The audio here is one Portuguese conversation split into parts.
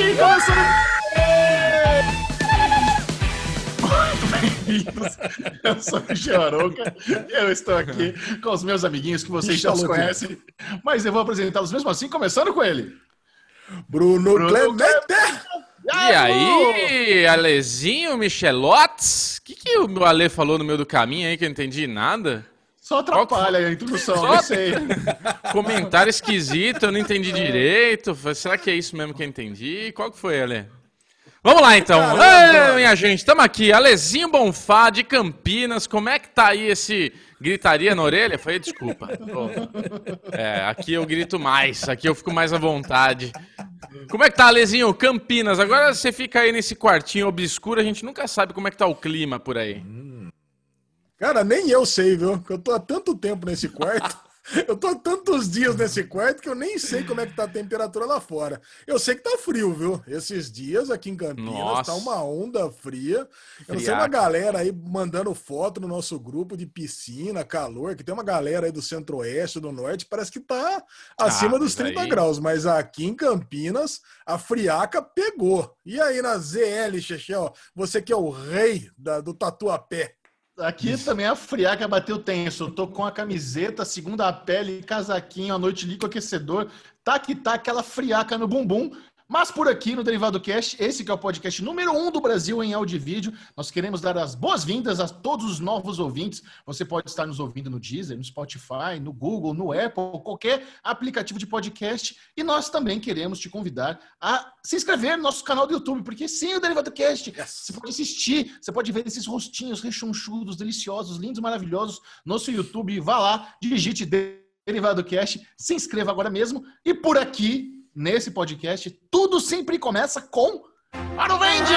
Bem-vindos. Eu sou o Michel Arouca. Eu estou aqui com os meus amiguinhos que vocês já os conhecem, mas eu vou apresentá-los mesmo assim, começando com ele. Bruno, Bruno Clemente. E aí, Alezinho, Michelotes? O que, que o meu Ale falou no meio do caminho aí que eu não entendi nada? Só atrapalha a introdução, Só... não sei. Comentário esquisito, eu não entendi direito. Será que é isso mesmo que eu entendi? Qual que foi, Ale? Vamos lá então. Ei, minha gente, estamos aqui. Alezinho Bonfá de Campinas. Como é que tá aí esse gritaria na orelha? Foi desculpa. É, aqui eu grito mais, aqui eu fico mais à vontade. Como é que tá, Alezinho? Campinas. Agora você fica aí nesse quartinho obscuro, a gente nunca sabe como é que tá o clima por aí. Cara, nem eu sei, viu? Eu tô há tanto tempo nesse quarto. Eu tô tantos dias nesse quarto que eu nem sei como é que tá a temperatura lá fora. Eu sei que tá frio, viu? Esses dias aqui em Campinas Nossa. tá uma onda fria. Eu não sei uma galera aí mandando foto no nosso grupo de piscina, calor, que tem uma galera aí do centro-oeste, do norte, parece que tá acima ah, dos 30 aí... graus, mas aqui em Campinas a friaca pegou. E aí na ZL, Chechel, você que é o rei da, do tatuapé, Aqui também a friaca bateu tenso. Eu tô com a camiseta, segunda pele, casaquinho, a noite lico aquecedor. Tá que tá aquela friaca no bumbum. Mas por aqui no Derivado Cast, esse que é o podcast número um do Brasil em áudio e vídeo, nós queremos dar as boas-vindas a todos os novos ouvintes. Você pode estar nos ouvindo no Deezer, no Spotify, no Google, no Apple, qualquer aplicativo de podcast. E nós também queremos te convidar a se inscrever no nosso canal do YouTube, porque sim, o Derivado Cast, yes. você pode assistir, você pode ver esses rostinhos rechonchudos, deliciosos, lindos, maravilhosos, no nosso YouTube. Vá lá, digite Derivado Cast, se inscreva agora mesmo. E por aqui, nesse podcast, tudo sempre começa com Arovenger!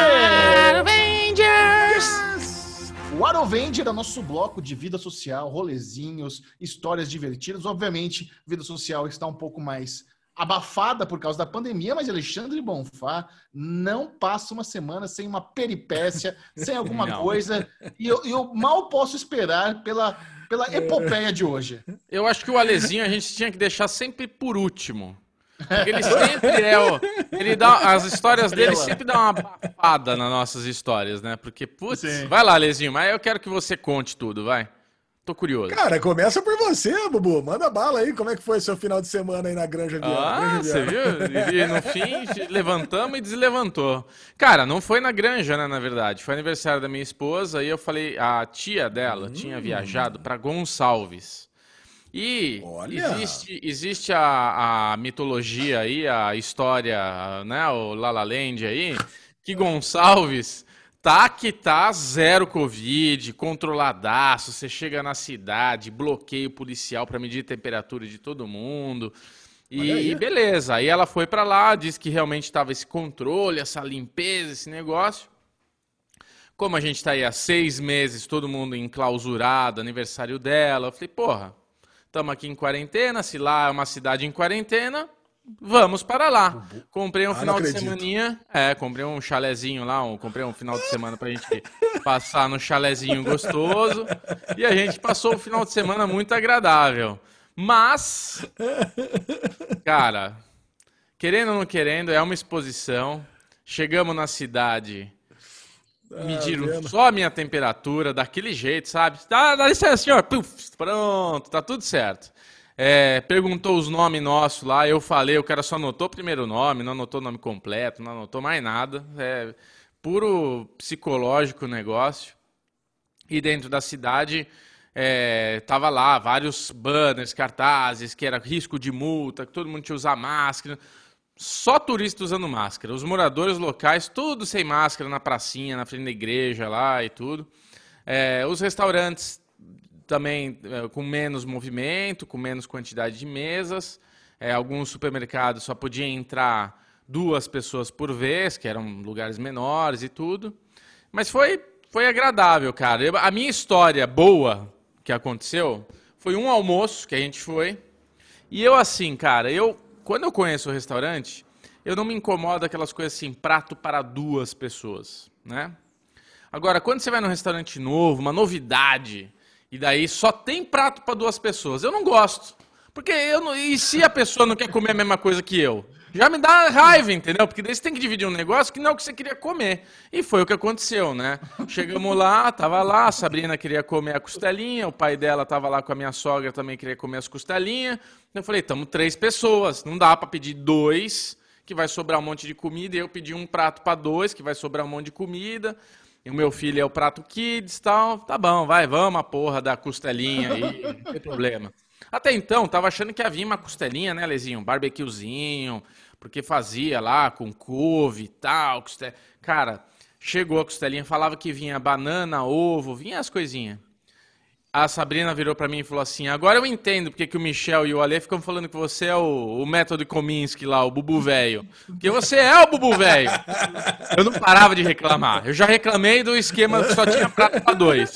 Arovengers! O Arovenger é o nosso bloco de vida social, rolezinhos, histórias divertidas. Obviamente, vida social está um pouco mais abafada por causa da pandemia, mas Alexandre Bonfá não passa uma semana sem uma peripécia, sem alguma não. coisa. E eu, eu, mal posso esperar pela, pela epopeia de hoje. Eu acho que o Alezinho a gente tinha que deixar sempre por último. Ele sempre é o. Ele dá, as histórias dele sempre dão uma abafada nas nossas histórias, né? Porque, putz, Sim. vai lá, Lezinho, mas eu quero que você conte tudo, vai. Tô curioso. Cara, começa por você, Bubu. Manda bala aí. Como é que foi seu final de semana aí na Granja Viana? Ah, você viu? E no fim, levantamos e deslevantou. Cara, não foi na Granja, né, na verdade. Foi aniversário da minha esposa e eu falei, a tia dela hum. tinha viajado para Gonçalves. E Olha. existe, existe a, a, mitologia aí, a história, né, o Lala Land aí, que Gonçalves tá que tá zero Covid, controladaço, você chega na cidade, bloqueio policial para medir a temperatura de todo mundo. E beleza, aí ela foi para lá, disse que realmente estava esse controle, essa limpeza, esse negócio. Como a gente está aí há seis meses, todo mundo enclausurado, aniversário dela, eu falei, porra, estamos aqui em quarentena, se lá é uma cidade em quarentena, vamos para lá. Comprei um ah, final de semaninha, é, comprei um chalezinho lá, um, comprei um final de semana pra gente passar no chalezinho gostoso, e a gente passou o final de semana muito agradável. Mas, cara, querendo ou não querendo, é uma exposição. Chegamos na cidade, ah, mediram vendo? só a minha temperatura, daquele jeito, sabe? Dá, dá licença, senhor. Puf, pronto, tá tudo certo. É, perguntou os nomes nossos lá, eu falei, o cara só anotou o primeiro nome, não anotou o nome completo, não anotou mais nada. É puro psicológico o negócio. E dentro da cidade, é, tava lá vários banners, cartazes, que era risco de multa, que todo mundo tinha que usar máscara só turistas usando máscara. Os moradores locais, tudo sem máscara na pracinha, na frente da igreja lá e tudo. É, os restaurantes também é, com menos movimento, com menos quantidade de mesas. É, alguns supermercados só podiam entrar duas pessoas por vez, que eram lugares menores e tudo. Mas foi, foi agradável, cara. Eu, a minha história boa que aconteceu foi um almoço que a gente foi. E eu, assim, cara, eu quando eu conheço o restaurante, eu não me incomodo aquelas coisas assim, prato para duas pessoas, né? Agora, quando você vai num restaurante novo, uma novidade, e daí só tem prato para duas pessoas, eu não gosto. Porque eu não, e se a pessoa não quer comer a mesma coisa que eu? Já me dá raiva, entendeu? Porque daí você tem que dividir um negócio que não é o que você queria comer. E foi o que aconteceu, né? Chegamos lá, tava lá, a Sabrina queria comer a costelinha, o pai dela tava lá com a minha sogra, também queria comer as costelinhas. Eu falei, estamos três pessoas, não dá para pedir dois, que vai sobrar um monte de comida, e eu pedi um prato para dois, que vai sobrar um monte de comida. E o meu filho é o prato kids tal. Tá bom, vai, vamos a porra da costelinha aí, não tem problema. Até então, tava achando que havia uma costelinha, né, Lezinho? Um barbecuezinho, porque fazia lá com couve e tal. Costel... Cara, chegou a costelinha, falava que vinha banana, ovo, vinha as coisinhas a Sabrina virou para mim e falou assim: agora eu entendo porque que o Michel e o Ale ficam falando que você é o, o método Kominsky lá, o bubu velho. Porque você é o bubu velho. Eu não parava de reclamar. Eu já reclamei do esquema que só tinha prato para dois.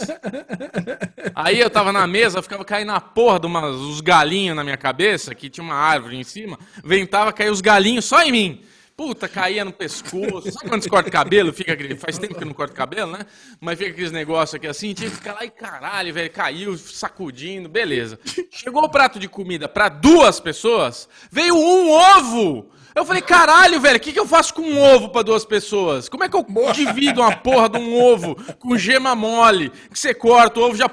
Aí eu tava na mesa, ficava caindo na porra de os galinhos na minha cabeça, que tinha uma árvore em cima, ventava cair os galinhos só em mim. Puta, caía no pescoço. Sabe quando você corta cabelo? Fica aquele... Faz tempo que eu não corto cabelo, né? Mas fica aqueles negócios aqui assim, tinha que ficar lá e caralho, velho. Caiu, sacudindo, beleza. Chegou o prato de comida para duas pessoas, veio um ovo! Eu falei, caralho, velho, o que, que eu faço com um ovo para duas pessoas? Como é que eu divido uma porra de um ovo com gema mole? Que você corta, o ovo já,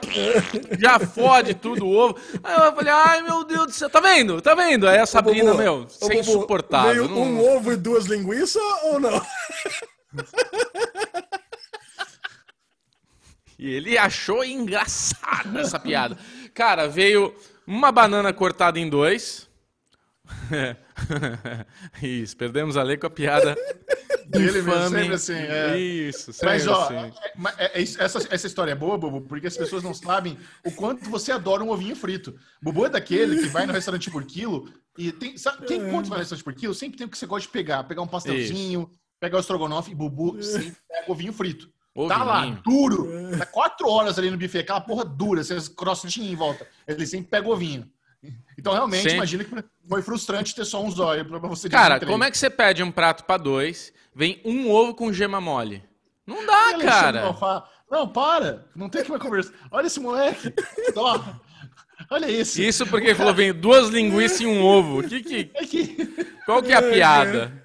já fode tudo o ovo. Aí eu falei, ai meu Deus do céu, tá vendo? Tá vendo? Aí a Sabrina, ô, meu, ô, sem insuportável. Veio não... um ovo e duas linguiças ou não? E ele achou engraçada essa piada. Cara, veio uma banana cortada em dois. Isso, perdemos a lei com a piada dele mesmo, sempre assim. É. Isso, sempre Mas, ó, assim. É, é, é, essa, essa história é boa, Bubu, porque as pessoas não sabem o quanto você adora um ovinho frito. Bubu é daquele que vai no restaurante por quilo e tem. Sabe, quem quanto vai no restaurante por quilo sempre tem o que você gosta de pegar. Pegar um pastelzinho, Isso. pegar o estrogonofe e Bubu sempre pega ovinho frito. Ovinho. Tá lá, duro. Tá quatro horas ali no buffet, aquela porra dura, vocês crossinho em volta. Ele sempre pega ovinho. Então, realmente, Sempre. imagina que foi frustrante ter só um zóio para você Cara, como é que você pede um prato para dois, vem um ovo com gema mole? Não dá, cara. Não, para. Não tem que mais conversar. Olha esse moleque. Olha isso. Isso porque ele falou, vem duas linguiças e um ovo. Que, que... É Qual que é a piada?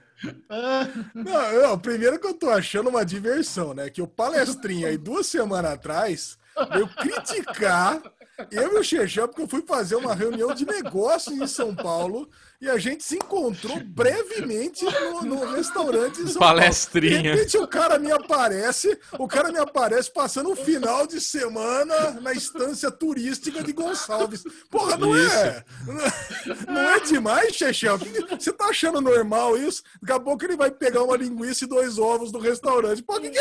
Não, eu, primeiro que eu tô achando uma diversão, né? Que o palestrinha aí duas semanas atrás veio criticar eu e o Xexão, porque eu fui fazer uma reunião de negócios em São Paulo e a gente se encontrou brevemente no, no restaurante em São Palestrinha. Paulo. De repente o cara me aparece, o cara me aparece passando o final de semana na estância turística de Gonçalves. Porra, não é? isso. é? Não é demais, Xexão? Você tá achando normal isso? Daqui a pouco ele vai pegar uma linguiça e dois ovos do restaurante. Pô, que que...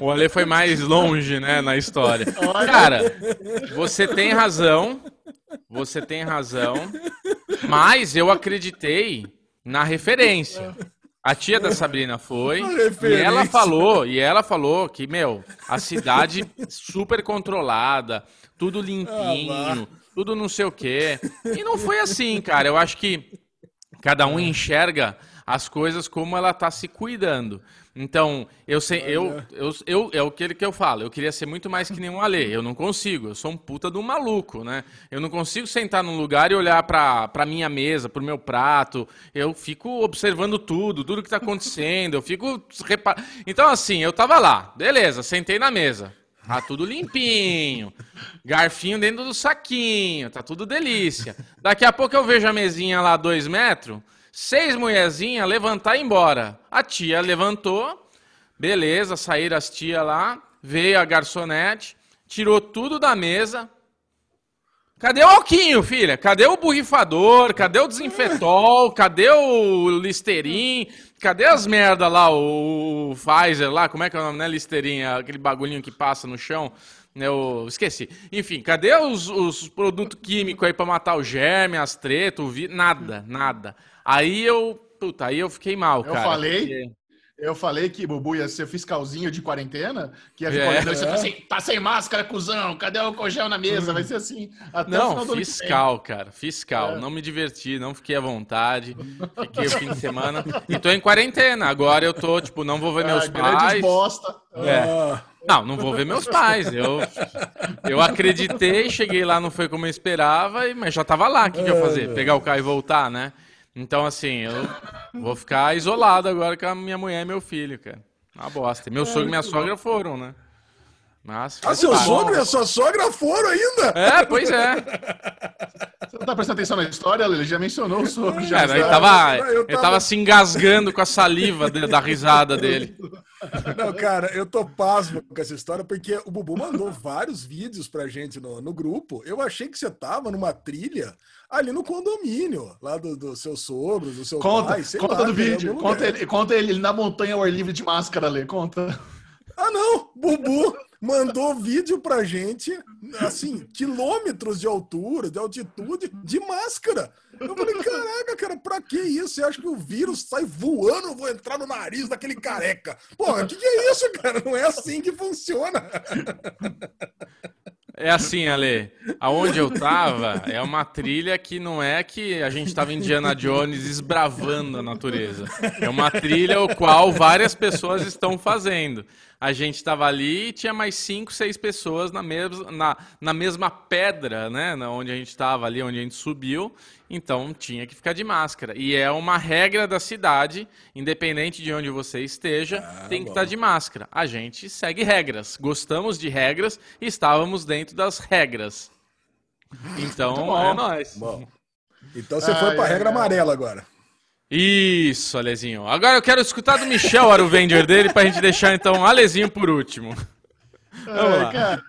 O Ale foi mais longe, né, na história. Cara, você tem razão. Você tem razão. Mas eu acreditei na referência. A tia da Sabrina foi e ela falou, e ela falou que, meu, a cidade super controlada, tudo limpinho, ah, tudo não sei o quê. E não foi assim, cara. Eu acho que cada um enxerga as coisas como ela tá se cuidando. Então, eu sei, eu, eu, eu, é o que que eu falo. Eu queria ser muito mais que nenhum Ale. Eu não consigo. Eu sou um puta de um maluco, né? Eu não consigo sentar num lugar e olhar pra, pra minha mesa, pro meu prato. Eu fico observando tudo, tudo que tá acontecendo. Eu fico. Repar... Então, assim, eu tava lá. Beleza, sentei na mesa. Tá tudo limpinho. Garfinho dentro do saquinho. Tá tudo delícia. Daqui a pouco eu vejo a mesinha lá, dois metros seis mulherzinhas levantar e ir embora. A tia levantou, beleza, saíram as tias lá, veio a garçonete, tirou tudo da mesa. Cadê o alquinho, filha? Cadê o borrifador? Cadê o desinfetol? Cadê o Listerin? Cadê as merda lá, o Pfizer lá? Como é que é o nome, né? Listerin, aquele bagulhinho que passa no chão. Eu esqueci. Enfim, cadê os, os produtos químicos aí para matar o germe, as tretas, o vírus? Nada, nada. Aí eu, puta, aí eu fiquei mal, eu cara. Eu falei, porque... eu falei que Bubu ia ser fiscalzinho de quarentena, que ia ficar é. você assim, tá sem máscara, cuzão, cadê o cogel na mesa? Vai ser assim, até Não, fiscal, cara, fiscal. É. Não me diverti, não fiquei à vontade. Fiquei o fim de semana e tô em quarentena. Agora eu tô, tipo, não vou ver meus ah, pais. bosta. É. Ah. Não, não vou ver meus pais. Eu, eu acreditei, cheguei lá, não foi como eu esperava, mas já tava lá. O que, que eu ia fazer? Pegar o carro e voltar, né? Então, assim, eu vou ficar isolado agora com a minha mulher e meu filho, cara. Uma bosta. Meu sogro e minha sogra foram, né? Mas, ah, seu sogro e a sua sogra foram ainda? É, pois é. Você não tá prestando atenção na história, Ele já mencionou o sogro. Já Cara, ele tava, eu tava... tava se engasgando com a saliva de, da risada dele. Não, cara, eu tô pasmo com essa história, porque o Bubu mandou vários vídeos pra gente no, no grupo. Eu achei que você tava numa trilha ali no condomínio, lá do, do seu sogro, do seu conta, pai. Conta lá, do vídeo. Conta ele, conta ele na montanha ao ar livre de máscara, ali. Conta. Ah, não! Bubu mandou vídeo pra gente, assim, quilômetros de altura, de altitude, de máscara. Eu falei, caraca, cara, pra que isso? Você acha que o vírus sai voando, vou entrar no nariz daquele careca? Porra, o que, que é isso, cara? Não é assim que funciona. É assim, Ale, aonde eu tava é uma trilha que não é que a gente tava Indiana Jones esbravando a natureza. É uma trilha o qual várias pessoas estão fazendo a gente estava ali e tinha mais cinco, seis pessoas na mesma, na, na mesma pedra, né? Onde a gente estava ali, onde a gente subiu. Então tinha que ficar de máscara. E é uma regra da cidade, independente de onde você esteja, ah, tem que estar tá de máscara. A gente segue regras. Gostamos de regras e estávamos dentro das regras. Então, é nóis. Bom. Então você foi para a regra amarela agora. Isso, Alezinho. Agora eu quero escutar do Michel, era o vender dele, pra gente deixar então Alezinho por último. Vamos lá. Cara,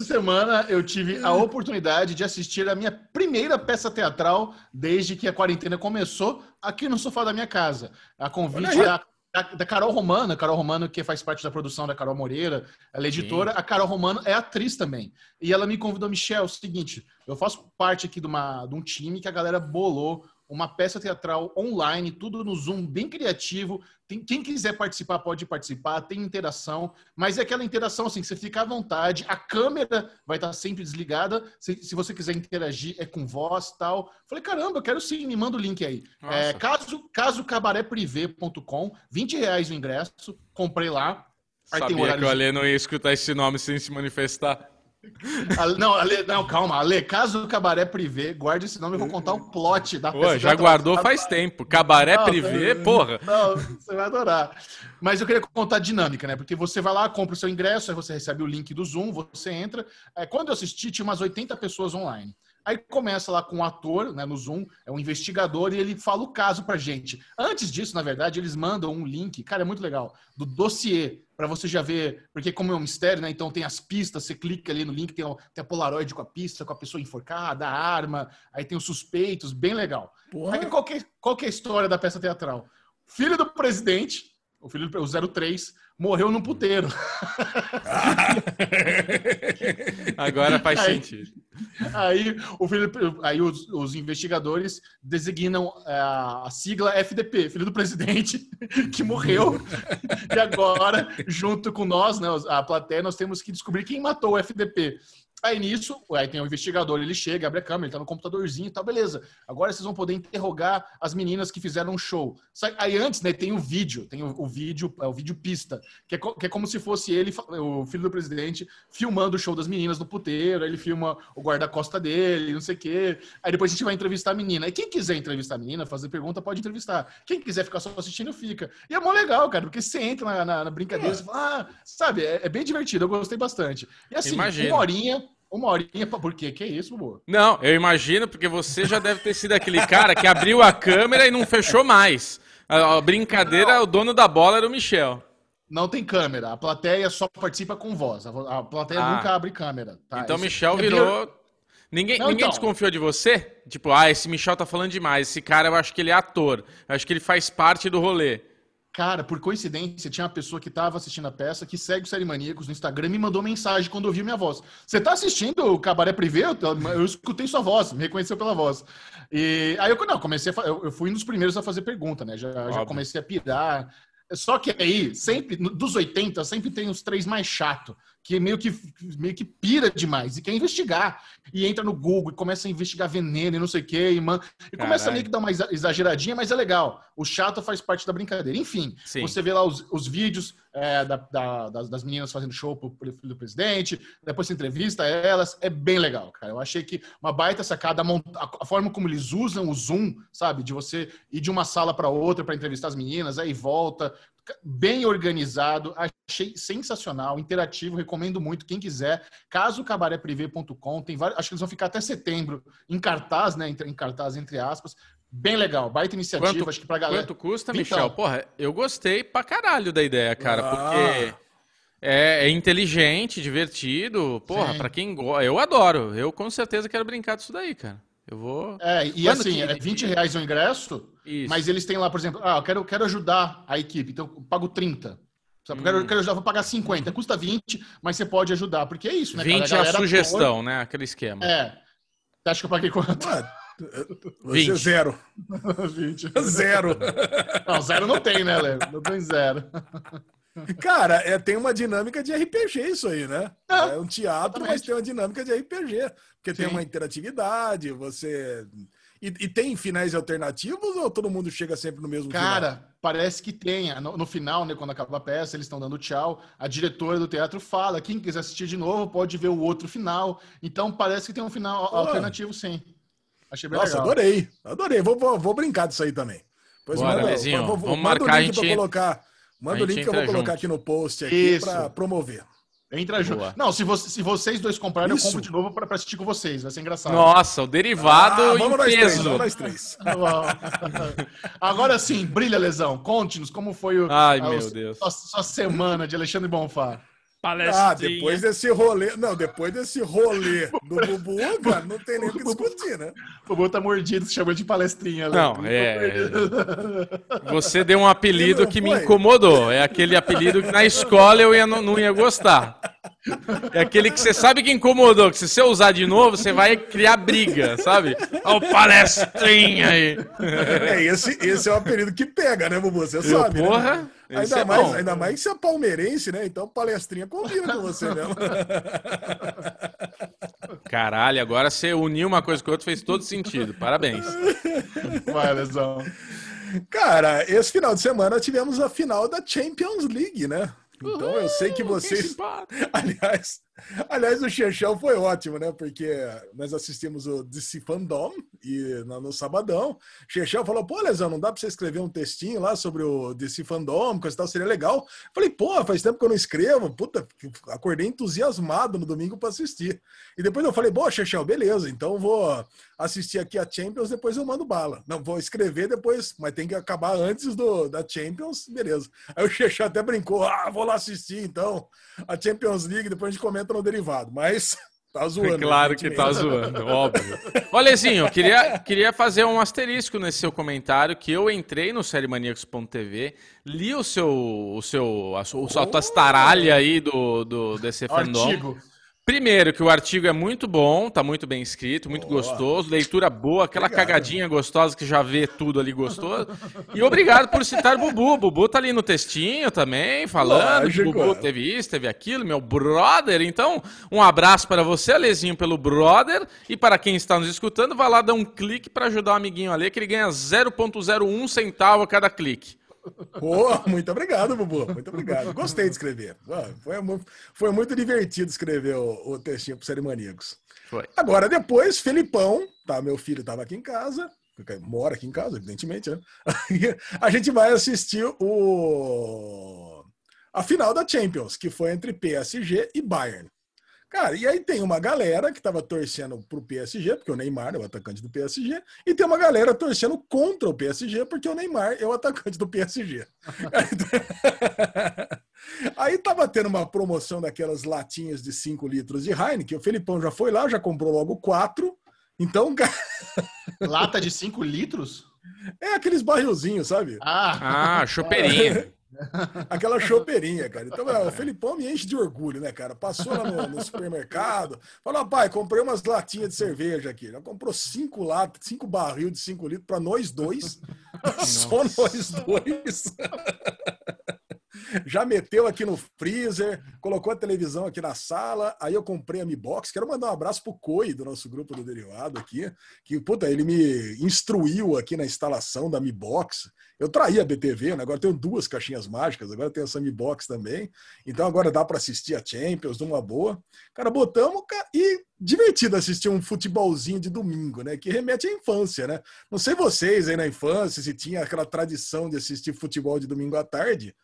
semana eu tive a oportunidade de assistir a minha primeira peça teatral desde que a quarentena começou aqui no sofá da minha casa. A convite da, da, da, Carol Romano, Carol Romano que faz parte da produção da Carol Moreira, ela é editora. Sim. A Carol Romano é atriz também. E ela me convidou, Michel, é o seguinte, eu faço parte aqui de, uma, de um time que a galera bolou uma peça teatral online, tudo no Zoom, bem criativo. Tem, quem quiser participar pode participar, tem interação, mas é aquela interação assim, você fica à vontade, a câmera vai estar sempre desligada, se, se você quiser interagir é com voz tal. Falei, caramba, eu quero sim, me manda o link aí. É, caso, caso cabaréprivé.com, 20 reais o ingresso, comprei lá. Aí Sabia que o Alê não ia escutar esse nome sem se manifestar. Não, Ale, não, calma. Ale, caso o Cabaré Privé, guarde esse nome, eu vou contar o plot da Pô, já guardou faz tempo. Cabaré não, Privé, porra. Não, você vai adorar. Mas eu queria contar a dinâmica, né? Porque você vai lá, compra o seu ingresso, aí você recebe o link do Zoom, você entra. É, quando eu assisti, tinha umas 80 pessoas online. Aí começa lá com um ator, né, no Zoom, é um investigador, e ele fala o caso pra gente. Antes disso, na verdade, eles mandam um link, cara, é muito legal, do dossiê, para você já ver, porque como é um mistério, né, então tem as pistas, você clica ali no link, tem, tem a Polaroid com a pista, com a pessoa enforcada, a arma, aí tem os suspeitos, bem legal. Porra. Aí qual que, é, qual que é a história da peça teatral? Filho do presidente, o filho do o 03, morreu num puteiro. Agora faz aí, sentido. Aí, o filho, aí os, os investigadores designam a, é, a sigla FDP, filho do presidente, que morreu. e agora, junto com nós, né, a plateia, nós temos que descobrir quem matou o FDP. Aí nisso, aí tem o um investigador, ele chega, abre a câmera, ele tá no computadorzinho e tá, beleza. Agora vocês vão poder interrogar as meninas que fizeram um show. Aí antes, né, tem o vídeo, tem o, o vídeo, é o vídeo pista, que é, que é, como se fosse ele, o filho do presidente, filmando o show das meninas no puteiro, aí ele filma o guarda-costa dele, não sei o quê. Aí depois a gente vai entrevistar a menina. E quem quiser entrevistar a menina, fazer pergunta, pode entrevistar. Quem quiser ficar só assistindo, fica. E é mó legal, cara, porque você entra na, na, na brincadeira, é. você fala, ah, sabe, é, é, bem divertido, eu gostei bastante. E assim, Imagina. uma horinha uma horinha, por quê? Que isso, boa? Não, eu imagino porque você já deve ter sido aquele cara que abriu a câmera e não fechou mais. A, brincadeira, não. o dono da bola era o Michel. Não tem câmera. A plateia só participa com voz. A plateia ah. nunca abre câmera. Tá? Então, Esse Michel é virou. Ninguém, não, ninguém então... desconfiou de você? Tipo, ah, esse Michel tá falando demais. Esse cara, eu acho que ele é ator. Eu acho que ele faz parte do rolê. Cara, por coincidência, tinha uma pessoa que estava assistindo a peça, que segue o Série Maníacos no Instagram, me mandou mensagem quando ouviu minha voz. Você tá assistindo o Cabaré Privé? Eu, eu escutei sua voz, me reconheceu pela voz. E aí eu, não, comecei a, eu, eu fui um dos primeiros a fazer pergunta, né? Já, já comecei a pirar. Só que aí, sempre, dos 80, sempre tem os três mais chato que meio que, meio que pira demais e quer investigar. E entra no Google e começa a investigar veneno e não sei o quê. E, man... e começa meio que dar uma exageradinha, mas é legal. O chato faz parte da brincadeira. Enfim, Sim. você vê lá os, os vídeos, é, da, da, das, das, meninas fazendo show pro, pro filho do presidente, depois você entrevista elas, é bem legal, cara. Eu achei que uma baita sacada, a, a forma como eles usam o Zoom, sabe? De você ir de uma sala para outra para entrevistar as meninas, aí volta, bem organizado, achei sensacional, interativo, recomendo muito quem quiser. Caso cabaréprivé.com, tem vários, acho que eles vão ficar até setembro em cartaz, né, em cartaz entre aspas. Bem legal, baita iniciativa, quanto, acho que pra galera. Quanto custa, então, Michel? Porra, eu gostei pra caralho da ideia, cara, ah. porque é, é, inteligente, divertido. Porra, Sim. pra quem gosta, eu adoro. Eu com certeza quero brincar disso daí, cara. Eu vou. É, e Quando assim, que... é 20 reais o ingresso, Isso. mas eles têm lá, por exemplo, ah, eu quero, quero ajudar a equipe, então eu pago 30. Sabe? Hum. Eu quero, quero ajudar, vou pagar 50. Custa 20, mas você pode ajudar, porque é isso, né? 20 é a sugestão, né? Aquele esquema. É. Você acha que eu paguei quanto? Ué, você 20. zero. 20. Zero. Não, zero não tem, né, Léo? Não tem zero. Cara, é, tem uma dinâmica de RPG isso aí, né? É, é um teatro, mas tem uma dinâmica de RPG. Porque Sim. tem uma interatividade, você. E, e, tem finais alternativos ou todo mundo chega sempre no mesmo Cara, final? parece que tem. No, no, final, né, quando acaba a peça, eles estão dando tchau. A diretora do teatro fala: quem quiser assistir de novo pode ver o outro final. Então parece que tem um final alternativo, sim. Achei bem Nossa, legal. adorei. Adorei. Vou, vou, vou, brincar disso aí também. Pois Bora, manda, vou, vou, Vamos marcar a gente... colocar. Manda o link que eu vou colocar junto. aqui no post aqui para promover. Entra junto. Não, se, você, se vocês dois comprarem, Isso. eu compro de novo para assistir com vocês. Vai ser engraçado. Nossa, o derivado ah, vamos em peso. Três, vamos nós três. Agora sim, brilha, Lesão. Conte-nos como foi o, Ai, a, meu Deus. Sua, sua semana de Alexandre Bonfá. Palestrinha. Ah, depois desse rolê. Não, depois desse rolê do Bubu, cara, não tem nem o que discutir, né? O Bubu tá mordido, se chama de palestrinha. Não, é. Você deu um apelido que me incomodou. É aquele apelido que na escola eu ia, não, não ia gostar. É aquele que você sabe que incomodou, que se você usar de novo, você vai criar briga, sabe? Olha o palestrinha aí. É, esse, esse é o apelido que pega, né, Bubu? Você sabe. Né? Porra. Né? Ainda, é mais, ainda mais que você é palmeirense, né? Então palestrinha combina com você mesmo. Caralho, agora você uniu uma coisa com a outra fez todo sentido. Parabéns. Vai, Lesão. Cara, esse final de semana tivemos a final da Champions League, né? Então eu sei que vocês. Aliás, aliás, o Chechão foi ótimo, né? Porque nós assistimos o DC Fandom e no, no sabadão. O Chechão falou: pô, Lesão, não dá pra você escrever um textinho lá sobre o DC Fandom, coisa e tal, seria legal. Falei, pô, faz tempo que eu não escrevo. Puta, acordei entusiasmado no domingo para assistir. E depois eu falei, pô, Chechão, beleza, então vou assistir aqui a Champions, depois eu mando bala. Não, vou escrever depois, mas tem que acabar antes do, da Champions, beleza. Aí o Chechão até brincou: ah, vou lá assistir então a Champions League, depois a gente comenta no derivado. Mas tá zoando. É claro que tá zoando, óbvio. Olha, Lezinho, queria, queria fazer um asterisco nesse seu comentário, que eu entrei no SérieManiacos.tv, li o seu, o seu, a sua, a tua estaralha aí do, do DC Fandom. Artigo. Primeiro, que o artigo é muito bom, tá muito bem escrito, muito boa. gostoso, leitura boa, aquela obrigado. cagadinha gostosa que já vê tudo ali gostoso. E obrigado por citar o Bubu. Bubu tá ali no textinho também, falando Lógico. que o Bubu teve isso, teve aquilo, meu brother. Então, um abraço para você, Alezinho, pelo brother. E para quem está nos escutando, vai lá dar um clique para ajudar o amiguinho ali, que ele ganha 0,01 centavo a cada clique. Muito obrigado, Bubu. Muito obrigado. Gostei de escrever. Foi, foi muito divertido escrever o, o textinho para Série Maníacos. Foi. Agora, depois, Felipão, tá? Meu filho estava aqui em casa, mora aqui em casa, evidentemente, né? A gente vai assistir o a final da Champions, que foi entre PSG e Bayern. Cara, e aí tem uma galera que estava torcendo pro PSG, porque o Neymar é o atacante do PSG, e tem uma galera torcendo contra o PSG, porque o Neymar é o atacante do PSG. aí tava tendo uma promoção daquelas latinhas de 5 litros de Heineken, o Felipão já foi lá, já comprou logo quatro. Então, Lata de 5 litros? É aqueles barrilzinhos, sabe? Ah, ah chopeirinho. Aquela chopeirinha, cara. Então, é, o Felipão me enche de orgulho, né, cara? Passou lá no, no supermercado, falou, pai, comprei umas latinhas de cerveja aqui. Já comprou cinco latas, cinco barril de cinco litros para nós dois. Só nós dois. já meteu aqui no freezer, colocou a televisão aqui na sala. Aí eu comprei a Mi Box. Quero mandar um abraço pro Coi do nosso grupo do Derivado aqui, que puta, ele me instruiu aqui na instalação da Mi Box. Eu traí a BTV, né? agora tenho duas caixinhas mágicas, agora tenho essa Mi Box também. Então agora dá para assistir a Champions numa boa. Cara, botamos e divertido assistir um futebolzinho de domingo, né? Que remete à infância, né? Não sei vocês aí na infância se tinha aquela tradição de assistir futebol de domingo à tarde.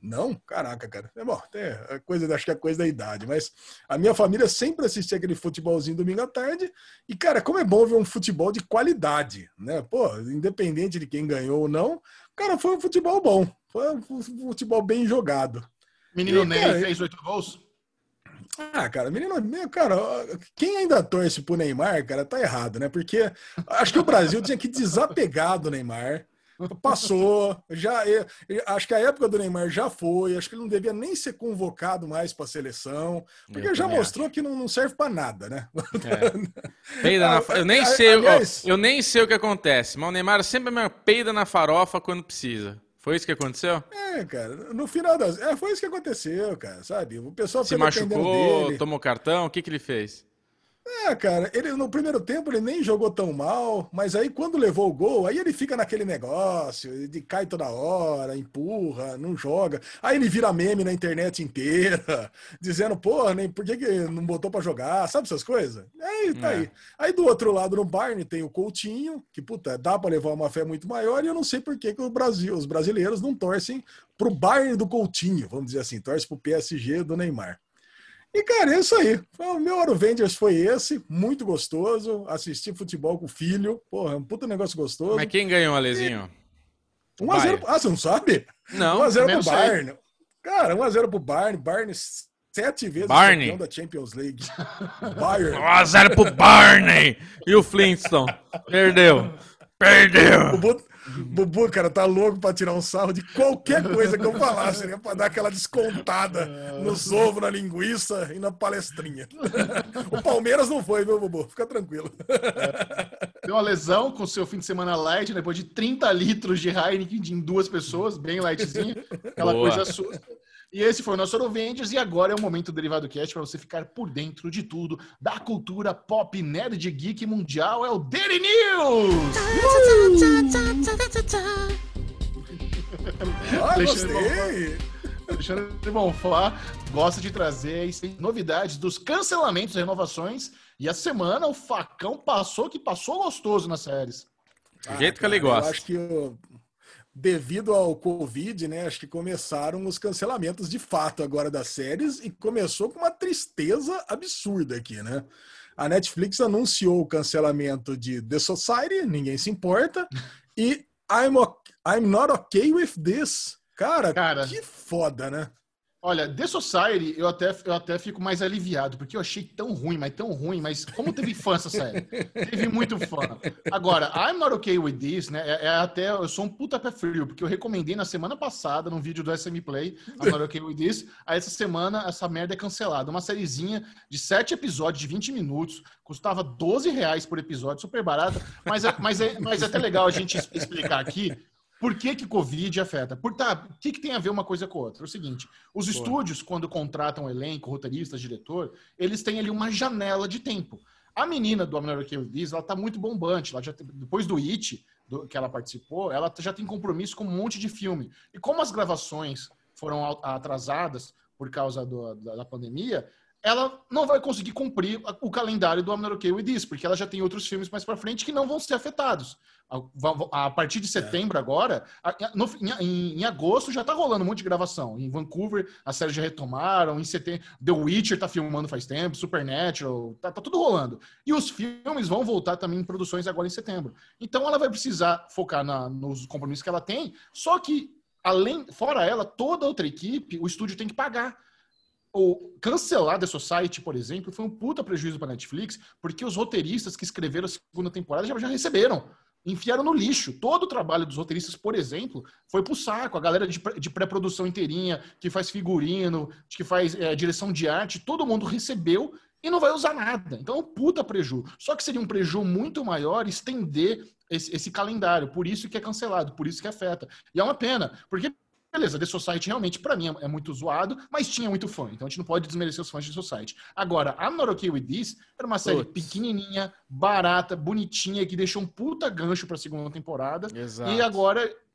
Não? Caraca, cara. É bom, é coisa, acho que é coisa da idade, mas a minha família sempre assistia aquele futebolzinho domingo à tarde. E, cara, como é bom ver um futebol de qualidade, né? Pô, independente de quem ganhou ou não, cara, foi um futebol bom. Foi um futebol bem jogado. Menino e, Ney cara, fez oito gols? Ah, cara, menino, cara, quem ainda torce pro Neymar, cara, tá errado, né? Porque acho que o Brasil tinha que desapegar do Neymar. Passou, já eu, eu, acho que a época do Neymar já foi, acho que ele não devia nem ser convocado mais para a seleção, porque já mostrou acho. que não, não serve para nada, né? É. Peida na, eu nem sei, aliás, eu nem sei o que acontece, mas o Neymar sempre me peida na farofa quando precisa. Foi isso que aconteceu? É, cara, no final das. É, foi isso que aconteceu, cara, sabe? O pessoal se machucou, tomou cartão, o que, que ele fez? É, cara, ele no primeiro tempo ele nem jogou tão mal, mas aí quando levou o gol, aí ele fica naquele negócio de cai toda hora, empurra, não joga. Aí ele vira meme na internet inteira, dizendo, pô, nem por que, que não botou para jogar, sabe essas coisas? Aí tá é. aí. Aí do outro lado no Barney tem o Coutinho, que puta, dá para levar uma fé muito maior, e eu não sei por que, que o Brasil, os brasileiros não torcem pro Bayern do Coutinho, vamos dizer assim, torce pro PSG do Neymar. E, cara, é isso aí. O meu Aruvengers foi esse, muito gostoso. Assistir futebol com o filho. Porra, é um puta negócio gostoso. Mas quem ganhou, Alezinho? 1x0. Ah, você não sabe? Não. 1x0 pro Bayern. Cara, 1x0 pro Bayern. Bayern sete vezes Barney. campeão da Champions League. Bayern. 1x0 pro Barney. E o Flintstone? Perdeu. Perdeu. O, Bubu, cara, tá louco pra tirar um sarro de qualquer coisa que eu falasse, né? Pra dar aquela descontada nos ovos, na linguiça e na palestrinha. O Palmeiras não foi, viu, Bubu? Fica tranquilo. Deu uma lesão com o seu fim de semana light, depois de 30 litros de Heineken em duas pessoas, bem lightzinho. Aquela Boa. coisa assusta. E esse foi o nosso Orovengers e agora é o momento do Derivado Cast para você ficar por dentro de tudo da cultura pop nerd geek mundial. É o Daily News! Ah, gostei! Alexandre Bonfá gosta de trazer novidades dos cancelamentos e renovações. E a semana o facão passou que passou gostoso nas séries. Do jeito ah, que ele gosta. Eu acho que devido ao Covid, né, acho que começaram os cancelamentos de fato agora das séries e começou com uma tristeza absurda aqui, né? A Netflix anunciou o cancelamento de The Society, ninguém se importa, e I'm, I'm Not Okay With This. Cara, Cara, que foda, né? Olha, The Society eu até, eu até fico mais aliviado, porque eu achei tão ruim, mas tão ruim, mas como teve fã essa série? teve muito fã. Agora, I'm Not Okay With This, né? É, é, até, eu sou um puta pé frio, porque eu recomendei na semana passada, num vídeo do SM Play, I'm Not Okay With This, aí essa semana essa merda é cancelada. Uma sériezinha de sete episódios de 20 minutos, custava 12 reais por episódio, super barata, mas é, mas é, mas é até legal a gente explicar aqui por que, que Covid afeta? Por, tá, o que, que tem a ver uma coisa com a outra? É o seguinte: os Pô. estúdios, quando contratam elenco, roteirista, diretor, eles têm ali uma janela de tempo. A menina do American With ela tá muito bombante. Ela já, depois do It, do, que ela participou, ela já tem compromisso com um monte de filme. E como as gravações foram atrasadas por causa do, da, da pandemia, ela não vai conseguir cumprir o calendário do Not Okay With This, porque ela já tem outros filmes mais para frente que não vão ser afetados. A, partir de setembro é. agora, no, em, em, agosto já tá rolando um monte de gravação. Em Vancouver, as séries já retomaram. Em setembro, The Witcher tá filmando faz tempo, Supernatural, tá, tá tudo rolando. E os filmes vão voltar também em produções agora em setembro. Então ela vai precisar focar na, nos compromissos que ela tem, só que além, fora ela, toda outra equipe, o estúdio tem que pagar o cancelar The Society, por exemplo, foi um puta prejuízo para Netflix, porque os roteiristas que escreveram a segunda temporada já, já receberam. Enfiaram no lixo. Todo o trabalho dos roteiristas, por exemplo, foi pro saco. A galera de, pré-produção inteirinha, que faz figurino, que faz é, direção de arte, todo mundo recebeu e não vai usar nada. Então é puta preju. Só que seria um preju muito maior estender esse, esse calendário. Por isso que é cancelado, por isso que afeta. E é uma pena, porque beleza, The Society realmente, pra mim, é muito zoado, mas tinha muito fã, então a gente não pode desmerecer os fãs de The Society. Agora, I'm Not Okay With This era uma série pequenininha, barata, bonitinha, que deixou um puta gancho pra segunda temporada. Exato. E agora, é-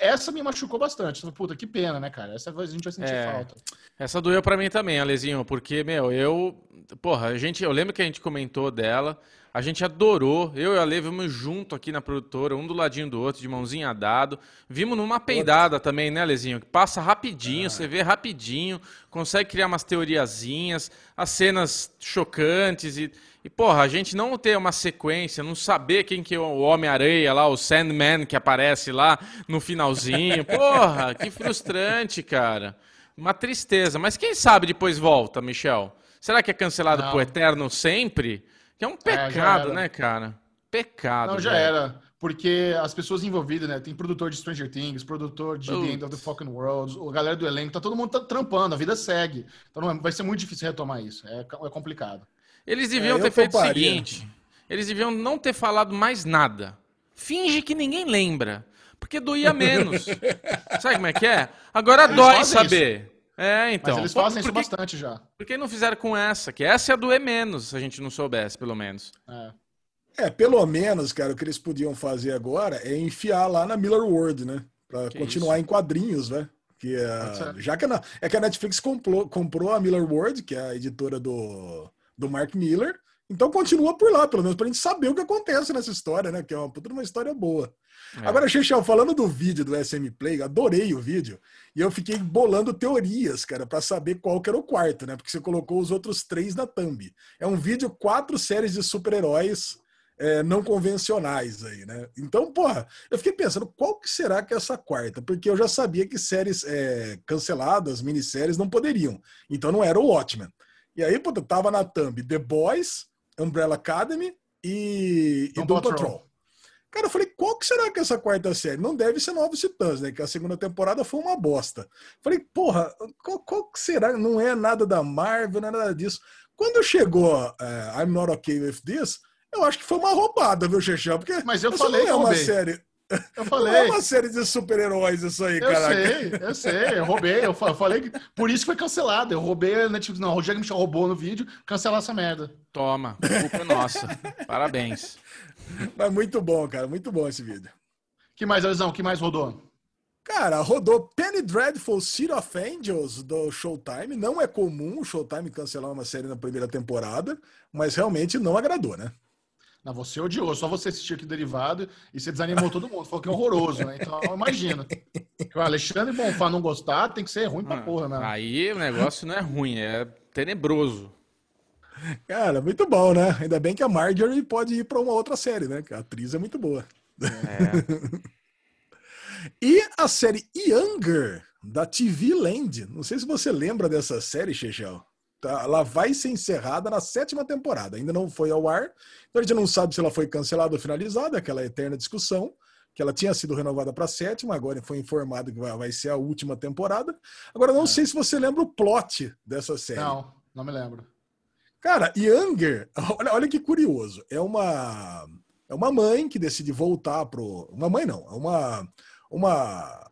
essa me machucou bastante. Puta, que pena, né, cara? Essa a gente vai sentir É. falta. Essa doeu pra mim também, Alezinho, porque, meu, eu. Porra, a gente, eu lembro que a gente comentou dela, a gente adorou. Eu e a Ale vimos junto aqui na produtora, um do ladinho do outro, de mãozinha dado. Vimos numa peidada também, né, Alezinho? Que passa rapidinho, você vê rapidinho, consegue criar umas teoriazinhas, as cenas chocantes e. E, porra, a gente não ter uma sequência, não saber quem que é o Homem-Areia lá, o Sandman que aparece lá no finalzinho. Porra, que frustrante, cara. Uma tristeza. Mas quem sabe depois volta, Michel? Será que é cancelado Não. pro eterno sempre? Que é um já pecado, era. né, cara? Pecado. Não, já velho. era. Porque as pessoas envolvidas, né? Tem produtor de Stranger Things, produtor de The End of the Putz. Fucking World, a galera do elenco, tá todo mundo tá trampando, a vida segue. Então não é- vai ser muito difícil retomar isso. É, é complicado. Eles deviam É, ter feito o seguinte: eles deviam não ter falado mais nada. Finge que ninguém lembra. Porque doía menos. Sabe como é que é? Agora Eles dói saber. É, então. Mas eles fazem isso bastante já. Por que não fizeram com essa? Que essa ia doer menos, se a gente não soubesse, pelo menos. É. É, pelo menos, cara, o que eles podiam fazer agora é enfiar lá na Miller World, né? Pra Que continuar em quadrinhos, né? Que Pode é, já que a, na- é que a Netflix comprou, comprou a Miller World, que é a editora do, do Mark Miller, então continua por lá, pelo menos pra gente saber o que acontece nessa história, né? Que é uma puta uma história boa. É. Agora, Xixel, falando do vídeo do SM Play, adorei o vídeo, e eu fiquei bolando teorias, cara, pra saber qual que era o quarto, né? Porque você colocou os outros três na thumb. É um vídeo, quatro séries de super-heróis é, não convencionais aí, né? Então, porra, eu fiquei pensando, qual que será que é essa quarta? Porque eu já sabia que séries é, canceladas, minisséries, não poderiam. Então não era o Watchmen. E aí, puta, tava na thumb The Boys, Umbrella Academy e, e Doom Doom Patrol. Patrol. Cara, eu falei, qual que será que é essa quarta série? Não deve ser Novos Titãs, né? Que a segunda temporada foi uma bosta. Falei, porra, qual, qual que será? Não é nada da Marvel, não é nada disso. Quando chegou é, I'm Not Okay With This, eu acho que foi uma roubada, viu, Xexão? Porque Mas eu falei não é uma série. Eu Não é falei. uma série de super-heróis isso aí, Eu caraca. sei, eu sei, eu roubei, eu fa- falei que por isso que foi cancelado. Eu roubei a Netflix. Não, o Rogério Michel roubou no vídeo, cancelar essa merda. Toma, culpa nossa. Parabéns. Mas muito bom, cara, muito bom esse vídeo. que mais, Alisão? que mais rodou? Cara, rodou Penny Dreadful City of Angels do Showtime. Não é comum o Showtime cancelar uma série na primeira temporada, mas realmente não agradou, né? Não, você odiou, só você assistiu aqui o derivado e você desanimou todo mundo. Falou que é horroroso, né? Então, imagina. Que o Alexandre Bonfá não gostar, tem que ser ruim pra porra, né? Aí o negócio não é ruim, é tenebroso. Cara, muito bom, né? Ainda bem que a Marjorie pode ir para uma outra série, né? Que a atriz é muito boa. É. E a série Younger, da TV Land. Não sei se você lembra dessa série, Chechel. Tá, ela vai ser encerrada na sétima temporada. Ainda não foi ao ar. Então a gente não sabe se ela foi cancelada ou finalizada, aquela eterna discussão. Que ela tinha sido renovada para a sétima, agora foi informado que vai, ser a última temporada. Agora, não sei se você lembra o plot dessa série. Não, não me lembro. Cara, Younger, olha, olha que curioso. É uma é uma mãe que decide voltar pro. Uma mãe não, é uma uma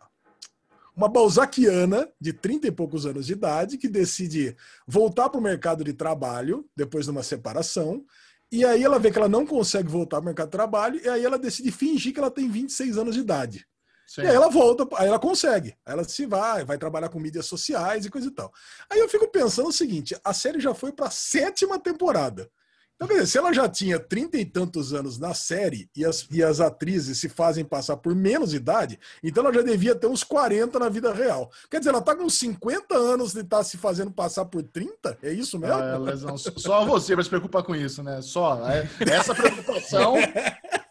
uma balzaquiana de 30 e poucos anos de idade que decide voltar para o mercado de trabalho depois de uma separação. E aí ela vê que ela não consegue voltar para o mercado de trabalho e aí ela decide fingir que ela tem 26 anos de idade. Sim. E aí ela volta, aí ela consegue. Aí ela se vai, vai trabalhar com mídias sociais e coisa e tal. Aí eu fico pensando o seguinte: a série já foi para a sétima temporada. Então, quer dizer, se ela já tinha trinta e tantos anos na série e as, e as atrizes se fazem passar por menos idade, então ela já devia ter uns 40 na vida real. Quer dizer, ela tá com 50 anos de estar se fazendo passar por 30? É isso mesmo? Ah, lesão. Só você vai se preocupar com isso, né? Só. é- Essa preocupação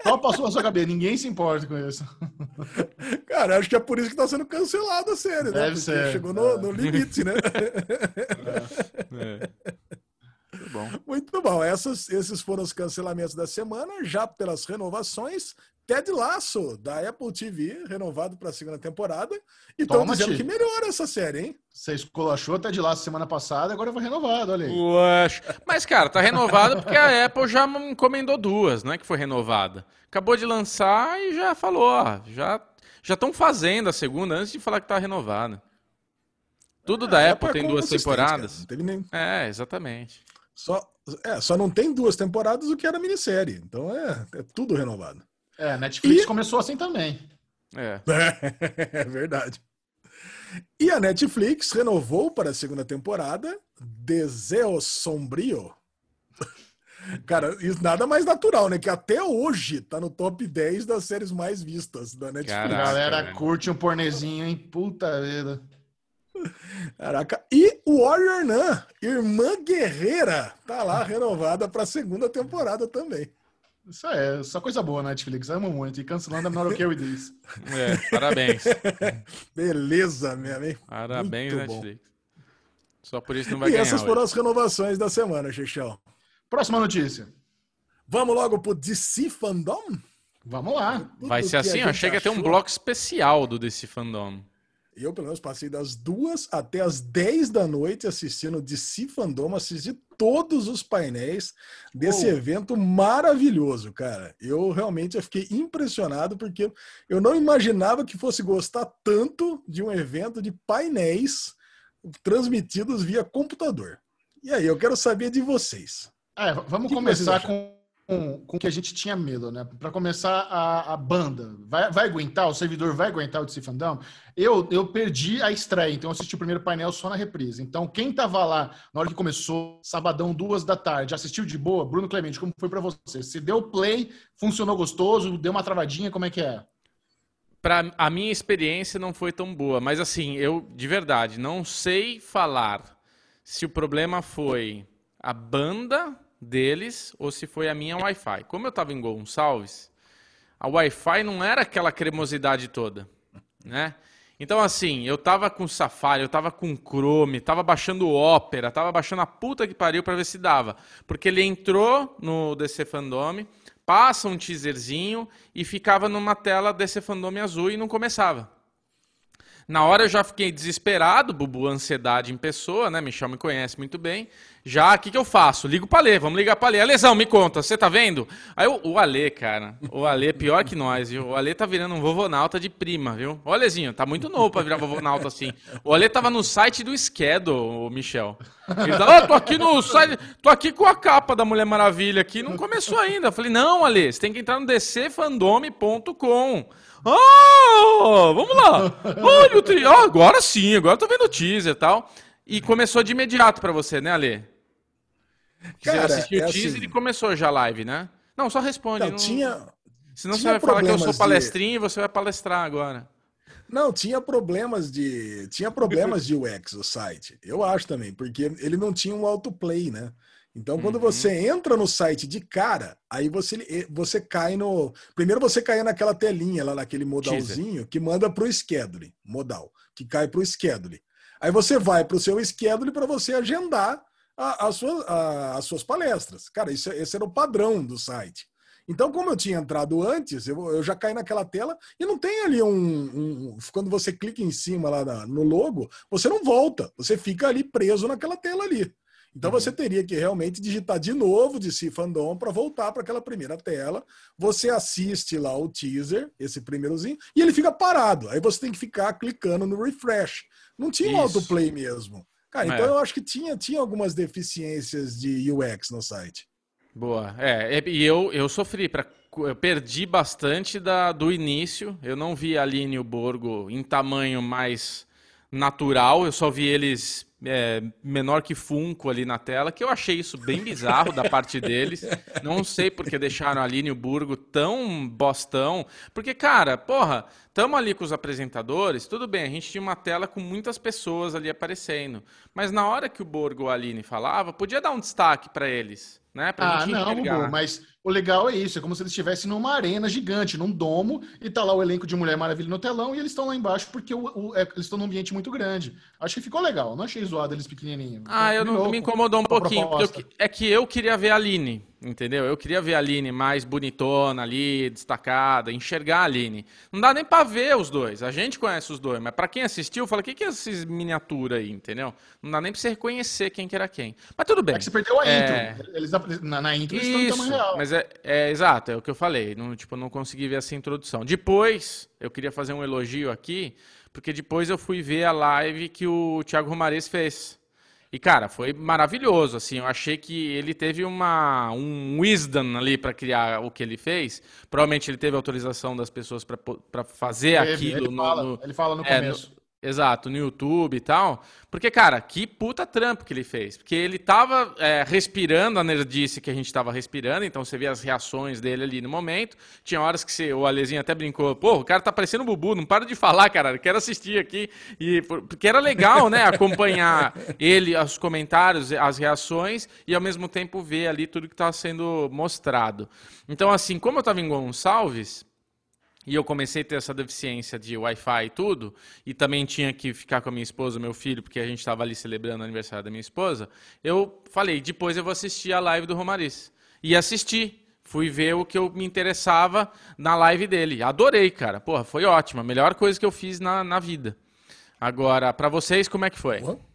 só passou na sua cabeça. Ninguém se importa com isso. Cara, acho que é por isso que tá sendo cancelada a série, né? Deve Porque ser, chegou no, é. no limite, né? É. Muito bom. Muito bom. Essas, esses foram os cancelamentos da semana. Já pelas renovações, Ted Lasso, da Apple TV, renovado para a segunda temporada. E estão dizendo que melhora essa série, hein? Você esculachou até de lá semana passada, agora foi renovado, olha aí. Uax. Mas, cara, tá renovado porque a Apple já encomendou duas, não é que foi renovada. Acabou de lançar e já falou, ó, já Já estão fazendo a segunda antes de falar que tá renovada. Tudo da É, Apple é tem como duas temporadas. cara, Não teve nem... É, exatamente. Só, é, só não tem duas temporadas o que era minissérie. Então é, é tudo renovado. É, a Netflix E- começou assim também. É. É verdade. E a Netflix renovou para a segunda temporada Deseo Sombrio. Cara, isso nada mais natural, né? Que até hoje tá no top 10 das séries mais vistas da Netflix. A Caraca, galera velho. curte um pornezinho, hein? Puta vida. Caraca. E Warrior Nun, Irmã Guerreira, tá lá renovada para a segunda temporada também. Isso é só coisa boa na Netflix. Amo muito. E cancelando a menor que eu diz. É, parabéns. Beleza, mesmo, hein? Parabéns, Muito bom. Netflix. Só por isso não vai E ganhar. essas hoje. foram as renovações da semana, Xixão. Próxima notícia. Vamos logo pro DC Fandom? Vamos lá. Tudo Vai ser que a assim? Achei que ia ter um bloco especial do DC Fandom. Eu, pelo menos, passei das duas até as 10 da noite assistindo DC Fandom, assisti todos os painéis desse Uou. evento maravilhoso, cara. Eu realmente fiquei impressionado porque eu não imaginava que fosse gostar tanto de um evento de painéis transmitidos via computador. E aí, eu quero saber de vocês. É, vamos que começar com, com, o que a gente tinha medo, né? Para começar, a, a banda vai, vai aguentar, o servidor vai aguentar o DC? Eu, eu perdi a estreia, então eu assisti o primeiro painel só na reprise. Então, quem tava lá na hora que começou, sabadão, duas da tarde, assistiu de boa, Bruno Clemente, como foi para você? Se deu play, funcionou gostoso, deu uma travadinha, como é que é? Pra, a minha experiência não foi tão boa, mas assim, eu de verdade não sei falar se o problema foi a banda deles ou se foi a minha Wi-Fi. Como eu estava em Gonçalves, a Wi-Fi não era aquela cremosidade toda, né? Então assim, eu tava com Safari, eu tava com Chrome, tava baixando Opera, tava baixando a puta que pariu para ver se dava, porque ele entrou no DC Fandom, passa um teaserzinho e ficava numa tela DC Fandom azul e não começava. Na hora eu já fiquei desesperado, Bubu, ansiedade em pessoa, né? Michel me conhece muito bem. Já, o que, que eu faço? Ligo pra Lê, vamos ligar pra Lê. Alesão, me conta, você tá vendo? Aí o, o Ale, cara, o Ale é pior que nós, viu? O Ale tá virando um vovonauta de prima, viu? Ô, Alezinho, tá muito novo pra virar vovonauta assim. O Ale tava no site do Schedule, o Michel. Ele tava, ah, tô aqui no site, tô aqui com a capa da Mulher Maravilha aqui, não começou ainda. Eu falei, não, Ale, você tem que entrar no dcfandome.com. Ah, vamos lá. Olha o tri... ah, agora sim, agora eu tô vendo o teaser e tal. E começou de imediato pra você, né, Ale? Você Cara, assistiu é o teaser assim- e começou já a live, né? Não, só responde. Não, não- tinha, Senão você tinha vai falar que eu sou problemas de- palestrinho e você vai palestrar agora. Não, tinha problemas de tinha problemas de UX o site. Eu acho também, porque ele não tinha um autoplay, né? Então, quando Uhum. você entra no site de cara, aí você você cai no primeiro você cai naquela telinha lá naquele modalzinho que manda para o schedule, modal, que cai para o schedule. Aí você vai para o seu schedule para você agendar a, a sua- a- as suas palestras. Cara, isso, esse era o padrão do site. Então, como eu tinha entrado antes, eu, eu já caí naquela tela e não tem ali um, um- Quando você clica em cima lá na- no logo, você não volta, você fica ali preso naquela tela ali. Então você teria que realmente digitar de novo de C Fandom para voltar para aquela primeira tela. Você assiste lá o teaser, esse primeirozinho, e ele fica parado. Aí você tem que ficar clicando no refresh. Não tinha um autoplay mesmo. Cara, É. então eu acho que tinha, tinha algumas deficiências de UX no site. Boa. É, e eu, eu sofri, pra, eu perdi bastante da, do início. Eu não vi a Aline e o Borgo em tamanho mais natural, eu só vi eles é, menor que Funko ali na tela, que eu achei isso bem bizarro da parte deles. Não sei porque deixaram a Aline e o Burgo tão bostão. Porque, cara, porra, tamo ali com os apresentadores, tudo bem, a gente tinha uma tela com muitas pessoas ali aparecendo. Mas na hora que o Borgo ou a Aline falava, podia dar um destaque pra eles, né? Pra Ah, gente não, enxergar. Mas o legal é isso, é como se eles estivessem numa arena gigante, num domo, e tá lá o elenco de Mulher Maravilha no telão, e eles estão lá embaixo porque o- o- é, eles estão num ambiente muito grande. Acho que ficou legal, não achei zoado eles pequenininhos. Ah, eu não me com- incomodou um pouquinho. eu é que eu queria ver a Aline, entendeu? Eu queria ver a Aline mais bonitona ali, destacada, enxergar a Aline. Não dá nem pra ver os dois. A gente conhece os dois, mas pra quem assistiu, fala: o que, que é esses miniatura aí, entendeu? Não dá nem pra você reconhecer quem que era quem. Mas tudo bem. É que você perdeu a É. intro. Eles, na, na intro eles estão em Isso, tamanho real. mas é é, é, exato, é o que eu falei. Não, tipo, não consegui ver essa introdução. Depois, eu queria fazer um elogio aqui, porque depois eu fui ver a live que o Thiago Romariz fez. E, cara, foi maravilhoso, assim, eu achei que ele teve uma, um wisdom ali para criar o que ele fez. Provavelmente ele teve autorização das pessoas para fazer Ele- aquilo. ele, no- fala, no- ele fala no é, começo. Exato, no YouTube e tal. Porque, cara, que puta trampo que ele fez. Porque ele tava é, respirando a nerdice que a gente tava respirando, então você vê as reações dele ali no momento. Tinha horas que você, o Alezinho até brincou, pô, o cara tá parecendo um bubu, não para de falar, cara, eu quero assistir aqui. E, por- porque era legal, né, acompanhar ele, os comentários, as reações, e ao mesmo tempo ver ali tudo que tá sendo mostrado. Então, assim, como eu tava em Gonçalves, e eu comecei a ter essa deficiência de Wi-Fi e tudo, e também tinha que ficar com a minha esposa, meu filho, porque a gente estava ali celebrando o aniversário da minha esposa, eu falei, depois eu vou assistir a live do Romariz. E assisti. Fui ver o que eu me interessava na live dele. Adorei, cara. Porra, foi ótima. Melhor coisa que eu fiz na, na vida. Agora, pra vocês, como é que foi? Porra.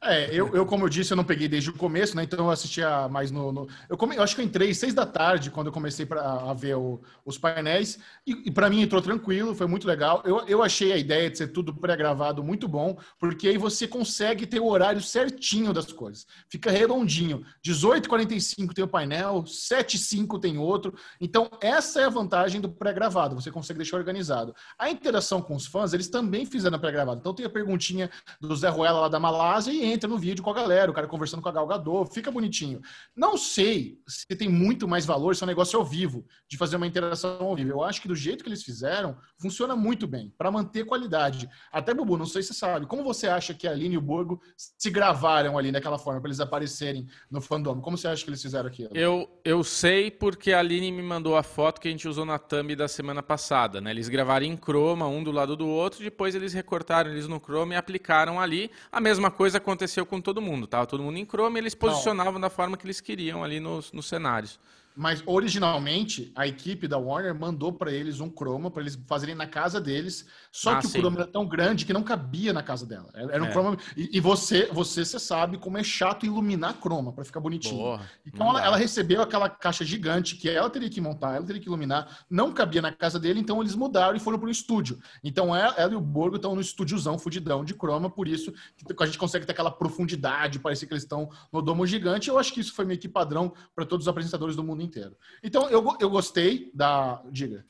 É, eu, eu, como eu disse, eu não peguei desde o começo, né? Então eu assistia mais no. no- eu, come, eu acho que eu entrei seis da tarde quando eu comecei pra, a ver o- os painéis. E, e para mim entrou tranquilo, foi muito legal. Eu, eu achei a ideia de ser tudo pré-gravado muito bom, porque aí você consegue ter o horário certinho das coisas. Fica redondinho. 18h45 tem o painel, 7h05 tem outro. Então, essa é a vantagem do pré-gravado. Você consegue deixar organizado. A interação com os fãs, eles também fizeram pré-gravado. Então tem a perguntinha do Zé Ruela lá da Malásia e entra no vídeo com a galera, o cara conversando com a Gal Gadot, fica bonitinho. Não sei se tem muito mais valor se é um negócio ao vivo, de fazer uma interação ao vivo. Eu acho que do jeito que eles fizeram, funciona muito bem, para manter qualidade. Até, Bubu, não sei se você sabe, como você acha que a Aline e o Borgo se gravaram ali daquela forma, para eles aparecerem no fandom? Como você acha que eles fizeram aquilo? Eu, eu sei porque a Aline me mandou a foto que a gente usou na thumb da semana passada, né? Eles gravaram em chroma, um do lado do outro, depois eles recortaram eles no chroma e aplicaram ali. A mesma coisa aconteceu com todo mundo, tava todo mundo em chroma e eles posicionavam da forma que eles queriam ali nos, nos cenários. Mas originalmente a equipe da Warner mandou para eles um chroma para eles fazerem na casa deles. Só Ah, que sim. o chroma era tão grande que não cabia na casa dela. Era um É. chroma e, e você, você, você sabe como é chato iluminar chroma para ficar bonitinho. Porra, Então ela, ela recebeu aquela caixa gigante que ela teria que montar, ela teria que iluminar, não cabia na casa dele, então eles mudaram e foram para o estúdio. Então ela, ela e o Borgo estão no estúdiozão fudidão de croma, por isso que a gente consegue ter aquela profundidade, parecer que eles estão no domo gigante. Eu acho que isso foi meio que padrão para todos os apresentadores do mundo inteiro. Então eu, eu gostei da. Diga.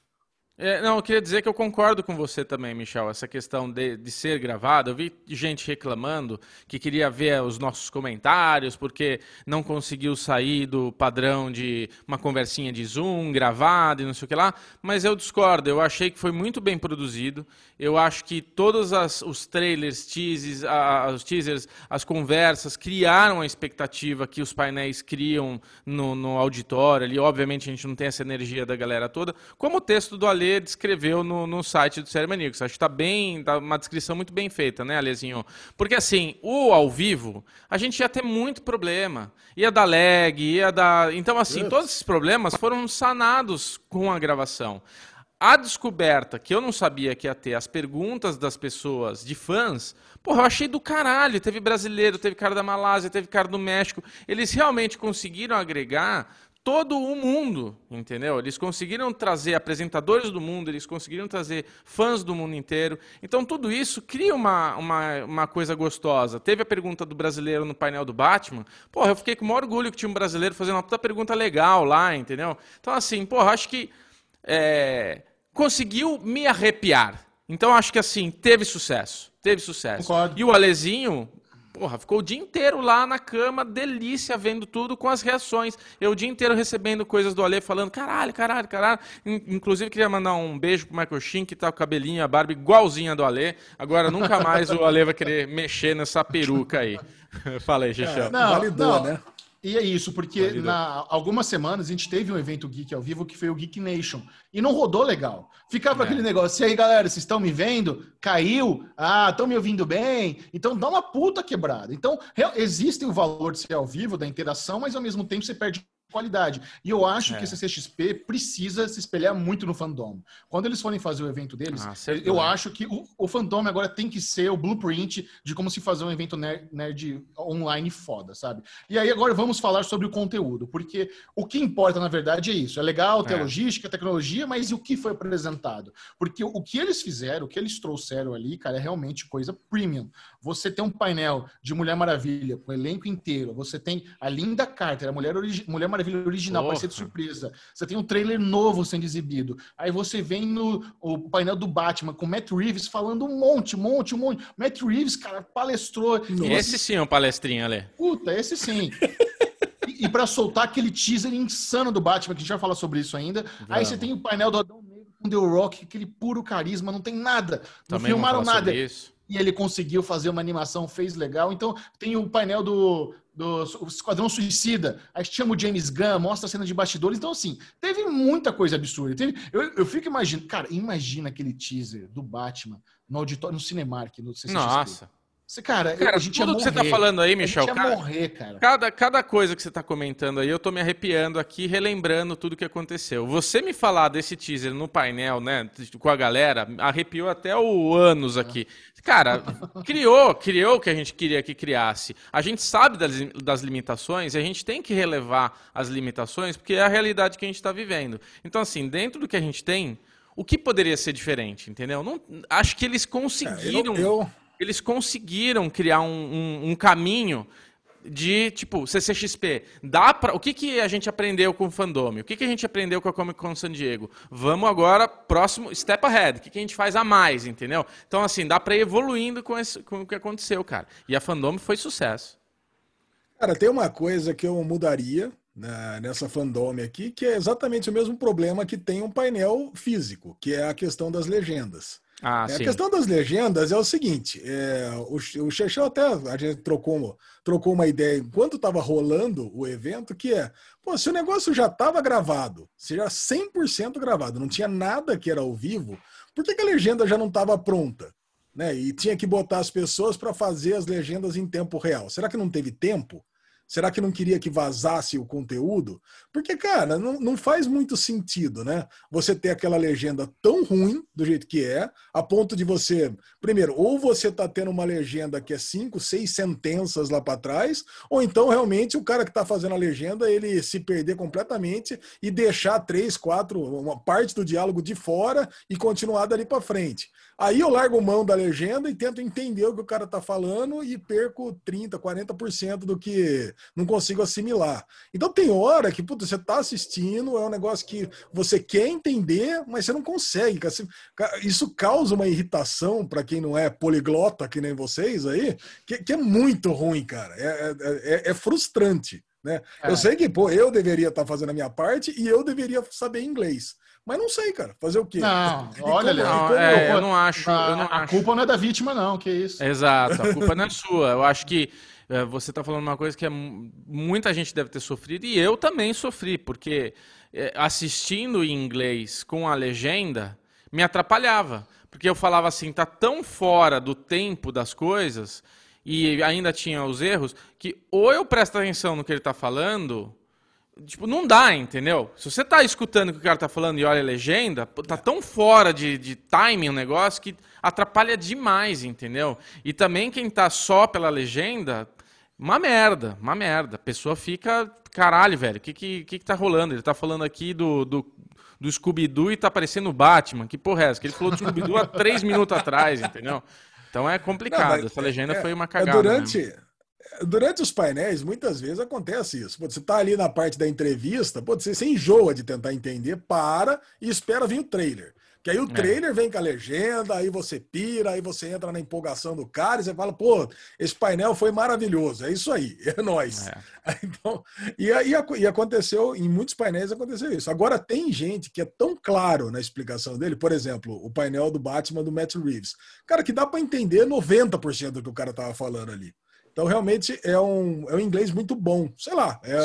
É, não, eu queria dizer que eu concordo com você também, Michel, essa questão de, de ser gravado. Eu vi gente reclamando que queria ver os nossos comentários porque não conseguiu sair do padrão de uma conversinha de Zoom gravada e não sei o que lá, mas eu discordo. Eu achei que foi muito bem produzido. Eu acho que todos as- os trailers, teasers, a- os teasers, as conversas criaram a expectativa que os painéis criam no, no auditório ali. Obviamente a gente não tem essa energia da galera toda, como o texto do Descreveu no, no site do Série Maníacos. Acho que tá bem, tá uma descrição muito bem feita, né, Alezinho? Porque assim, o ao vivo, a gente ia ter muito problema. Ia dar lag, ia dar. Então, assim, Putz. todos esses problemas foram sanados com a gravação. A descoberta que eu não sabia que ia ter, as perguntas das pessoas, de fãs, porra, eu achei do caralho. Teve brasileiro, teve cara da Malásia, teve cara do México. Eles realmente conseguiram agregar todo o mundo, entendeu? Eles conseguiram trazer apresentadores do mundo, eles conseguiram trazer fãs do mundo inteiro. Então, tudo isso cria uma, uma, uma coisa gostosa. Teve a pergunta do brasileiro no painel do Batman. Porra, eu fiquei com o maior orgulho que tinha um brasileiro fazendo uma puta pergunta legal lá, entendeu? Então, assim, porra, acho que é, conseguiu me arrepiar. Então acho que assim, teve sucesso. Teve sucesso. Concordo. E o Alezinho, porra, ficou o dia inteiro lá na cama, delícia, vendo tudo com as reações. Eu o dia inteiro recebendo coisas do Ale, falando caralho, caralho, caralho. In- Inclusive queria mandar um beijo pro Michael Sheen, que tá com o cabelinho, a barba igualzinha do Ale. Agora nunca mais o Ale vai querer mexer nessa peruca aí. Fala aí, Xixão. Não, Validou, não. né? E é isso, porque na algumas semanas a gente teve um evento geek ao vivo que foi o Geek Nation e não rodou legal. Ficava É. aquele negócio, e aí galera, vocês estão me vendo? Caiu? Ah, estão me ouvindo bem? Então dá uma puta quebrada. Então existe o valor de ser ao vivo, da interação, mas ao mesmo tempo você perde qualidade. E eu acho é. que a CCXP precisa se espelhar muito no fandom. Quando eles forem fazer o evento deles, ah, eu acho que o, o fandom agora tem que ser o blueprint de como se fazer um evento nerd, nerd, online foda, sabe? E aí agora vamos falar sobre o conteúdo, porque o que importa na verdade é isso. É legal ter é. logística, tecnologia, mas e o que foi apresentado? Porque o que eles fizeram, o que eles trouxeram ali, cara, é realmente coisa premium. Você tem um painel de Mulher Maravilha com o elenco inteiro, você tem a Linda Carter, a Mulher, Mulher Maravilha original, Porra. ser de surpresa. Você tem um trailer novo sendo exibido. Aí você vem no o painel do Batman com Matt Reeves falando um monte, um monte, um monte. Matt Reeves, cara, palestrou. Nossa. Esse sim é um palestrinho, Ale. Puta, esse sim. e, e para soltar aquele teaser insano do Batman, que a gente vai falar sobre isso ainda. Vamos. Aí você tem o painel do Adão Negro com The Rock, aquele puro carisma, não tem nada. Não Também filmaram nada. Isso e ele conseguiu fazer uma animação, fez legal. Então, tem o painel do, do Esquadrão Suicida, aí chama o James Gunn, mostra a cena de bastidores. Então, assim, teve muita coisa absurda. Teve, eu, eu fico imaginando, cara, imagina aquele teaser do Batman no auditório, no Cinemark, no CCXP. Nossa. Cara, cara a gente tudo que você tá falando aí, Michel, a gente ia morrer, cara. Cada, cada coisa que você tá comentando aí, eu tô me arrepiando aqui, relembrando tudo que aconteceu. Você me falar desse teaser no painel, né, com a galera, arrepiou até o anos aqui. Cara, criou, criou o que a gente queria que criasse. A gente sabe das, das limitações e a gente tem que relevar as limitações, porque é a realidade que a gente está vivendo. Então, assim, dentro do que a gente tem, o que poderia ser diferente, entendeu? Não, acho que eles conseguiram... É, eu, eu eles conseguiram criar um, um, um caminho de tipo CCXP. Dá para o que, que a gente aprendeu com o Fandome? O que, que a gente aprendeu com a Comic Con San Diego? Vamos agora próximo step ahead. O que, que a gente faz a mais, entendeu? Então assim dá para ir evoluindo com, esse, com o que aconteceu, cara. E a Fandome foi sucesso. Cara, tem uma coisa que eu mudaria né, nessa Fandome aqui, que é exatamente o mesmo problema que tem um painel físico, que é a questão das legendas. Ah, é, a questão das legendas é o seguinte: é, o, o Chechão até a gente trocou, trocou uma ideia enquanto estava rolando o evento, que é, pô, se o negócio já estava gravado, se já 100% gravado, não tinha nada que era ao vivo, por que, que a legenda já não estava pronta? Né? E tinha que botar as pessoas para fazer as legendas em tempo real. Será que não teve tempo? Será que não queria que vazasse o conteúdo? Porque, cara, não, não faz muito sentido, né? Você ter aquela legenda tão ruim do jeito que é, a ponto de você. Primeiro, ou você tá tendo uma legenda que é cinco, seis sentenças lá para trás, ou então realmente o cara que tá fazendo a legenda ele se perder completamente e deixar três, quatro, uma parte do diálogo de fora e continuar dali para frente. Aí eu largo mão da legenda e tento entender o que o cara tá falando e perco 30, 40% do que não consigo assimilar. Então tem hora que puta, você tá assistindo, é um negócio que você quer entender, mas você não consegue. Isso causa uma irritação para quem não é poliglota, que nem vocês aí, que, que é muito ruim, cara. É, é, é, é frustrante. Né? Eu é. sei que pô, eu deveria estar tá fazendo a minha parte e eu deveria saber inglês. Mas não sei, cara. Fazer o quê? Não, olha, como, não, como, é, eu não acho. A, eu não a acho. culpa não é da vítima, não. Que isso? Exato, a culpa não é sua. Eu acho que é, você está falando uma coisa que é, muita gente deve ter sofrido e eu também sofri, porque é, assistindo em inglês com a legenda me atrapalhava. Porque eu falava assim, tá tão fora do tempo das coisas e ainda tinha os erros que ou eu presto atenção no que ele está falando Tipo, não dá, entendeu? Se você tá escutando o que o cara tá falando e olha a legenda, tá tão fora de, de timing o negócio que atrapalha demais, entendeu? E também quem tá só pela legenda, uma merda, uma merda. A pessoa fica, caralho, velho, o que, que, que, que tá rolando? Ele tá falando aqui do, do, do Scooby-Doo e tá parecendo o Batman. Que porra é essa? Que ele falou do Scooby-Doo há três minutos atrás, entendeu? Então é complicado. Não, Essa legenda é, foi uma é cagada. É durante, mesmo durante os painéis, muitas vezes acontece isso. Você está ali na parte da entrevista, pô, você, você enjoa de tentar entender, para e espera vir o trailer. Que aí o é. trailer é. vem com a legenda, aí você pira, aí você entra na empolgação do cara e você fala, pô, esse painel foi maravilhoso, é isso aí, é nós. É. Então, e, e, e aconteceu, em muitos painéis aconteceu isso. Agora tem gente que é tão claro na explicação dele, por exemplo, o painel do Batman do Matt Reeves. Cara, que dá para entender 90% do que o cara tava falando ali. Então, realmente, é um, é um inglês muito bom. Sei lá, é,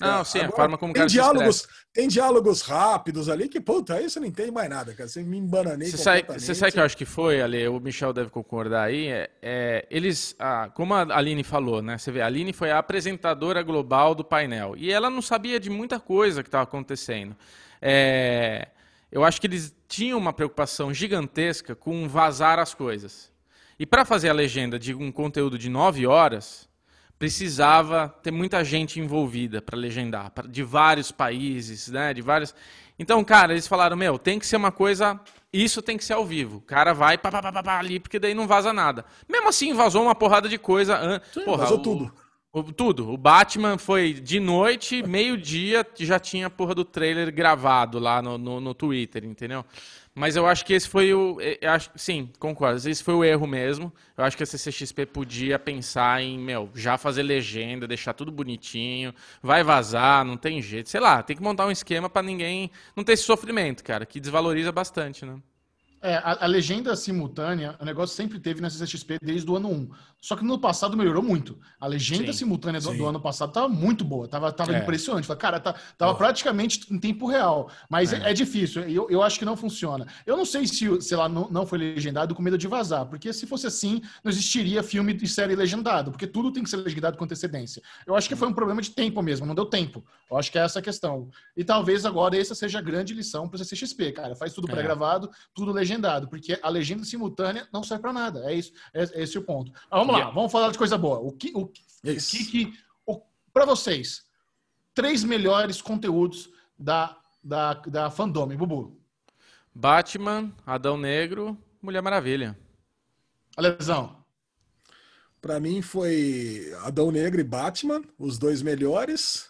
Não, sim, Agora, a forma como tem diálogos, Tem diálogos rápidos ali que, puta, aí você não entende mais nada, cara. Você me embananei Você sabe, você sabe que eu acho que foi, Ale, o Michel deve concordar aí, é, é eles, ah, como a Aline falou, né, você vê, a Aline foi a apresentadora global do painel, e ela não sabia de muita coisa que estava acontecendo. É, eu acho que eles tinham uma preocupação gigantesca com vazar as coisas. E para fazer a legenda de um conteúdo de nove horas, precisava ter muita gente envolvida para legendar, de vários países, né? De vários. Então, cara, eles falaram: meu, tem que ser uma coisa. Isso tem que ser ao vivo. O cara vai pá, pá, pá, pá, ali, porque daí não vaza nada. Mesmo assim, vazou uma porrada de coisa. Sim, Porra, vazou o, tudo. O, tudo. O Batman foi de noite, meio-dia, já tinha a porra do trailer gravado lá no, no, no Twitter, entendeu? Mas eu acho que esse foi o. Acho, sim, concordo. Esse foi o erro mesmo. Eu acho que a CCXP podia pensar em, meu, já fazer legenda, deixar tudo bonitinho, vai vazar, não tem jeito. Sei lá, tem que montar um esquema para ninguém não ter esse sofrimento, cara, que desvaloriza bastante, né? É, a, a, legenda simultânea, o negócio sempre teve na CCXP desde o ano 1. Só que no passado melhorou muito. A legenda sim, simultânea do, do, ano passado estava muito boa, tava, tava é. impressionante. Cara, tá, tava praticamente em tempo real. Mas é, é, difícil, eu, eu acho que não funciona. Eu não sei se, sei lá, não, não foi legendado com medo de vazar, porque se fosse assim, não existiria filme de série legendado, porque tudo tem que ser legendado com antecedência. Eu acho que foi um problema de tempo mesmo, não deu tempo. Eu acho que é essa a questão. E talvez agora essa seja a grande lição para o CCXP, cara. Faz tudo é. pré-gravado, tudo legendado legendado, porque a legenda simultânea não serve para nada. É isso, é, é esse o ponto. Ah, vamos lá, vamos falar de coisa boa. O que, o, o que, que para vocês, três melhores conteúdos da, da, da fandom, Bubu? Batman, Adão Negro, Mulher Maravilha. Alesão. Para mim foi Adão Negro e Batman, os dois melhores.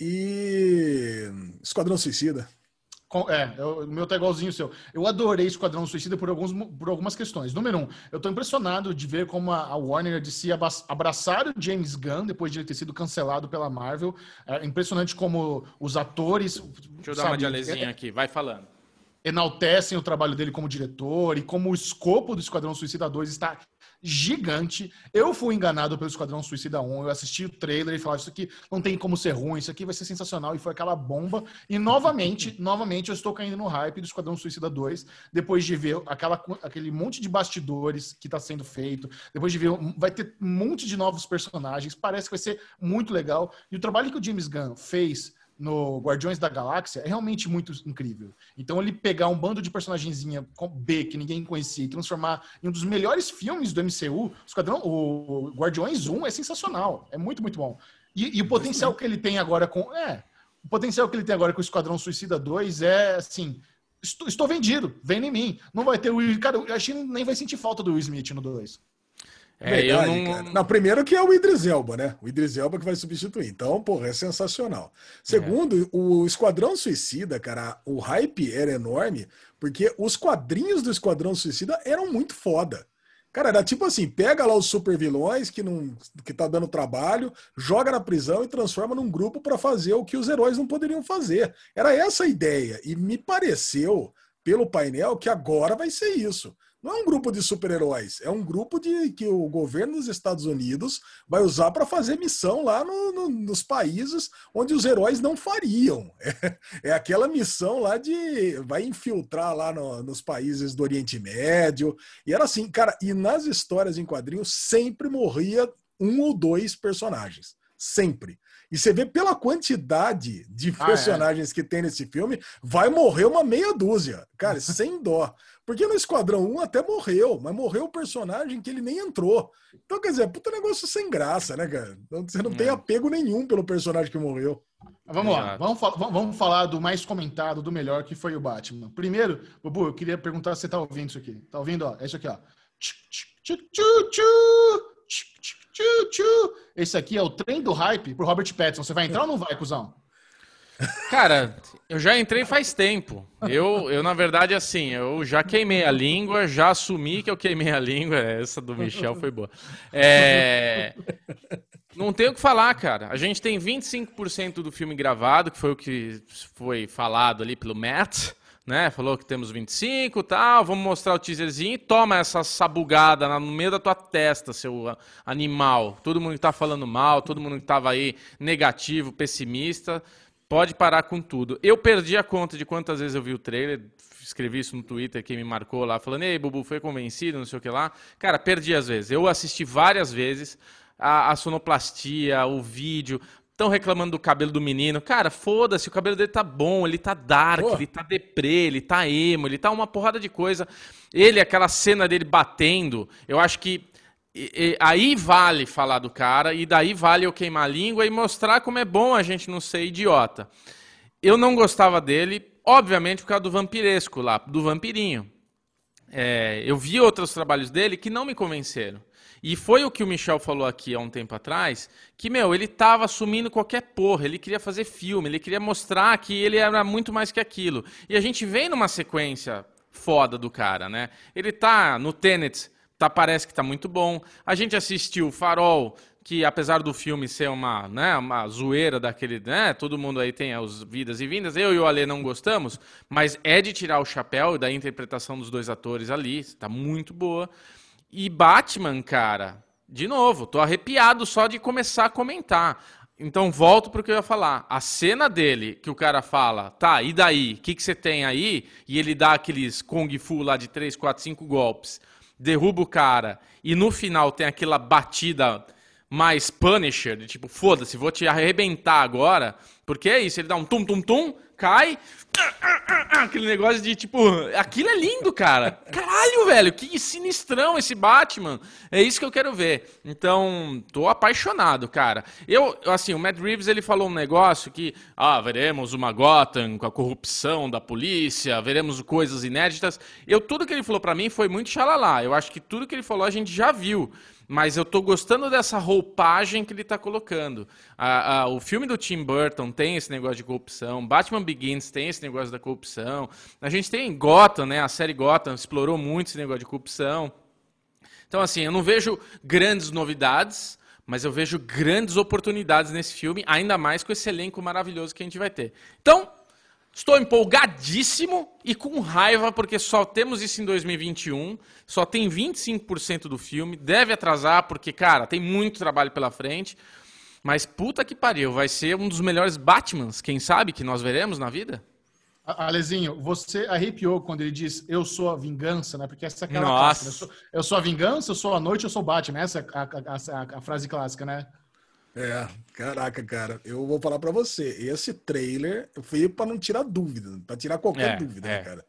E Esquadrão Suicida. É, o meu tá igualzinho o seu. Eu adorei Esquadrão Suicida por, alguns, por algumas questões. Número um, eu tô impressionado de ver como a, Warner de se abraçar o James Gunn depois de ele ter sido cancelado pela Marvel. É impressionante como os atores. Deixa eu dar uma de alezinha é, aqui, vai falando. Enaltecem o trabalho dele como diretor e como o escopo do Esquadrão Suicida 2 está gigante. Eu fui enganado pelo Esquadrão Suicida 1. Eu assisti o trailer e falava: Isso aqui não tem como ser ruim, isso aqui vai ser sensacional. E foi aquela bomba. E novamente, novamente, eu estou caindo no hype do Esquadrão Suicida 2, depois de ver aquela, aquele monte de bastidores que está sendo feito, depois de ver. Vai ter um monte de novos personagens. Parece que vai ser muito legal. E o trabalho que o James Gunn fez no Guardiões da Galáxia é realmente muito incrível. Então ele pegar um bando de personagenzinha B que ninguém conhecia e transformar em um dos melhores filmes do MCU, Esquadrão, o Guardiões 1 é sensacional, é muito, muito bom. E, e o potencial que ele tem agora com... É, o potencial que ele tem agora com o Esquadrão Suicida 2 é, assim... Estou, estou vendido, vem em mim. Não vai ter o. Cara, eu achei que nem vai sentir falta do Will Smith no 2. É, Verdade, eu não... não... primeiro que é o Idris Elba, né? O Idris Elba que vai substituir. Então, porra, é sensacional. Segundo, é. o Esquadrão Suicida, cara, o hype era enorme, porque os quadrinhos do Esquadrão Suicida eram muito foda. Cara, era tipo assim, pega lá os super vilões que não que tá dando trabalho, joga na prisão e transforma num grupo para fazer o que os heróis não poderiam fazer. Era essa a ideia. E me pareceu, pelo painel, que agora vai ser isso. Não é um grupo de super-heróis, é um grupo de que o governo dos Estados Unidos vai usar para fazer missão lá no, no, nos países onde os heróis não fariam. É, é aquela missão lá de vai infiltrar lá no, nos países do Oriente Médio. E era assim, cara, e nas histórias em quadrinhos sempre morria um ou dois personagens. Sempre. E você vê pela quantidade de personagens ah, é. que tem nesse filme, vai morrer uma meia dúzia. Cara, sem dó. Porque no Esquadrão 1 até morreu, mas morreu o personagem que ele nem entrou. Então, quer dizer, puta negócio sem graça, né, cara? Então, você não é. tem apego nenhum pelo personagem que morreu. Vamos Exato. lá, vamos, vamos falar do mais comentado, do melhor, que foi o Batman. Primeiro, Bubu, eu queria perguntar se você tá ouvindo isso aqui. Tá ouvindo? Ó, é isso aqui, ó. Esse aqui é o trem do hype pro Robert Pattinson. Você vai entrar ou não vai, cuzão? Cara, eu já entrei faz tempo. Eu, eu, na verdade, assim, eu já queimei a língua, já assumi que eu queimei a língua. Essa do Michel foi boa. É... Não tenho o que falar, cara. A gente tem 25% do filme gravado, que foi o que foi falado ali pelo Matt, né? Falou que temos 25 tal, vamos mostrar o teaserzinho e toma essa sabugada no meio da tua testa, seu animal. Todo mundo que tá falando mal, todo mundo que tava aí negativo, pessimista, pode parar com tudo. Eu perdi a conta de quantas vezes eu vi o trailer, escrevi isso no Twitter, quem me marcou lá, falando, ei, Bubu, foi convencido, não sei o que lá. Cara, perdi às vezes. Eu assisti várias vezes a, a sonoplastia, o vídeo. Estão reclamando do cabelo do menino. Cara, foda-se, o cabelo dele tá bom, ele tá dark, Pô. ele tá deprê, ele tá emo, ele tá uma porrada de coisa. Ele, aquela cena dele batendo, eu acho que e, e, aí vale falar do cara, e daí vale eu queimar a língua e mostrar como é bom a gente não ser idiota. Eu não gostava dele, obviamente por causa do vampiresco lá, do vampirinho. É, eu vi outros trabalhos dele que não me convenceram. E foi o que o Michel falou aqui há um tempo atrás, que, meu, ele estava assumindo qualquer porra, ele queria fazer filme, ele queria mostrar que ele era muito mais que aquilo. E a gente vem numa sequência foda do cara, né? Ele tá no Tenet, tá, parece que tá muito bom. A gente assistiu Farol, que apesar do filme ser uma, né, uma zoeira daquele, né, todo mundo aí tem as vidas e vindas, eu e o Ale não gostamos, mas é de tirar o chapéu da interpretação dos dois atores ali, está muito boa. E Batman, cara, de novo, tô arrepiado só de começar a comentar. Então volto para o que eu ia falar. A cena dele, que o cara fala, tá, e daí? O que, que você tem aí? E ele dá aqueles Kung Fu lá de 3, 4, 5 golpes, derruba o cara, e no final tem aquela batida mais Punisher, de tipo, foda-se, vou te arrebentar agora, porque é isso, ele dá um tum-tum-tum, cai, aquele negócio de tipo, aquilo é lindo, cara. Caralho, velho, que sinistrão esse Batman. É isso que eu quero ver. Então, tô apaixonado, cara. Eu, assim, o Matt Reeves ele falou um negócio que, ah, veremos uma Gotham com a corrupção da polícia, veremos coisas inéditas. Eu tudo que ele falou para mim foi muito xalalá. Eu acho que tudo que ele falou a gente já viu mas eu tô gostando dessa roupagem que ele tá colocando. A, a, o filme do Tim Burton tem esse negócio de corrupção, Batman Begins tem esse negócio da corrupção, a gente tem Gotham, né? A série Gotham explorou muito esse negócio de corrupção. Então, assim, eu não vejo grandes novidades, mas eu vejo grandes oportunidades nesse filme, ainda mais com esse elenco maravilhoso que a gente vai ter. Então, Estou empolgadíssimo e com raiva porque só temos isso em 2021, só tem 25% do filme, deve atrasar porque, cara, tem muito trabalho pela frente. Mas puta que pariu, vai ser um dos melhores Batmans, quem sabe, que nós veremos na vida? Alezinho, você arrepiou quando ele diz eu sou a vingança, né? Porque essa é aquela Nossa. clássica. Eu sou, eu sou a vingança, eu sou a noite, eu sou o Batman. Essa é a, a, a, a frase clássica, né? É, caraca, cara, eu vou falar para você, esse trailer foi para não tirar dúvida, para tirar qualquer é, dúvida, né, é. cara?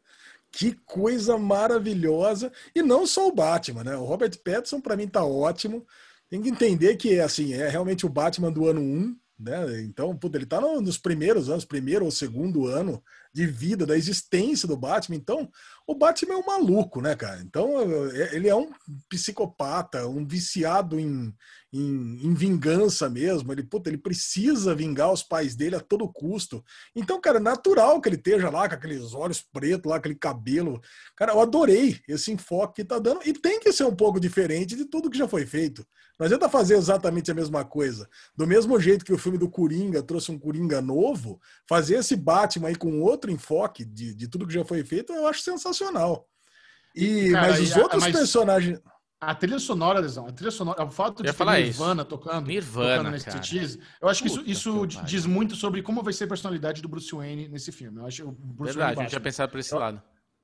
Que coisa maravilhosa! E não só o Batman, né? O Robert Pattinson para mim tá ótimo. Tem que entender que assim, é realmente o Batman do ano 1, né? Então, puta, ele tá no, nos primeiros anos, primeiro ou segundo ano de vida, da existência do Batman. Então, o Batman é um maluco, né, cara? Então, é, ele é um psicopata, um viciado em, em, em, vingança mesmo. Ele, puta, ele precisa vingar os pais dele a todo custo. Então, cara, é natural que ele esteja lá com aqueles olhos pretos, lá, aquele cabelo. Cara, eu adorei esse enfoque que tá dando. E tem que ser um pouco diferente de tudo que já foi feito. Não adianta fazer exatamente a mesma coisa. Do mesmo jeito que o filme do Coringa trouxe um Coringa novo, fazer esse Batman aí com outro enfoque de, de tudo que já foi feito, eu acho sensacional. E, Cara, mas os outros mas... personagens. A trilha sonora, Lesão, a trilha sonora, o fato de ter Nirvana isso. tocando, Nirvana, tocando nesse tease, eu acho que isso, isso diz muito sobre como vai ser a personalidade do Bruce Wayne nesse filme. Eu acho o Bruce Verdade, Wayne a gente já pensado por esse eu, lado.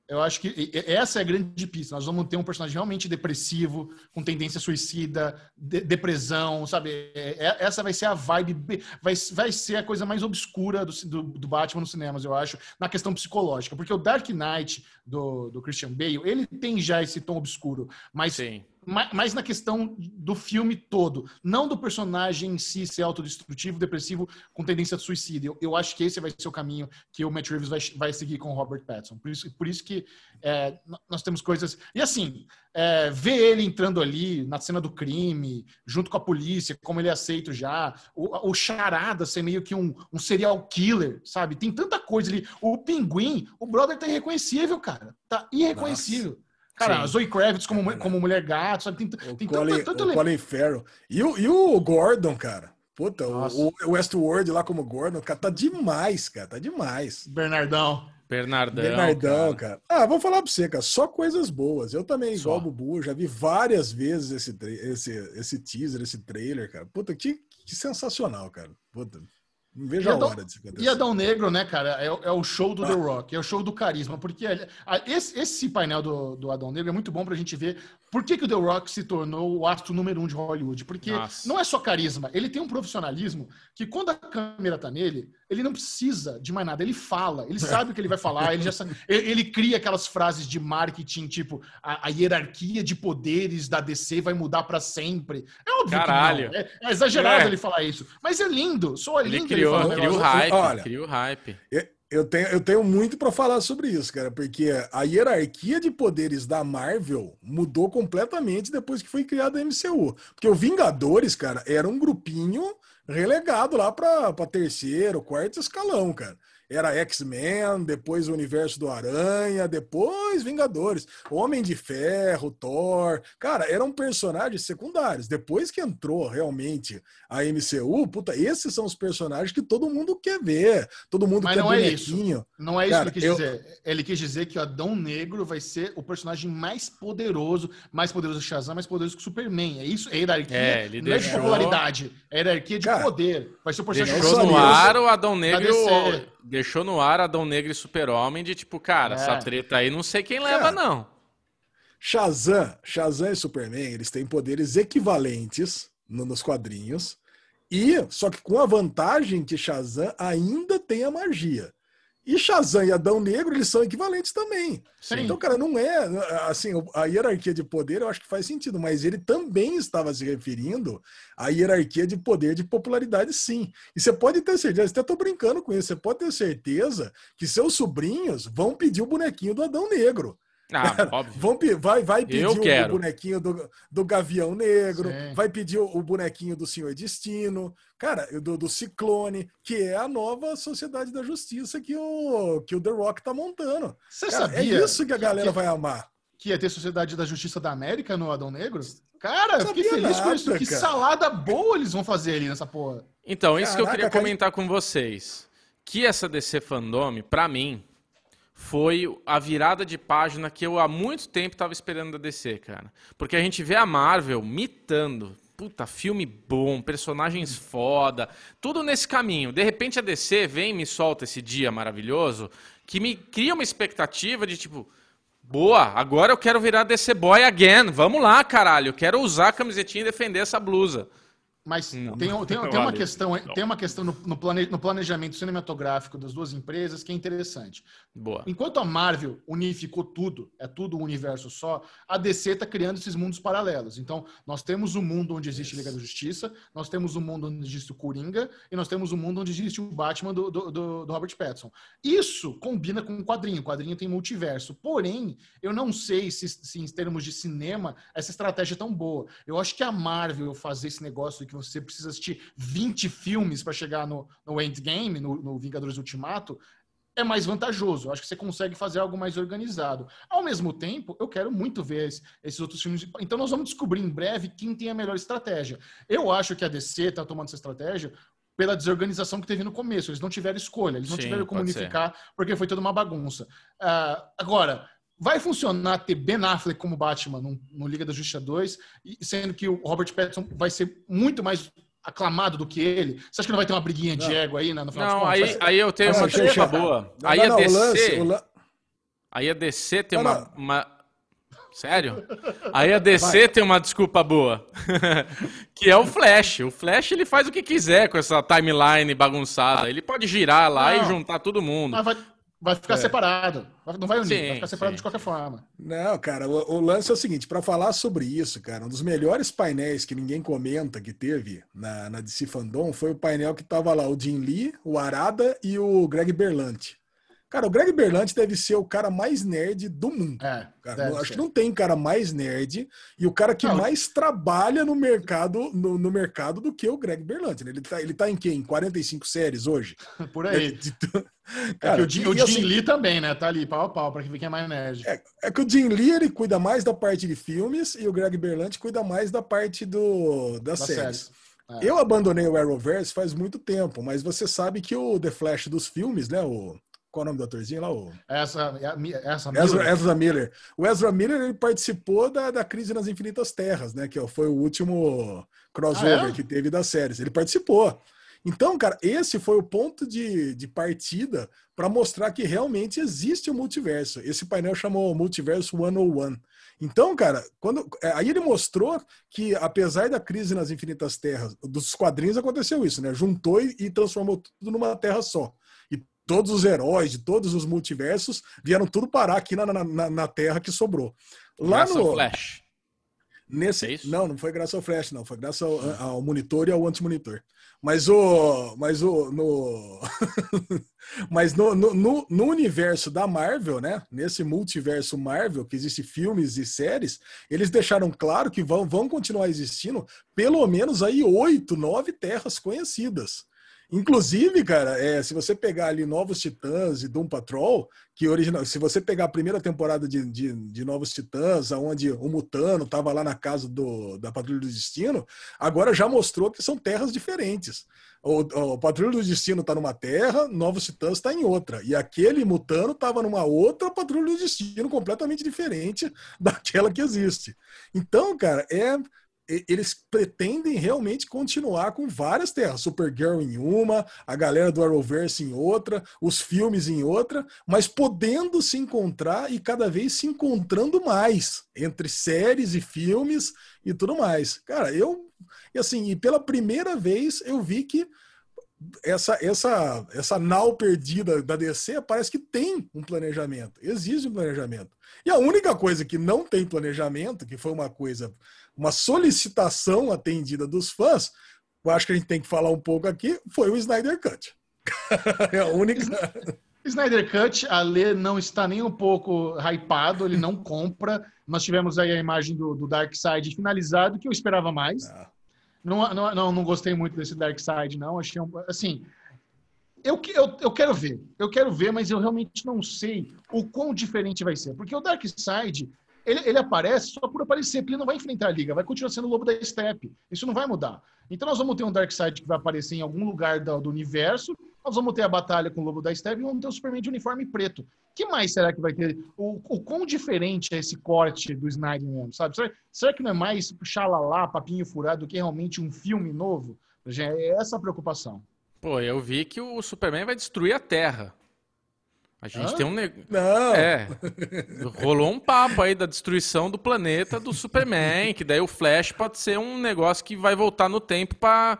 Eu acho que essa é a grande pista. Nós vamos ter um personagem realmente depressivo, com tendência suicida, de, depressão, sabe? É, é, essa vai ser a vibe, vai, vai ser a coisa mais obscura do, do, do, Batman nos cinemas, eu acho, na questão psicológica. Porque o Dark Knight do, do Christian Bale, ele tem já esse tom obscuro, mas Sim mais na questão do filme todo, não do personagem em si ser autodestrutivo, depressivo, com tendência de suicídio. Eu, eu acho que esse vai ser o caminho que o Matt Reeves vai, vai seguir com o Robert Pattinson. Por isso, por isso que é, nós temos coisas. E assim, é, ver ele entrando ali na cena do crime, junto com a polícia, como ele é aceito já, o, o Charada ser meio que um, um serial killer, sabe? Tem tanta coisa ali. O Pinguim, o brother tá irreconhecível, cara. Tá irreconhecível. Nossa. Cara, Sim. Zoe Kravitz como, como mulher gato, sabe? Tem, o tem Colin, tanto, tanto o Colin Farrell. E o, e o Gordon, cara. Puta, o, o Westworld lá como Gordon, cara, tá demais, cara, tá demais. Bernardão. Bernardão. Bernardão, cara. cara. Ah, vou falar pra você, cara, só coisas boas. Eu também, só. igual o Bubu, já vi várias vezes esse, esse, esse teaser, esse trailer, cara. Puta, que, que sensacional, cara. Puta. Não vejo a hora disso acontecer. E Adão Negro, né, cara, é, é, o show do ah. The Rock, é o show do carisma, porque esse, esse painel do, do Adão Negro é muito bom pra gente ver por que, que o The Rock se tornou o astro número um de Hollywood. Porque Nossa. não é só carisma, ele tem um profissionalismo que quando a câmera tá nele, ele não precisa de mais nada, ele fala, ele sabe o que ele vai falar, ele já sabe, ele, ele cria aquelas frases de marketing, tipo, a, a, hierarquia de poderes da DC vai mudar para sempre. É óbvio Caralho. que não. É, é exagerado é. ele falar isso, mas é lindo, só é lindo ele criou, ele criou hype, Olha, criou hype. Eu tenho, eu tenho muito para falar sobre isso, cara, porque a hierarquia de poderes da Marvel mudou completamente depois que foi criada a MCU. Porque o Vingadores, cara, era um grupinho relegado lá para terceiro, quarto escalão, cara era X-Men, depois o universo do Aranha, depois Vingadores, Homem de Ferro, Thor. Cara, eram personagens secundários. Depois que entrou realmente a MCU, puta, esses são os personagens que todo mundo quer ver. Todo mundo Mas quer não é isso. Não é isso Cara, que ele quis eu... dizer. Ele quis dizer que o Adão Negro vai ser o personagem mais poderoso, mais poderoso que Shazam, mais poderoso que o Superman. É isso, é hierarquia, é, ele não deixou... é de popularidade, é hierarquia de Cara, poder. Vai ser o personagem deixou no ar o Adão Negro deixou no ar Adão Negro e Super-Homem de tipo, cara, é. essa treta aí não sei quem leva, é. não. Shazam, Shazam e Superman, eles têm poderes equivalentes no, nos quadrinhos. E só que com a vantagem que Shazam ainda tem a magia. E Shazam e Adão Negro, eles são equivalentes também. Sim. Então, cara, não é assim, a hierarquia de poder, eu acho que faz sentido, mas ele também estava se referindo à hierarquia de poder de popularidade, sim. E você pode ter certeza, até estou brincando com isso, você pode ter certeza que seus sobrinhos vão pedir o bonequinho do Adão Negro. Ah, óbvio. Vão, vai, vai pedir o bonequinho do, do Gavião Negro, Sim. vai pedir o, o, bonequinho do Senhor Destino, cara, do, do Ciclone, que é a nova Sociedade da Justiça que o, que o The Rock tá montando. Você cara, sabia? É isso que a galera que, vai amar. Que ia ter Sociedade da Justiça da América no Adão Negro? Cara, eu fiquei feliz nada, com isso. Que salada boa eles vão fazer ali nessa porra. Então, isso Caraca, que eu queria comentar com vocês. Que essa DC Fandome, pra mim, foi a virada de página que eu há muito tempo estava esperando da DC, cara. Porque a gente vê a Marvel mitando. Puta, filme bom, personagens foda, tudo nesse caminho. De repente a DC vem e me solta esse dia maravilhoso que me cria uma expectativa de tipo, boa, agora eu quero virar DC Boy again. Vamos lá, caralho, eu quero usar a camisetinha e defender essa blusa. Mas não, tem, tem, tem, tem, uma questão, tem uma questão no, no, plane, no, planejamento cinematográfico das duas empresas que é interessante. Boa. Enquanto a Marvel unificou tudo, é tudo um universo só, a DC está criando esses mundos paralelos. Então, nós temos um mundo onde existe Liga da Justiça, nós temos um mundo onde existe o Coringa, e nós temos um mundo onde existe o Batman do, do, do, do Robert Pattinson. Isso combina com o quadrinho. O quadrinho tem multiverso. Porém, eu não sei se, se em termos de cinema essa estratégia é tão boa. Eu acho que a Marvel fazer esse negócio que você precisa assistir 20 filmes para chegar no, no Endgame, no, no Vingadores Ultimato, é mais vantajoso. Acho que você consegue fazer algo mais organizado. Ao mesmo tempo, eu quero muito ver esses outros filmes. Então, nós vamos descobrir em breve quem tem a melhor estratégia. Eu acho que a DC está tomando essa estratégia pela desorganização que teve no começo. Eles não tiveram escolha, eles não Sim, tiveram como unificar, ser. porque foi toda uma bagunça. Uh, agora, vai funcionar ter Ben Affleck como Batman no, no Liga da Justiça 2, sendo que o Robert Pattinson vai ser muito mais aclamado do que ele? Você acha que não vai ter uma briguinha de ego aí né, no final Não, aí, aí eu tenho uma desculpa boa. Não, aí não, a DC... Lance, la... Aí a DC tem uma, uma... Sério? Aí a DC vai. tem uma desculpa boa. que é o Flash. O Flash ele faz o que quiser com essa timeline bagunçada. Ele pode girar lá não. e juntar todo mundo. Mas vai, Vai ficar é. separado. Não vai unir, sim, vai ficar separado sim. de qualquer forma. Não, cara, o, o lance é o seguinte: para falar sobre isso, cara, um dos melhores painéis que ninguém comenta que teve na, na DC Fandom foi o painel que tava lá o Jim Lee, o Arada e o Greg Berlanti. Cara, o Greg Berlanti deve ser o cara mais nerd do mundo. É, acho ser. que não tem cara mais nerd e o cara que não, mais trabalha no mercado no, no, mercado do que o Greg Berlanti. Né? Ele tá, ele tá em quem? 45 séries hoje? Por aí. É, cara, é que o o Jim assim, Lee também, né? Tá ali, pau a pau, pra quem é mais nerd. É, é, que o Jim Lee ele cuida mais da parte de filmes e o Greg Berlanti cuida mais da parte do, das, séries. séries. É. Eu abandonei o Arrowverse faz muito tempo, mas você sabe que o The Flash dos filmes, né? O Qual é o nome do atorzinho lá? O... Essa, essa Ezra, Ezra, Miller. O Ezra Miller ele participou da, da Crise nas Infinitas Terras, né? Que foi o último crossover ah, é? que teve das séries. Ele participou. Então, cara, esse foi o ponto de, de partida para mostrar que realmente existe o um multiverso. Esse painel chamou Multiverso 101. Então, cara, quando é, aí ele mostrou que apesar da crise nas infinitas terras, dos quadrinhos aconteceu isso, né? Juntou e transformou tudo numa terra só. Todos os heróis de todos os multiversos vieram tudo parar aqui na, na, na terra que sobrou. Lá no Flash. Nesse, é não, não foi graças ao Flash, não. Foi graças ao, ao monitor e ao anti-monitor. Mas o. Mas o. No, mas no, no, no, universo da Marvel, né? Nesse multiverso Marvel, que existe filmes e séries, eles deixaram claro que vão, vão continuar existindo pelo menos aí oito, nove terras conhecidas. Inclusive, cara, é, se você pegar ali Novos Titãs e Doom Patrol, que original, se você pegar a primeira temporada de, de, de Novos Titãs, onde o Mutano estava lá na casa do, da Patrulha do Destino, agora já mostrou que são terras diferentes. O, o Patrulha do Destino está numa terra, Novos Titãs está em outra. E aquele Mutano estava numa outra Patrulha do Destino completamente diferente daquela que existe. Então, cara, é eles pretendem realmente continuar com várias terras, Supergirl em uma, a galera do Arrowverse em outra, os filmes em outra, mas podendo se encontrar e cada vez se encontrando mais entre séries e filmes e tudo mais. Cara, eu e assim, e pela primeira vez eu vi que essa essa essa nau perdida da DC parece que tem um planejamento, existe um planejamento. E a única coisa que não tem planejamento, que foi uma coisa uma solicitação atendida dos fãs, eu acho que a gente tem que falar um pouco aqui, foi o Snyder Cut. é a única. Snyder Cut, a Lê não está nem um pouco hypado, ele não compra. Nós tivemos aí a imagem do, do Dark Side finalizado, que eu esperava mais. Ah. Não, não, não, não, gostei muito desse Dark Side, não. Achei um, assim. Eu, eu, eu quero ver, eu quero ver, mas eu realmente não sei o quão diferente vai ser. Porque o Dark Side ele, ele aparece só por aparecer, porque ele não vai enfrentar a Liga, vai continuar sendo o Lobo da Steppe. Isso não vai mudar. Então nós vamos ter um Darkseid que vai aparecer em algum lugar do, do universo, nós vamos ter a batalha com o Lobo da Steppe e vamos ter o Superman de uniforme preto. que mais será que vai ter? O, o quão diferente é esse corte do Snyder mesmo, sabe? Será, será que não é mais xalalá, papinho furado, do que realmente um filme novo? É essa a preocupação. Pô, eu vi que o Superman vai destruir a Terra. A gente Hã? tem um negócio. Não! É. Rolou um papo aí da destruição do planeta do Superman, que daí o Flash pode ser um negócio que vai voltar no tempo para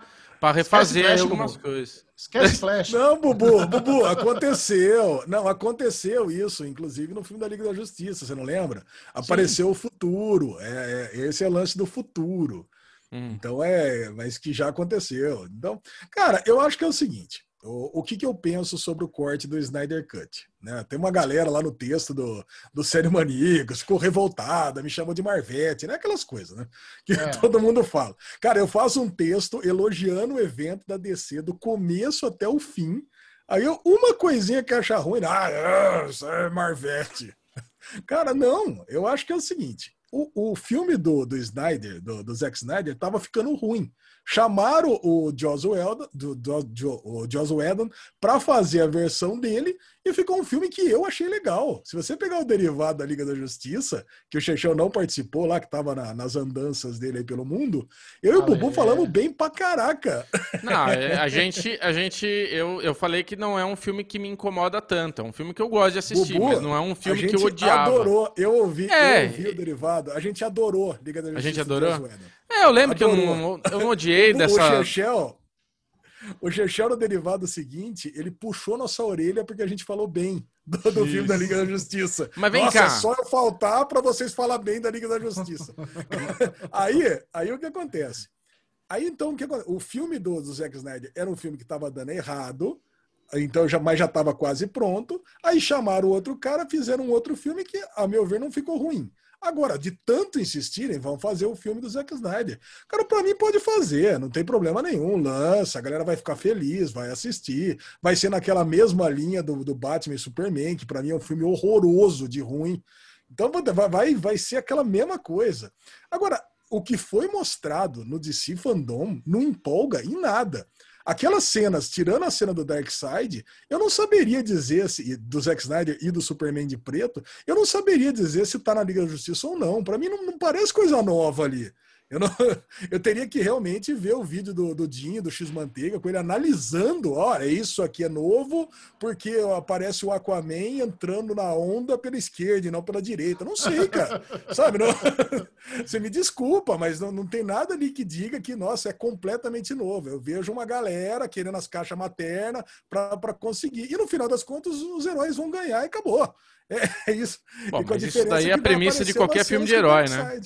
refazer Flash, algumas Bubu. coisas. Esquece Flash. Não, Bubu, Bubu, aconteceu. Não, aconteceu isso, inclusive no filme da Liga da Justiça, você não lembra? Apareceu Sim. o futuro. É, é, esse é o lance do futuro. Hum. Então é, mas que já aconteceu. Então, cara, eu acho que é o seguinte. O, o que, que eu penso sobre o corte do Snyder Cut? Né? Tem uma galera lá no texto do, do Sério Maníacos, ficou revoltada, me chamou de Marvete, né? Aquelas coisas, né? Que é. todo mundo fala. Cara, eu faço um texto elogiando o evento da DC do começo até o fim. Aí eu, uma coisinha que acha ruim, ah, isso é Marvete. Cara, não, eu acho que é o seguinte: o, o filme do, do Snyder, do, do Zack Snyder, tava ficando ruim. Chamaram o Joss Whedon, do, do, do, o Joss Whedon para fazer a versão dele e ficou um filme que eu achei legal. Se você pegar o derivado da Liga da Justiça, que o Chechão não participou lá, que estava na, nas andanças dele aí pelo mundo, eu e o Bubu é... falamos bem pra caraca. Não, é, a gente, a gente eu, eu falei que não é um filme que me incomoda tanto, é um filme que eu gosto de assistir, Bubu, mas não é um filme que eu odiava. adorou, eu ouvi, é... eu ouvi o derivado, a gente adorou Liga da Justiça. A gente adorou? É, eu lembro adorou. que eu não, eu não odiei dessa... O Chechel, o Chechel no derivado seguinte, ele puxou nossa orelha porque a gente falou bem do, do filme da Liga da Justiça. Mas vem Nossa, cá. É só eu faltar para vocês falar bem da Liga da Justiça. aí, aí o que acontece? Aí então, o, que acontece? o filme do, do Zack Snyder era um filme que estava dando errado, então já, mas já estava quase pronto. Aí chamaram o outro cara, fizeram um outro filme que, a meu ver, não ficou ruim. Agora, de tanto insistirem, vão fazer o filme do Zack Snyder. Cara, para mim pode fazer, não tem problema nenhum. Lança, a galera vai ficar feliz, vai assistir. Vai ser naquela mesma linha do, do Batman e Superman, que para mim é um filme horroroso de ruim. Então vai, vai ser aquela mesma coisa. Agora, o que foi mostrado no DC Fandom não empolga em nada. Aquelas cenas, tirando a cena do Darkseid, eu não saberia dizer se do Zack Snyder e do Superman de preto, eu não saberia dizer se tá na Liga da Justiça ou não. Para mim não, não parece coisa nova ali. Eu, não, eu teria que realmente ver o vídeo do, do Dinho, do X-Manteiga, com ele analisando, olha, isso aqui é novo, porque aparece o Aquaman entrando na onda pela esquerda e não pela direita. Não sei, cara. Sabe? Não, você me desculpa, mas não, não tem nada ali que diga que, nossa, é completamente novo. Eu vejo uma galera querendo as caixas maternas para conseguir. E no final das contas, os heróis vão ganhar e acabou. É, é isso. Bom, mas isso daí é a premissa de qualquer filme de herói, né?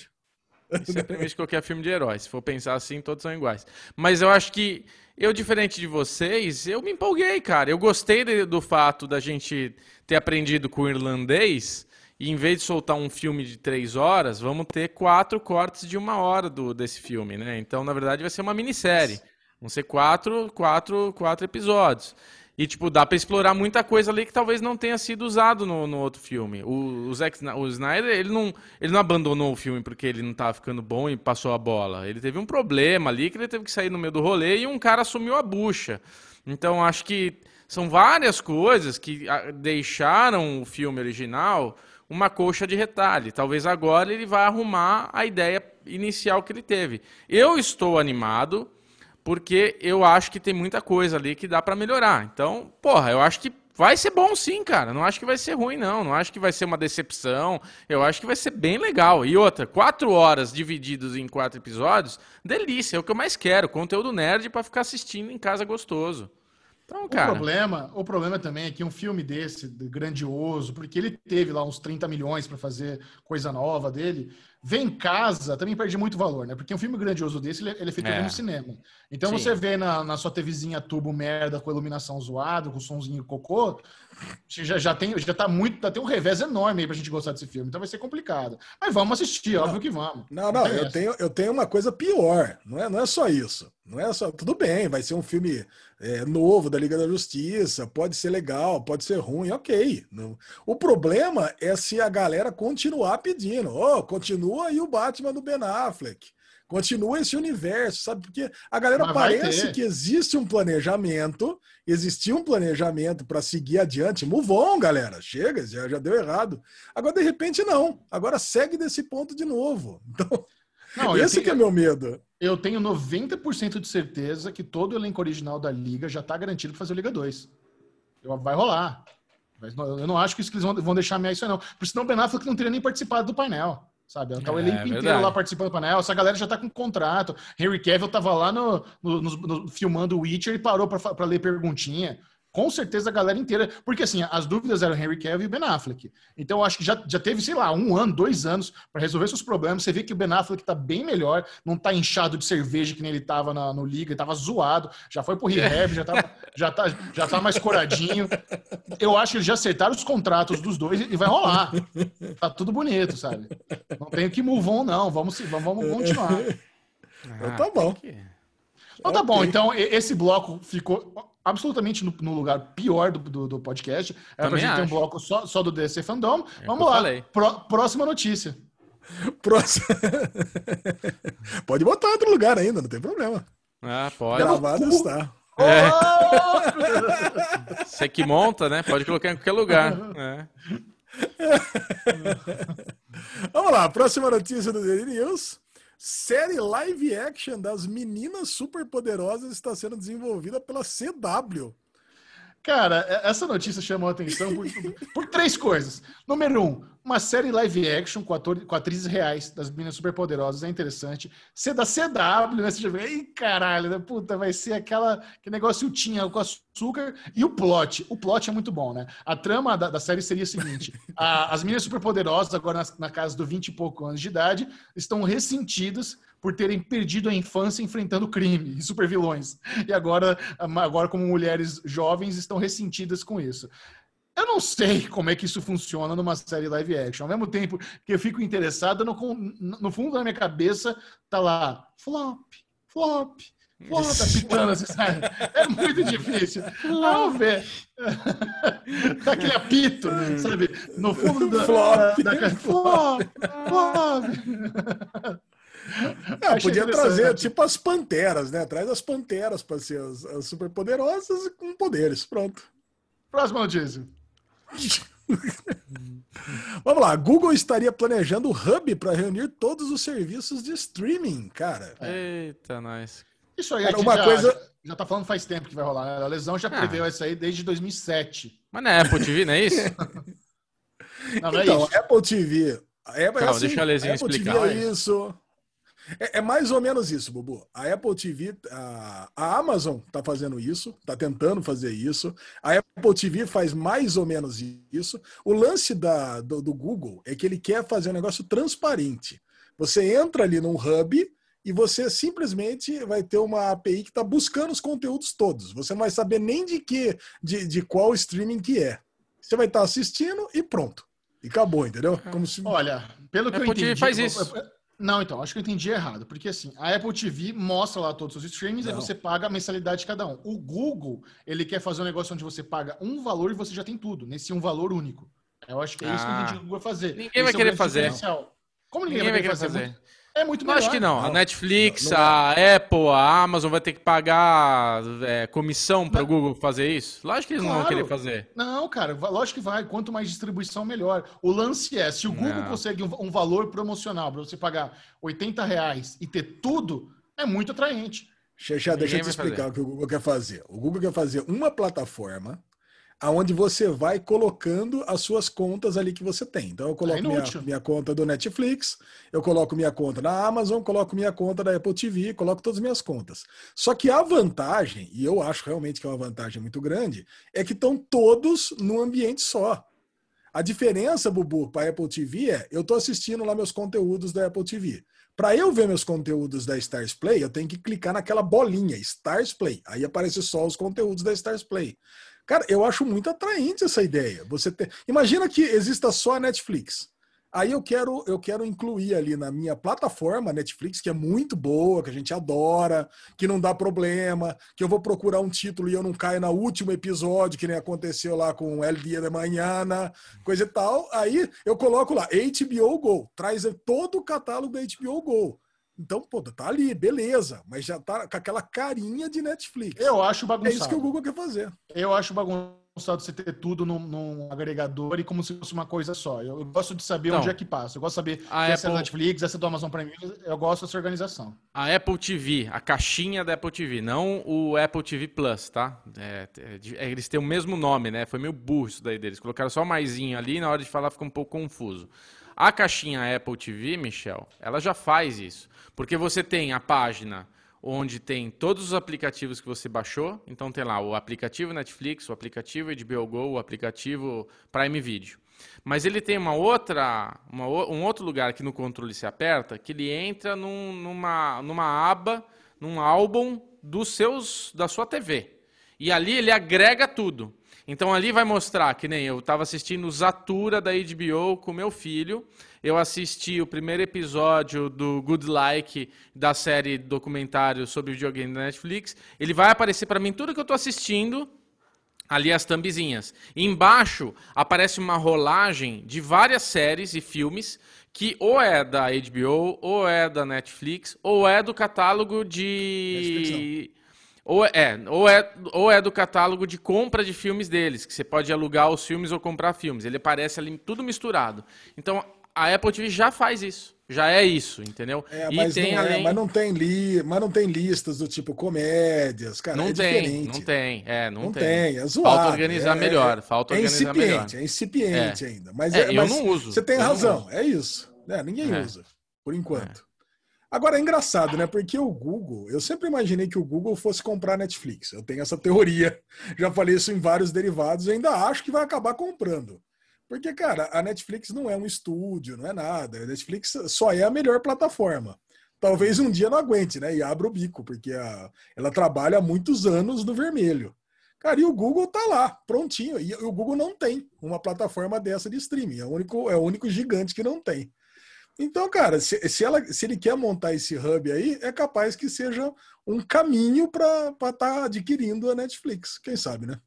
Isso é a premissa de qualquer filme de herói. Se for pensar assim, todos são iguais. Mas eu acho que eu, diferente de vocês, eu me empolguei, cara. Eu gostei de, do fato da gente ter aprendido com o irlandês. E em vez de soltar um filme de três horas, vamos ter quatro cortes de uma hora do, desse filme, né? Então, na verdade, vai ser uma minissérie. Vão ser quatro, quatro, quatro episódios. E, tipo, dá pra explorar muita coisa ali que talvez não tenha sido usado no, no outro filme. O, o, Zack, o Snyder, ele não, ele não abandonou o filme porque ele não tava ficando bom e passou a bola. Ele teve um problema ali que ele teve que sair no meio do rolê e um cara assumiu a bucha. Então, acho que são várias coisas que deixaram o filme original uma coxa de retalho. Talvez agora ele vá arrumar a ideia inicial que ele teve. Eu estou animado porque eu acho que tem muita coisa ali que dá para melhorar. Então, porra, eu acho que vai ser bom sim, cara. Não acho que vai ser ruim, não. Não acho que vai ser uma decepção. Eu acho que vai ser bem legal. E outra, quatro horas divididos em quatro episódios, delícia. É o que eu mais quero. Conteúdo nerd para ficar assistindo em casa gostoso. Então, cara... o, problema, o problema também é que um filme desse, grandioso, porque ele teve lá uns 30 milhões para fazer coisa nova dele, Ver em casa também perde muito valor, né? Porque um filme grandioso desse, ele, é, ele é feito é. no cinema. Então Sim. você vê na, na sua TVzinha tubo merda, com iluminação zoada, com somzinho cocô, já, já, tem, já tá muito, já tem um revés enorme aí pra gente gostar desse filme. Então vai ser complicado. Mas vamos assistir, não, óbvio que vamos. Não, não, não eu, tenho, eu tenho uma coisa pior. Não é, não é só isso. Não é só. Tudo bem, vai ser um filme é, novo da Liga da Justiça, pode ser legal, pode ser ruim, ok. Não. O problema é se a galera continuar pedindo. Oh, continua aí o Batman do Ben Affleck. Continua esse universo, sabe? Porque a galera Mas parece que existe um planejamento, existia um planejamento para seguir adiante. Move on, galera. Chega, já, já deu errado. Agora, de repente, não. Agora segue desse ponto de novo. Então, não, esse tenho, que é meu medo. Eu tenho 90% de certeza que todo o elenco original da Liga já está garantido para fazer o Liga 2. Vai rolar. Mas eu não acho que eles vão deixar meia isso aí, não. Porque senão o Ben Affleck não teria nem participado do painel sabe? Tá o é, elenco inteiro lá participando do painel. Essa galera já tá com contrato. Henry Cavill tava lá no, no, no, no filmando o Witcher e parou para ler perguntinha com certeza a galera inteira, porque assim, as dúvidas eram Henry Cavill e Ben Affleck. Então eu acho que já, já teve, sei lá, um ano, dois anos para resolver seus problemas. Você vê que o Ben Affleck tá bem melhor, não tá inchado de cerveja que nem ele tava na, no Liga, ele tava zoado, já foi pro rehab, já, tá, já, tá, já tá mais coradinho. Eu acho que eles já acertaram os contratos dos dois e vai rolar. Tá tudo bonito, sabe? Não tem que move on, não. Vamos, vamos, vamos continuar. Ah, tá bom. Então tá bom, então esse bloco ficou absolutamente no, no lugar pior do, do, do podcast. Era pra gente acho. ter um bloco só, só do DC Fandom. É Vamos lá. Pró, próxima notícia. Próxima. pode botar outro lugar ainda, não tem problema. Ah, pode. Gravado está. É. Você que monta, né? Pode colocar em qualquer lugar. É. Vamos lá, próxima notícia do Daily News. Série live action das meninas superpoderosas está sendo desenvolvida pela CW. Cara, essa notícia chamou a atenção por, por, três coisas. Número um, uma série live action com, ator, com atrizes reais das meninas superpoderosas é interessante. Ser da CW, né? Você já vê, ei, caralho, né? puta, vai ser aquela que negócio tinha com açúcar. E o plot. O plot é muito bom, né? A trama da, da série seria a seguinte: a, as meninas superpoderosas, agora na, na casa do 20 e pouco anos de idade, estão ressentidas por terem perdido a infância enfrentando crime e supervilões. E agora, agora como mulheres jovens, estão ressentidas com isso. Eu não sei como é que isso funciona numa série live action. Ao mesmo tempo que eu fico interessado, no, no fundo da minha cabeça tá lá, flop, flop, flop, apitando assim, sabe? É muito difícil. Vamos ver. tá aquele apito, sabe? No fundo da... Flop. Da, da, flop, flop. É, podia trazer tipo as panteras, né? Traz as panteras para ser as, as superpoderosas com poderes. Pronto. Próxima notícia. Vamos lá, Google estaria planejando o hub para reunir todos os serviços de streaming, cara. Eita, nice. Isso aí Cara, uma já, coisa- já, já tá falando faz tempo que vai rolar. né? A lesão já Ah. preveu isso aí desde 2007. Mas não é Apple TV, não é isso? Não, não é então, isso. Apple TV. Apple, Calma, deixa a Apple explicar. TV é isso. É, é mais ou menos isso, Bubu. A Apple TV, a, a Amazon tá fazendo isso, tá tentando fazer isso. A Apple TV faz mais ou menos isso. O lance da, do, do Google é que ele quer fazer um negócio transparente. Você entra ali num hub e você simplesmente vai ter uma API que está buscando os conteúdos todos. Você não vai saber nem de que, de, de qual streaming que é. Você vai estar assistindo e pronto. E acabou, entendeu? Como se... Olha, pelo que eu Apple TV entendi... faz eu- isso. eu- Não, então, acho que eu entendi errado. Porque assim, a Apple TV mostra lá todos os streamings e você paga a mensalidade de cada um. O Google, ele quer fazer um negócio onde você paga um valor e você já tem tudo, nesse um valor único. Eu acho que é isso que eu Ah. entendi que o Google vai fazer. Ninguém Esse vai é querer fazer. Como ninguém, Ninguém vai querer fazer? fazer. É muito melhor. acho que não. A Não. Netflix, Não, não a Apple, a Amazon vai ter que pagar é, comissão para o. Google fazer isso? Lógico que eles não vão Claro. querer fazer. Não, cara, lógico que vai. Quanto mais distribuição, melhor. O lance é, se o Google Não. consegue um, um valor promocional para você pagar 80 reais e ter tudo, é muito atraente. Xexá, deixa eu te explicar o que o Google quer fazer. O Google quer fazer uma plataforma aonde você vai colocando as suas contas ali que você tem. Então eu coloco É minha, minha conta do Netflix, eu coloco minha conta na Amazon, coloco minha conta da Apple TV, coloco todas as minhas contas. Só que a vantagem, e eu acho realmente que é uma vantagem muito grande, é que estão todos num ambiente só. A diferença, Bubu, para a Apple TV é, eu estou assistindo lá meus conteúdos da Apple TV. Para eu ver meus conteúdos da Stars Play, eu tenho que clicar naquela bolinha, Stars Play. Aí aparece só os conteúdos da Stars Play. Cara, eu acho muito atraente essa ideia. Você. Imagina que exista só a Netflix. Aí eu quero, eu quero incluir ali na minha plataforma Netflix, que é muito boa, que a gente adora, que não dá problema, que eu vou procurar um título e eu não caio no último episódio, que nem aconteceu lá com El Dia de Manhã, coisa e tal. Aí eu coloco lá HBO Go, traz todo o catálogo da HBO Go. Então, pô, tá ali, beleza, mas já tá com aquela carinha de Netflix. Eu acho é bagunçado. isso que o Google quer fazer. Eu acho bagunçado você ter tudo num, num agregador e como se fosse uma coisa só. Eu, eu gosto de saber Então, onde é que passa. Eu gosto de saber a essa é da Apple- Netflix, essa é do Amazon Prime. Eu gosto dessa organização. A Apple TV, a caixinha da Apple TV, não o Apple TV Plus, tá? É, é, é, eles têm o mesmo nome, né? Foi meio burro isso daí deles. Colocaram só o maisinho ali e na hora de falar fica um pouco confuso. A caixinha Apple TV, Michel, ela já faz isso. Porque você tem a página onde tem todos os aplicativos que você baixou. Então tem lá o aplicativo Netflix, o aplicativo HBO Go, o aplicativo Prime Video. Mas ele tem uma outra, uma um outro lugar que no controle se aperta, que ele entra num- numa, numa aba, num álbum dos seus, da sua TV. E ali ele agrega tudo. Então ali vai mostrar, que nem eu estava assistindo Zatura da HBO com meu filho. Eu assisti o primeiro episódio do Good Like da série documentário sobre videogame da Netflix. Ele vai aparecer para mim tudo que eu estou assistindo ali as thumbzinhas. E embaixo aparece uma rolagem de várias séries e filmes que ou é da HBO, ou é da Netflix, ou é do catálogo de ou é, ou é, ou é do catálogo de compra de filmes deles, que você pode alugar os filmes ou comprar filmes. Ele aparece ali tudo misturado. Então, a Apple TV já faz isso. Já é isso, entendeu? É, mas, não é, além... mas, não tem li, mas não tem listas do tipo comédias, cara. Não é tem, diferente. não tem, é, não, Não tem. tem, é zoado. Falta organizar é, melhor, falta é organizar melhor. incipiente, é incipiente ainda. Mas, É, é, eu mas não uso, Você tem eu razão, uso. é isso. É, ninguém É. usa, por enquanto. Agora é engraçado, né? Porque o Google, eu sempre imaginei que o Google fosse comprar a Netflix. Eu tenho essa teoria. Já falei isso em vários derivados, e ainda acho que vai acabar comprando. Porque, cara, a Netflix não é um estúdio, não é nada. A Netflix só é a melhor plataforma. Talvez um dia não aguente, né? E abra o bico, porque a- ela trabalha há muitos anos no vermelho. Cara, e o Google tá lá, prontinho. E o Google não tem uma plataforma dessa de streaming. É o único, é o único gigante que não tem. Então, cara, se, se, ela, se ele quer montar esse hub aí, é capaz que seja um caminho para estar adquirindo a Netflix. Quem sabe, né?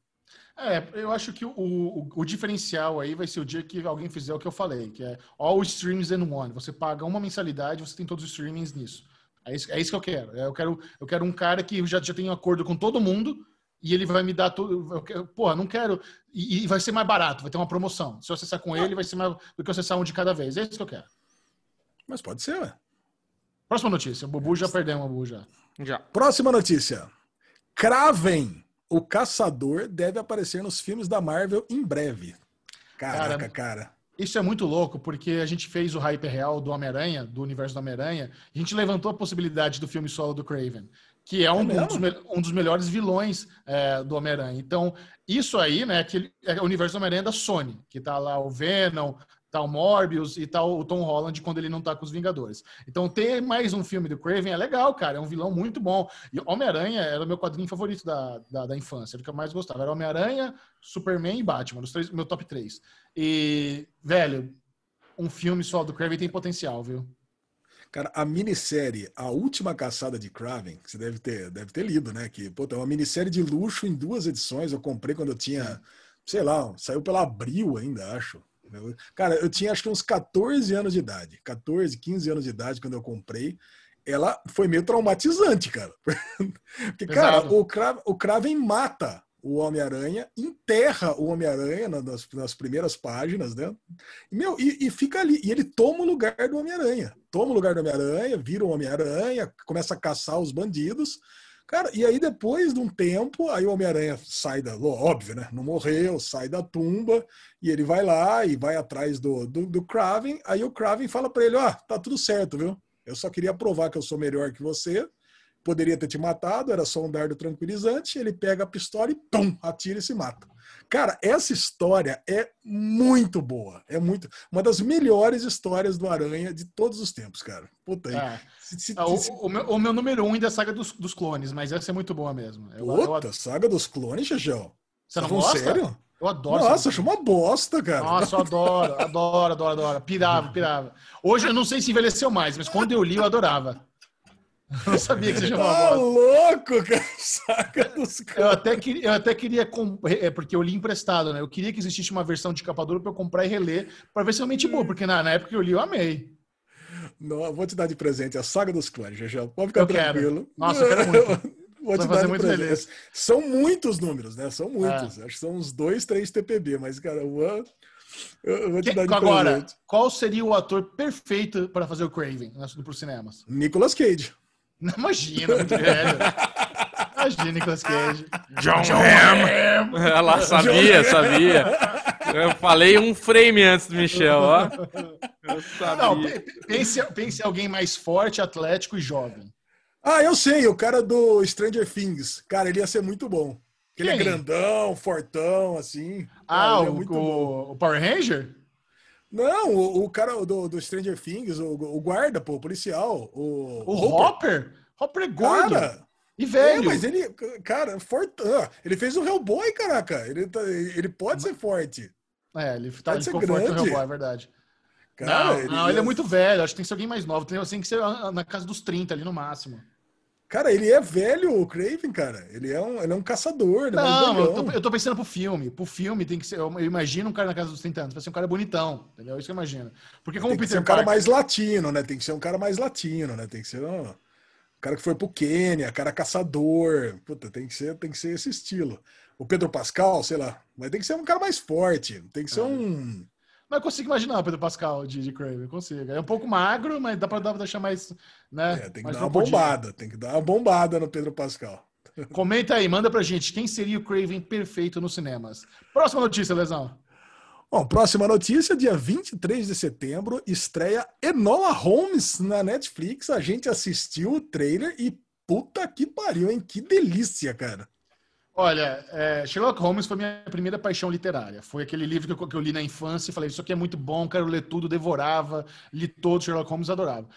É, eu acho que o, o, o, diferencial aí vai ser o dia que alguém fizer o que eu falei, que é all streams in one. Você paga uma mensalidade, você tem todos os streamings nisso. É isso, é isso que eu quero. Eu quero, eu quero um cara que já, já tem um acordo com todo mundo e ele vai me dar tudo. Porra, não quero. E, e, vai ser mais barato, vai ter uma promoção. Se eu acessar com ele, vai ser mais do que acessar um de cada vez. É isso que eu quero. Mas pode ser, ué. Próxima notícia. O Bubu já perdeu uma Bubu já. Já. Próxima notícia. Kraven, o caçador, deve aparecer nos filmes da Marvel em breve. Caraca, cara. cara. Isso é muito louco, porque a gente fez o hype real do Homem-Aranha, do universo do Homem-Aranha, a gente levantou a possibilidade do filme solo do Craven, que é um, é dos, um dos, melhores vilões é, do Homem-Aranha. Então, isso aí, né, que é o universo do Homem-Aranha da Sony, que tá lá o Venom, o Morbius e tá o Tom Holland quando ele não tá com os Vingadores. Então ter mais um filme do Craven é legal, cara. É um vilão muito bom. E Homem-Aranha era o meu quadrinho favorito da, da, da infância, era o que eu mais gostava. Era Homem-Aranha, Superman e Batman, os três, meu top 3. E, velho, um filme só do Craven tem potencial, viu? Cara, a minissérie A Última Caçada de Craven, você deve ter, deve ter lido, né? Que, pô, é uma minissérie de luxo em duas edições. Eu comprei quando eu tinha, sei lá, saiu pela Abril ainda, acho. Cara, eu tinha acho que uns 14 anos de idade. 14, 15 anos de idade quando eu comprei. Ela foi meio traumatizante, cara. Porque, cara, o, Kraven, o Kraven mata o Homem-Aranha, enterra o Homem-Aranha nas, nas, primeiras páginas, né? Meu, e, e, fica ali. E ele toma o lugar do Homem-Aranha. Toma o lugar do Homem-Aranha, vira o Homem-Aranha, começa a caçar os bandidos. Cara, e aí depois de um tempo, aí o Homem-Aranha sai da. Óbvio, né? Não morreu, sai da tumba, e ele vai lá e vai atrás do, do, do Kraven. Aí o Kraven fala para ele: Ó, tá tudo certo, viu? Eu só queria provar que eu sou melhor que você. Poderia ter te matado, era só um dardo tranquilizante. Ele pega a pistola e pum, atira e se mata. Cara, essa história é muito boa. É muito. Uma das melhores histórias do Aranha de todos os tempos, cara. Puta aí. É. Se, se, ah, o, se... o, meu, o, meu, número um ainda é a saga dos, dos, clones, mas essa é muito boa mesmo. Eu, Puta, eu... saga dos clones, Xixão. Você não tá gosta? Sério? Eu adoro. Nossa, acho uma bosta, cara. Nossa, eu adoro, adoro, adoro, adoro. Pirava, pirava. Hoje eu não sei se envelheceu mais, mas quando eu li, eu adorava. Eu não sabia que você chamava tá louco, cara. Saga dos eu até, queria, eu até queria. É, porque eu li emprestado, né? Eu queria que existisse uma versão de capa dura pra eu comprar e reler, pra ver se realmente boa, porque na, na época que eu li, eu amei. Não, vou te dar de presente a saga dos clones, já pode ficar eu tranquilo. Quero. Nossa, eu quero muito. vou te dar muito presente. São muitos números, né? São muitos. É. Acho que são uns dois, três TPB, mas, cara, eu vou, eu vou te dar de Agora, presente. qual seria o ator perfeito para fazer o Craven para os cinemas? Nicolas Cage. Não, imagina, muito velho. Imagina, Nicolas Cage. John, John Hamm. Ela sabia, sabia. Eu falei um frame antes do Michel, ó. Eu sabia. Não, pense, pense em alguém mais forte, atlético e jovem. Ah, eu sei, o cara do Stranger Things. Cara, ele ia ser muito bom. Ele é grandão, fortão, assim. Ah, é o, o, o, Power Ranger? Não, o, o cara do, do, Stranger Things, o, o, guarda, pô, o policial. O, o Hopper? Hopper é gordo. Cara, e velho. É, mas ele, cara, fortão. Ele fez o Hellboy, caraca. Ele, tá, ele pode ser forte. É, ele, tá, ele ficou grande. forte no Hellboy, é verdade. Cara, não, ele, não, ele é muito velho. Acho que tem que ser alguém mais novo. Tem, tem que ser na casa dos 30 ali no máximo. Cara, ele é velho, o Craven, cara. Ele é um, ele é um caçador. É não, eu tô, eu tô, pensando pro filme. Pro filme tem que ser. Eu imagino um cara na casa dos 30 anos. Vai ser um cara bonitão, entendeu? É isso que eu imagino. Porque como tem que Peter ser um Parker... cara mais latino, né? Tem que ser um cara mais latino, né? Tem que ser um, um cara que foi pro Quênia, cara caçador. Puta, tem que ser, tem que ser esse estilo. O Pedro Pascal, sei lá. Mas tem que ser um cara mais forte. Tem que ser ah, um. Mas eu consigo imaginar o Pedro Pascal de, de Craven, consigo. É um pouco magro, mas dá pra, dá pra deixar mais. Né, é, tem que dar uma bombada, tem que dar uma bombada no Pedro Pascal. Comenta aí, manda pra gente quem seria o Craven perfeito nos cinemas. Próxima notícia, Lesão. Bom, próxima notícia, dia 23 de setembro, estreia Enola Holmes na Netflix. A gente assistiu o trailer e puta que pariu, hein? Que delícia, cara. Olha, é, Sherlock Holmes foi minha primeira paixão literária. Foi aquele livro que eu, que eu, li na infância e falei, isso aqui é muito bom, quero ler tudo, devorava, li todo Sherlock Holmes, adorava.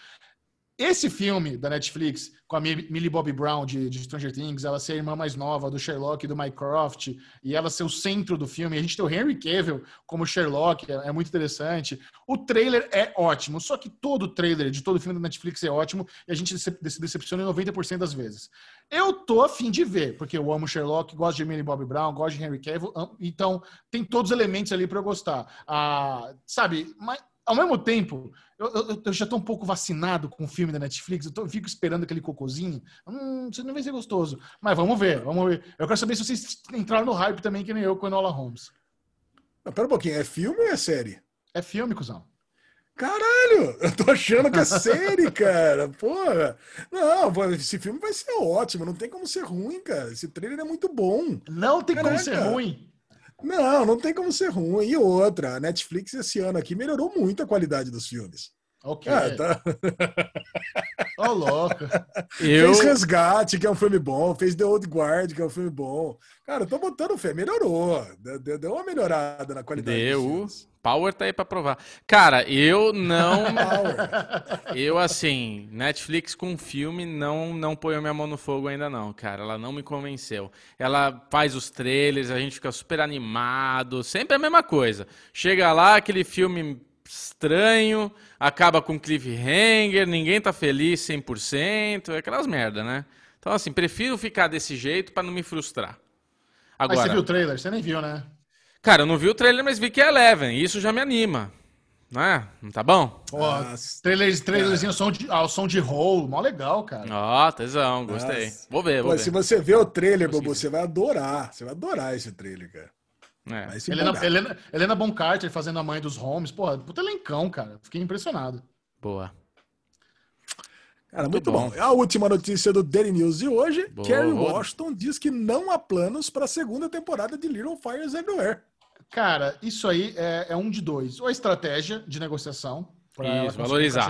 Esse filme da Netflix, com a Millie Bobby Brown de, de, Stranger Things, ela ser a irmã mais nova do Sherlock e do Mycroft, e ela ser o centro do filme. A gente tem o Henry Cavill como Sherlock, é, é muito interessante. O trailer é ótimo, só que todo trailer de todo filme da Netflix é ótimo e a gente se decepciona 90% das vezes. Eu tô afim de ver, porque eu amo Sherlock, gosto de Millie Bobby Brown, gosto de Henry Cavill, então tem todos os elementos ali para eu gostar. Ah, sabe, mas ao mesmo tempo, eu, eu, eu já estou um pouco vacinado com o filme da Netflix, eu, tô, eu fico esperando aquele cocôzinho. Hum, isso não vai ser gostoso. Mas vamos ver, vamos ver. Eu quero saber se vocês entraram no hype também, que nem eu com Enola Holmes. Não, pera um pouquinho, é filme ou é série? É filme, cuzão. Caralho, eu tô achando que é série, cara. Porra. Não, esse filme vai ser ótimo, não tem como ser ruim, cara. Esse trailer é muito bom. Não tem Caraca. como ser ruim. Não, não tem como ser ruim. E outra, a Netflix esse ano aqui melhorou muito a qualidade dos filmes. Ok. Ah, tá. oh, louco. Eu... Fez Resgate, que é um filme bom. Fez The Old Guard, que é um filme bom. Cara, eu tô botando fé. Melhorou. Deu, deu uma melhorada na qualidade deu. dos filmes. Power tá aí pra provar. Cara, eu não. eu, assim, Netflix com filme não não põe minha mão no fogo ainda, não, cara. Ela não me convenceu. Ela faz os trailers, a gente fica super animado. Sempre a mesma coisa. Chega lá, aquele filme estranho, acaba com cliffhanger, ninguém tá feliz 100%, é aquelas merda, né? Então, assim, prefiro ficar desse jeito para não me frustrar. Agora, Mas você viu o trailer? Você nem viu, né? Cara, eu não vi o trailer, mas vi que é Eleven. E isso já me anima. Não é? Não tá bom? Pô, trailers, trailerzinho, som de, ao som de roll, mó legal, cara. Ó, oh, tesão, gostei. Nossa. Vou ver, vou Pô, ver. Se você vê o trailer, Bobo, você vai adorar. Você vai adorar esse trailer, cara. É. Helena, Helena, Helena Bon Carter fazendo a mãe dos Holmes. Porra, puta elencão, cara. Fiquei impressionado. Boa. Cara, muito, muito bom. bom. A última notícia do Daily News de hoje: Boa. Kerry Washington diz que não há planos para a segunda temporada de Little Fires Everywhere. Cara, isso aí é, é um de dois. Ou a estratégia de negociação. Isso, valorizar.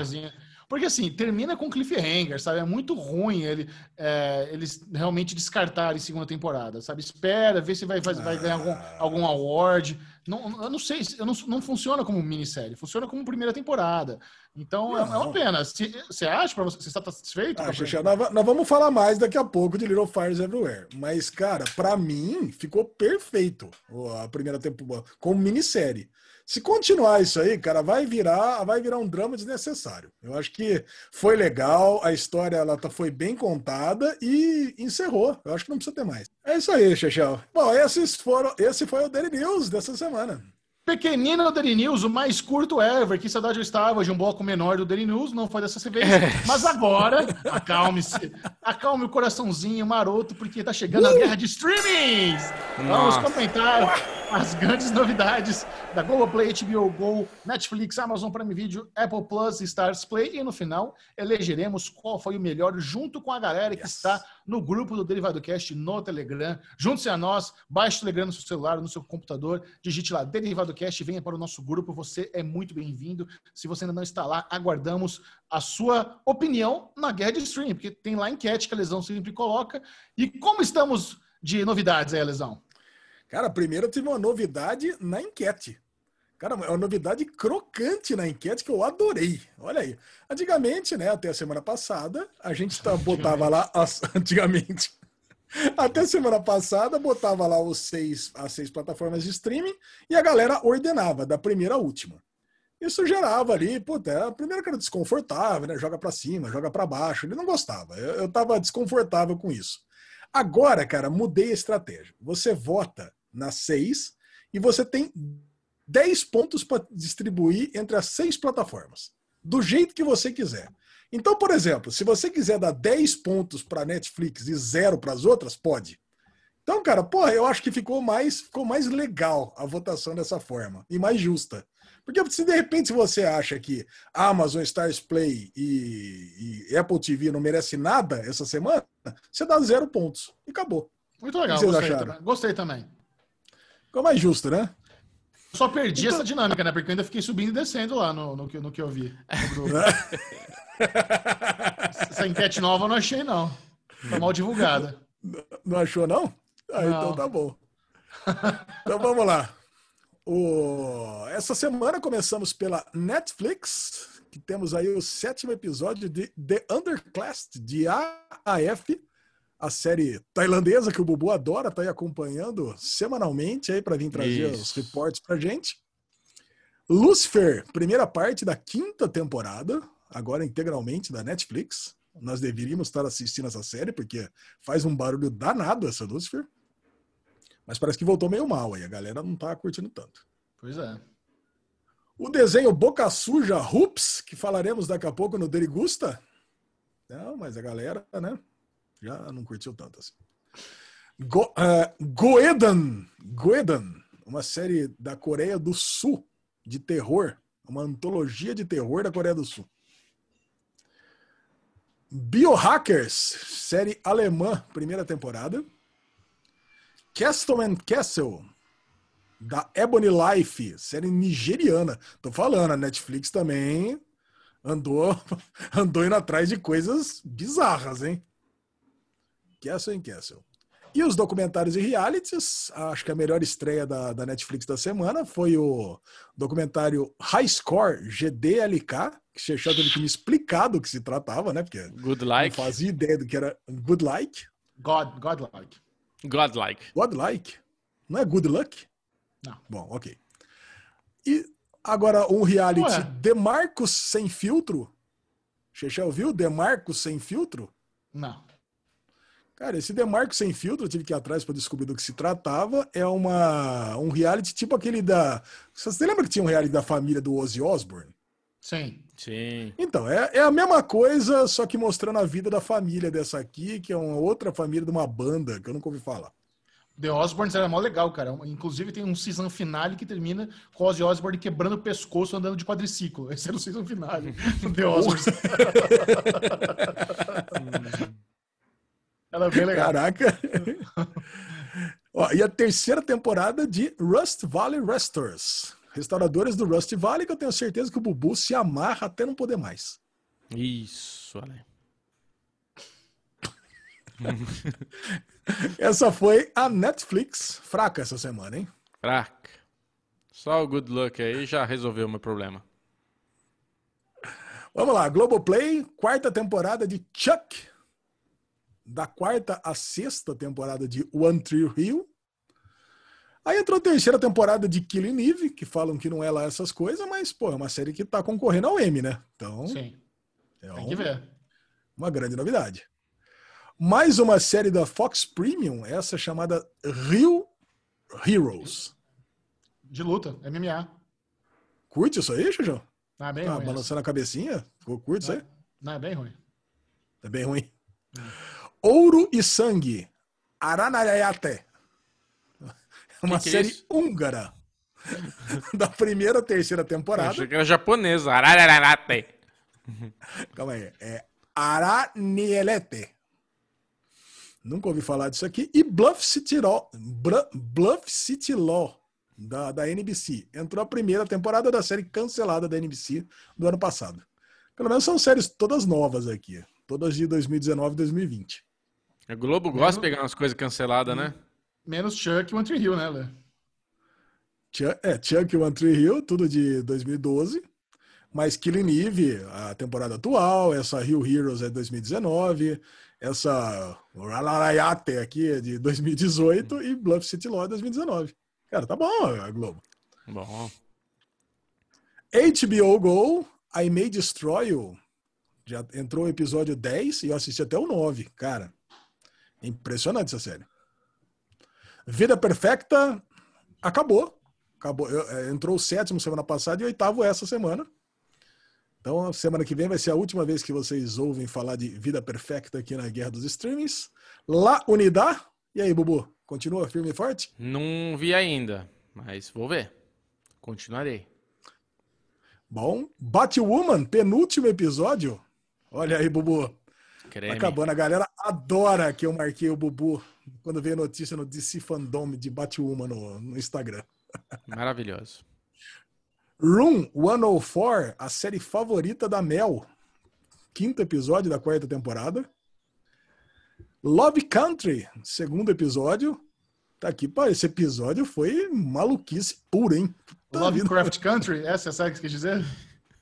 Porque assim, termina com cliffhanger, sabe? É muito ruim ele, é, eles realmente descartarem segunda temporada, sabe? Espera, vê se vai, vai, vai ganhar algum, algum award. Não, eu não sei, eu não, não funciona como minissérie, funciona como primeira temporada. Então é, é, uma pena. Você acha para você, você está satisfeito? Ah, Xixi, nós, nós, vamos falar mais daqui a pouco de Little Fires Everywhere. Mas, cara, para mim ficou perfeito a primeira temporada como minissérie. Se continuar isso aí, cara, vai virar, vai virar um drama desnecessário. Eu acho que foi legal, a história ela tá, foi bem contada e encerrou. Eu acho que não precisa ter mais. É isso aí, Chechel. Bom, esses foram, esse foi o Daily News dessa semana. Pequenino Daily News, o mais curto ever. Que saudade eu estava de um bloco menor do Daily News. Não foi dessa vez. É. Mas agora, acalme-se. Acalme o coraçãozinho maroto, porque tá chegando uh! a guerra de streamings. Vamos comentar as grandes novidades da Globoplay, HBO Go, Netflix, Amazon Prime Video, Apple Plus e Stars Play. E no final, elegeremos qual foi o melhor junto com a galera que yes. está no grupo do Derivado Cast no Telegram. Junte-se a nós, baixe o Telegram no seu celular, no seu computador, digite lá Derivado Cast, venha para o nosso grupo. Você é muito bem-vindo. Se você ainda não está lá, aguardamos a sua opinião na guerra de streaming, porque tem lá enquete que a Lesão sempre coloca. E como estamos de novidades aí, Lesão? Cara, primeiro tive uma novidade na enquete. Cara, é uma novidade crocante na enquete que eu adorei. Olha aí. Antigamente, né, até a semana passada, a gente tá, botava lá as, antigamente. Até semana passada botava lá os seis, as seis plataformas de streaming e a galera ordenava da primeira à última. Isso gerava ali, puta, a primeira que era desconfortável, né? Joga para cima, joga para baixo. Ele não gostava. Eu, eu tava desconfortável com isso. Agora, cara, mudei a estratégia. Você vota nas seis, e você tem 10 pontos para distribuir entre as seis plataformas, do jeito que você quiser. Então, por exemplo, se você quiser dar 10 pontos para Netflix e zero para as outras, pode. Então, cara, porra, eu acho que ficou mais, ficou mais legal a votação dessa forma e mais justa. Porque se de repente você acha que Amazon, Stars Play e, e Apple TV não merece nada essa semana, você dá zero pontos e acabou. Muito legal, gostei também. gostei também. Ficou mais justo, né? Só perdi então... essa dinâmica, né? Porque eu ainda fiquei subindo e descendo lá no, no, que, no que eu vi. essa enquete nova eu não achei, não. Foi mal divulgada. Não achou, não? Ah, não. então tá bom. Então vamos lá. O... Essa semana começamos pela Netflix, que temos aí o sétimo episódio de The Underclassed, de AAF, a série tailandesa que o Bubu adora, tá aí acompanhando semanalmente aí para vir trazer Isso. os reportes pra gente. Lucifer, primeira parte da quinta temporada, agora integralmente da Netflix. Nós deveríamos estar assistindo essa série, porque faz um barulho danado essa Lucifer. Mas parece que voltou meio mal aí, a galera não tá curtindo tanto. Pois é. O desenho Boca Suja Hoops, que falaremos daqui a pouco no Derigusta. Não, mas a galera, né? Já não curtiu tanto assim. Go, uh, Goedan, Goedan, uma série da Coreia do Sul de terror, uma antologia de terror da Coreia do Sul. Biohackers, série alemã, primeira temporada. Castle and Castle, da Ebony Life, série nigeriana. Tô falando, a Netflix também andou, andou indo atrás de coisas bizarras, hein? Castle and Castle. E os documentários e realities, acho que a melhor estreia da, da Netflix da semana foi o documentário High Score GDLK, que Xexão teve que me explicar do que se tratava, né? Porque Good like. não fazia ideia do que era Good Like. God, Godlike. Godlike. Godlike. Não é Good Luck? Não. Bom, ok. E agora um reality Demarcos sem filtro. Xexão viu Demarcos sem filtro? Não. Cara, esse Demarco Sem Filtro, eu tive que ir atrás para descobrir do que se tratava. É uma, um reality tipo aquele da. Você lembra que tinha um reality da família do Ozzy Osbourne? Sim. Sim. Então, é, é a mesma coisa, só que mostrando a vida da família dessa aqui, que é uma outra família de uma banda que eu nunca ouvi falar. The Osbournes era mó legal, cara. Inclusive tem um season finale que termina com o Ozzy Osbourne quebrando o pescoço andando de quadriciclo. Esse era o season finale do The Osbournes. Ela é bem legal. Caraca! Ó, e a terceira temporada de Rust Valley Restores. Restauradores do Rust Valley, que eu tenho certeza que o Bubu se amarra até não poder mais. Isso, olha. essa foi a Netflix. Fraca essa semana, hein? Fraca. Só o good luck aí já resolveu o meu problema. Vamos lá, Globoplay, quarta temporada de Chuck da quarta à sexta temporada de One Tree Hill. Aí entrou a terceira temporada de Killing Eve, que falam que não é lá essas coisas, mas, pô, é uma série que tá concorrendo ao M, né? Então. Sim. É Tem que ver. Uma grande novidade. Mais uma série da Fox Premium, essa chamada Real Heroes. De luta, MMA. Curte isso aí, Xujão? Não, é bem tá ruim. balançando a cabecinha? Ficou curto isso aí? Não, é bem ruim. É bem ruim. Ouro e Sangue, Aranayate. Uma Que que é série isso? húngara. da primeira à terceira Eu temporada. achei que era japonesa. Arararate. Calma aí. É Aranielete. Nunca ouvi falar disso aqui. E Bluff City Law, Bluff City Law da, da NBC. Entrou a primeira temporada da série cancelada da NBC do ano passado. Pelo menos são séries todas novas aqui. Todas de 2019 e 2020. A Globo gosta de pegar umas coisas canceladas, né? Menos Chuck e One Tree Hill, né, Lê? Chuck, é, Chuck e One Tree Hill, tudo de 2012. Mas Killing Eve, a temporada atual, essa Hill Heroes é 2019, essa Ralarayate aqui é de 2018 e Bluff City Law é 2019. Cara, tá bom a Globo. Bom. HBO Go, I May Destroy You. Já entrou o episódio 10 e eu assisti até o 9. Cara, impressionante essa série. Vida Perfecta acabou. acabou. Eu- é, entrou o sétimo semana passada e oitavo essa semana. Então, a semana que vem vai ser a última vez que vocês ouvem falar de Vida Perfecta aqui na Guerra dos Streamings. La Unidad. E aí, Bubu? Continua firme e forte? Não vi ainda, mas vou ver. Continuarei. Bom. Batwoman, penúltimo episódio. Olha aí, Bubu. Tá Creme. acabando. A galera adora que eu marquei o Bubu quando veio notícia no DC Fandom de Batwoman no, no Instagram. Maravilhoso. Room 104, a série favorita da Mel. Quinto episódio da quarta temporada. Love Country, segundo episódio. Tá aqui, pá, esse episódio foi maluquice pura, hein? Puta vida. Lovecraft Country, essa é a série que você quis dizer?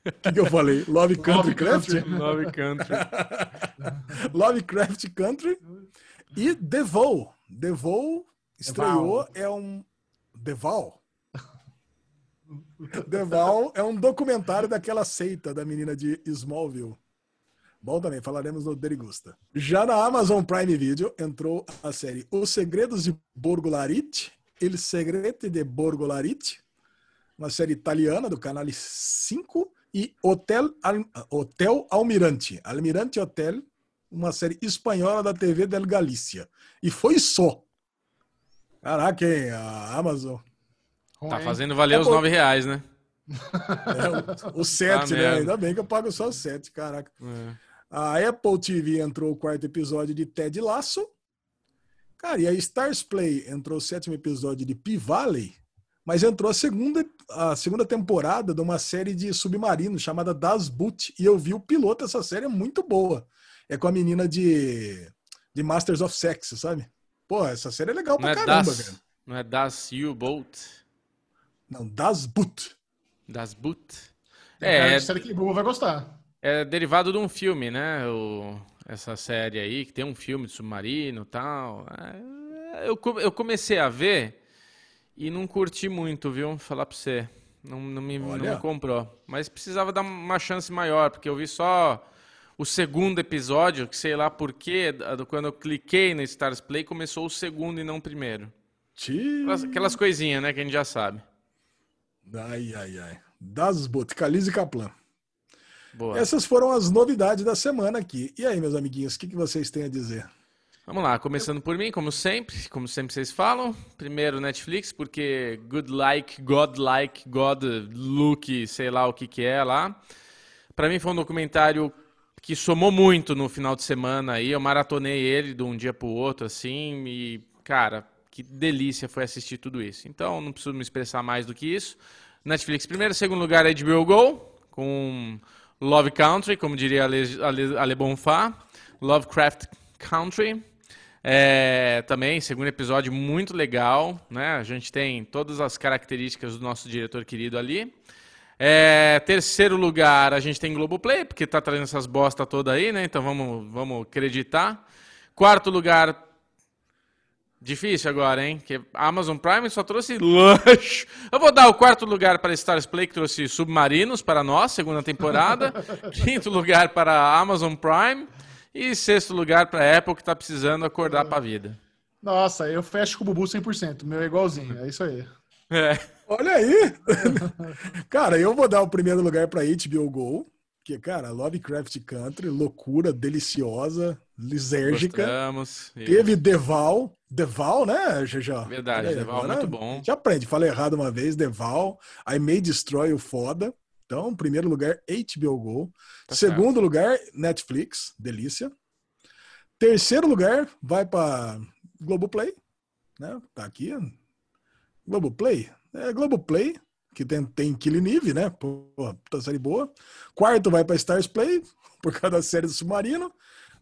O que, que, eu falei? Love Country Craft? Love Country. Lovecraft Country. E Devol. Devol estreou, é um. Deval? Deval é um documentário daquela seita da menina de Smallville. Bom também, falaremos no Derigusta. Já na Amazon Prime Video entrou a série Os Segredos de Borgolarit, Il Segreto de Borgolarit, uma série italiana do canal 5, e Hotel, Hotel Almirante, Almirante Hotel, uma série espanhola da TV del Galícia. E foi só. Caraca, hein? A Amazon. Tá fazendo valer é os nove reais, né? É, o, o sete, ah, né? Ainda bem que eu pago só sete, caraca. É. A Apple TV entrou o quarto episódio de Ted Lasso. Cara, e a Stars Play entrou o sétimo episódio de P-Valley, mas entrou a segunda, a segunda temporada de uma série de submarino chamada Das Boot. E eu vi o piloto dessa série, é muito boa. É com a menina de, de Masters of Sex, sabe? Pô, essa série é legal não pra é caramba, das, velho. Não é Das U-Boat? Não, Das Boot. Das Boot. É, é série que o vai gostar. É derivado de um filme, né? O, essa série aí, que tem um filme de submarino e tal. É, eu, eu comecei a ver e não curti muito, viu? Falar pra você. Não, não, me, não me comprou. Mas precisava dar uma chance maior, porque eu vi só o segundo episódio, que sei lá porquê, quando eu cliquei no Stars Play, começou o segundo e não o primeiro. Aquelas, aquelas coisinhas, né, que a gente já sabe. Ai, ai, ai. Das Boticaliz e Kaplan. Boa. Essas foram as novidades da semana aqui. E aí, meus amiguinhos, o que, que vocês têm a dizer? Vamos lá, começando por mim, como sempre, como sempre vocês falam. Primeiro Netflix, porque good like, God like, God look, sei lá o que que é lá. Para mim foi um documentário que somou muito no final de semana aí. Eu maratonei ele de um dia para o outro, assim, e, cara, que delícia foi assistir tudo isso. Então, não preciso me expressar mais do que isso. Netflix, primeiro. Segundo lugar, HBO Go, com Love Country, como diria Ale, Ale, Ale Bonfá. Lovecraft Country. É, também, segundo episódio, muito legal. Né? A gente tem todas as características do nosso diretor querido ali. É, terceiro lugar, a gente tem Globoplay, porque tá trazendo essas bosta toda aí, né? Então vamos, vamos acreditar. Quarto lugar, difícil agora, hein? Que Amazon Prime só trouxe luxo. Eu vou dar o quarto lugar para Stars Play, que trouxe Submarinos para nós, segunda temporada. Quinto lugar para Amazon Prime. E sexto lugar para Apple, que tá precisando acordar para a vida. Nossa, eu fecho com o Bubu 100%. Meu é igualzinho, é isso aí. É. Olha aí! cara, eu vou dar o primeiro lugar para HBO Go, que, cara, Lovecraft Country, loucura, deliciosa, lisérgica. Gostamos. Teve Deval, Deval, né, GG? Verdade, aí, Deval agora, muito bom. A gente aprende, falei errado uma vez, Deval, I May Destroy o foda. Então, primeiro lugar, HBO Go. Tá Segundo certo. lugar, Netflix, delícia. Terceiro lugar, vai para Globoplay, né? Tá aqui, Globoplay? É Globoplay, que tem, tem Killing Eve, né? Pô, tá série boa. Quarto vai para Stars Play, por causa da série do Submarino.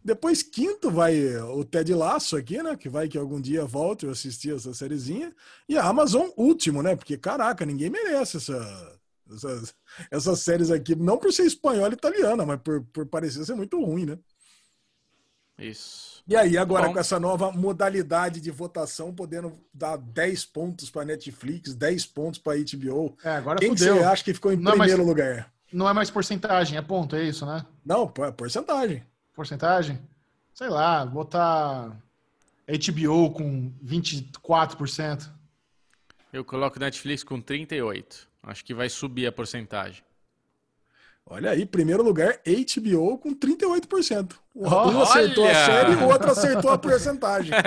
Depois, quinto, vai o Ted Laço aqui, né? Que vai que algum dia volte eu assistir essa sériezinha. E a Amazon, último, né? Porque, caraca, ninguém merece essa, essas, essas séries aqui. Não por ser espanhola e italiana, mas por, por parecer ser muito ruim, né? Isso. E aí, agora Bom. com essa nova modalidade de votação, podendo dar 10 pontos para Netflix, 10 pontos para HBO. É, agora Quem fudeu. você acha que ficou em não é primeiro mais, lugar? Não é mais porcentagem, é ponto, é isso, né? Não, é porcentagem. Porcentagem? Sei lá, botar HBO com 24%. Eu coloco Netflix com 38%. Acho que vai subir a porcentagem. Olha aí, primeiro lugar, HBO com 38%. Um Olha! acertou a série e o outro acertou a porcentagem.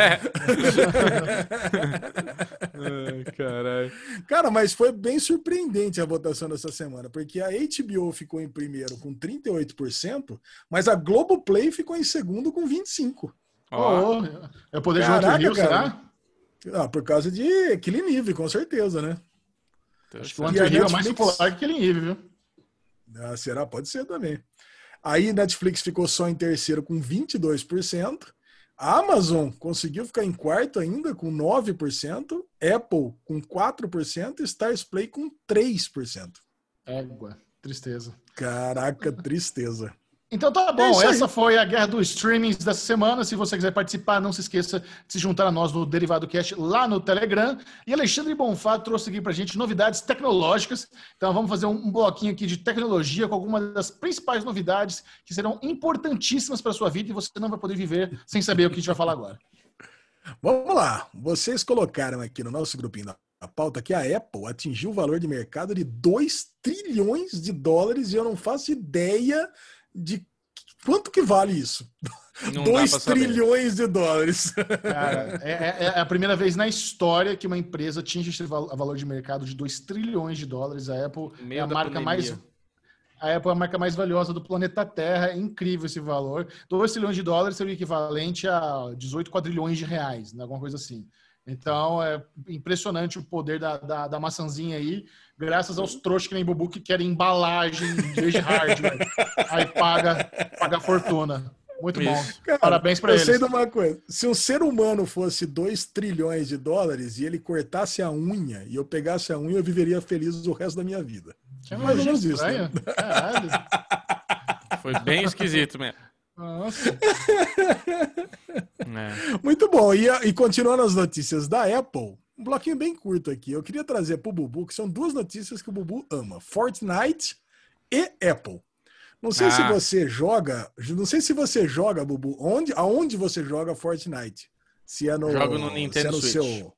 Ai, caralho. Cara, mas foi bem surpreendente a votação dessa semana, porque a HBO ficou em primeiro com 38%, mas a Globoplay ficou em segundo com 25%. Oh, é o poder Caraca, de outro será? Ah, por causa de aquele nível, com certeza, né? Acho que o Hunter é mais popular que aquele nível, viu? Ah, será? Pode ser também. Aí Netflix ficou só em terceiro com 22%. A Amazon conseguiu ficar em quarto ainda com 9%, Apple com 4% e Stars Play com 3%. Égua. Tristeza. Caraca, tristeza. Então tá é bom, é essa foi a guerra dos streamings dessa semana. Se você quiser participar, não se esqueça de se juntar a nós no Derivado Cast lá no Telegram. E Alexandre Bonfá trouxe aqui pra gente novidades tecnológicas. Então vamos fazer um bloquinho aqui de tecnologia com algumas das principais novidades que serão importantíssimas para sua vida e você não vai poder viver sem saber o que a gente vai falar agora. Vamos lá. Vocês colocaram aqui no nosso grupinho da pauta que a Apple atingiu o valor de mercado de 2 trilhões de dólares e eu não faço ideia de quanto que vale isso? 2 trilhões de dólares. Cara, é, é, é, a primeira vez na história que uma empresa atinge esse valor de mercado de 2 trilhões de dólares. A Apple é a marca pandemia. mais. A Apple é a marca mais valiosa do planeta Terra. É incrível esse valor. 2 trilhões de dólares seria o equivalente a 18 quadrilhões de reais, né? alguma coisa assim. Então é impressionante o poder da, da, da maçãzinha aí, graças aos trouxas que nem Bubu que querem embalagem de hardware. aí paga, paga fortuna. Muito Isso. bom. Cara, Parabéns para eles. Eu sei de uma coisa. Se um ser humano fosse 2 trilhões de dólares e ele cortasse a unha e eu pegasse a unha, eu viveria feliz o resto da minha vida. É mais ou menos isso. Né? Foi bem esquisito mesmo. Nossa. é. Muito bom. E, e continuando as notícias da Apple, um bloquinho bem curto aqui. Eu queria trazer para o Bubu, que são duas notícias que o Bubu ama: Fortnite e Apple. Não sei ah. se você joga, não sei se você joga, Bubu, onde, aonde você joga Fortnite? Se é no, Jogo no Nintendo é no Switch. Seu,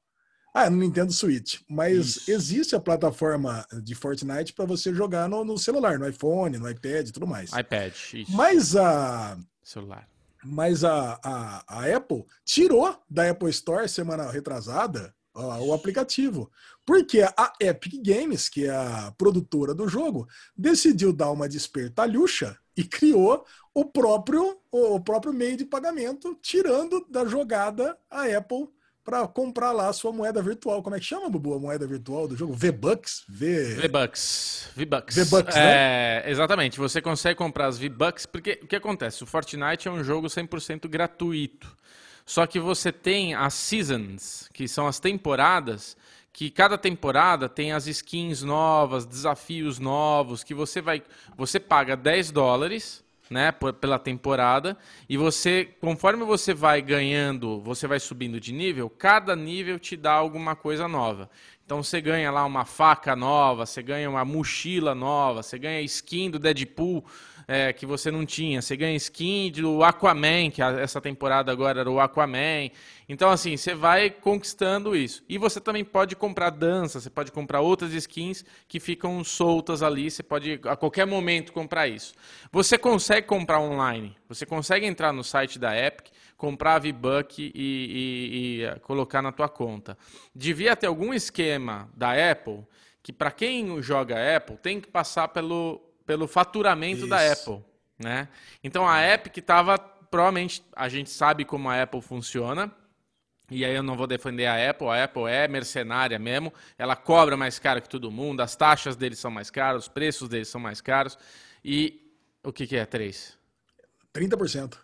ah, é no Nintendo Switch. Mas Isso. existe a plataforma de Fortnite para você jogar no, no, celular, no iPhone, no iPad e tudo mais. iPad, isso. Mas a. Celular. Mas a, a, a Apple tirou da Apple Store semana retrasada o aplicativo. Porque a Epic Games, que é a produtora do jogo, decidiu dar uma despertalhucha e criou o próprio, o próprio meio de pagamento, tirando da jogada a Apple para comprar lá a sua moeda virtual. Como é que chama, Bubu, a moeda virtual do jogo? V-Bucks? V... V-Bucks. V-Bucks. V-Bucks, né? É, exatamente. Você consegue comprar as V-Bucks, porque o que acontece? O Fortnite é um jogo 100% gratuito. Só que você tem as seasons, que são as temporadas, que cada temporada tem as skins novas, desafios novos, que você vai, você paga 10 dólares né, pela temporada, e você, conforme você vai ganhando, você vai subindo de nível, cada nível te dá alguma coisa nova. Então você ganha lá uma faca nova, você ganha uma mochila nova, você ganha skin do Deadpool é, que você não tinha. Você ganha skin do Aquaman, que essa temporada agora era o Aquaman. Então, assim, você vai conquistando isso. E você também pode comprar dança, você pode comprar outras skins que ficam soltas ali. Você pode a qualquer momento comprar isso. Você consegue comprar online. Você consegue entrar no site da Epic, comprar a V-Buck e, e, e eh, colocar na tua conta. Devia ter algum esquema da Apple que para quem joga Apple tem que passar pelo pelo faturamento Isso. da Apple, né? Então a Epic estava provavelmente a gente sabe como a Apple funciona. E aí eu não vou defender a Apple, a Apple é mercenária mesmo, ela cobra mais caro que todo mundo, as taxas deles são mais caras, os preços deles são mais caros. E o que, que é 3? 30%.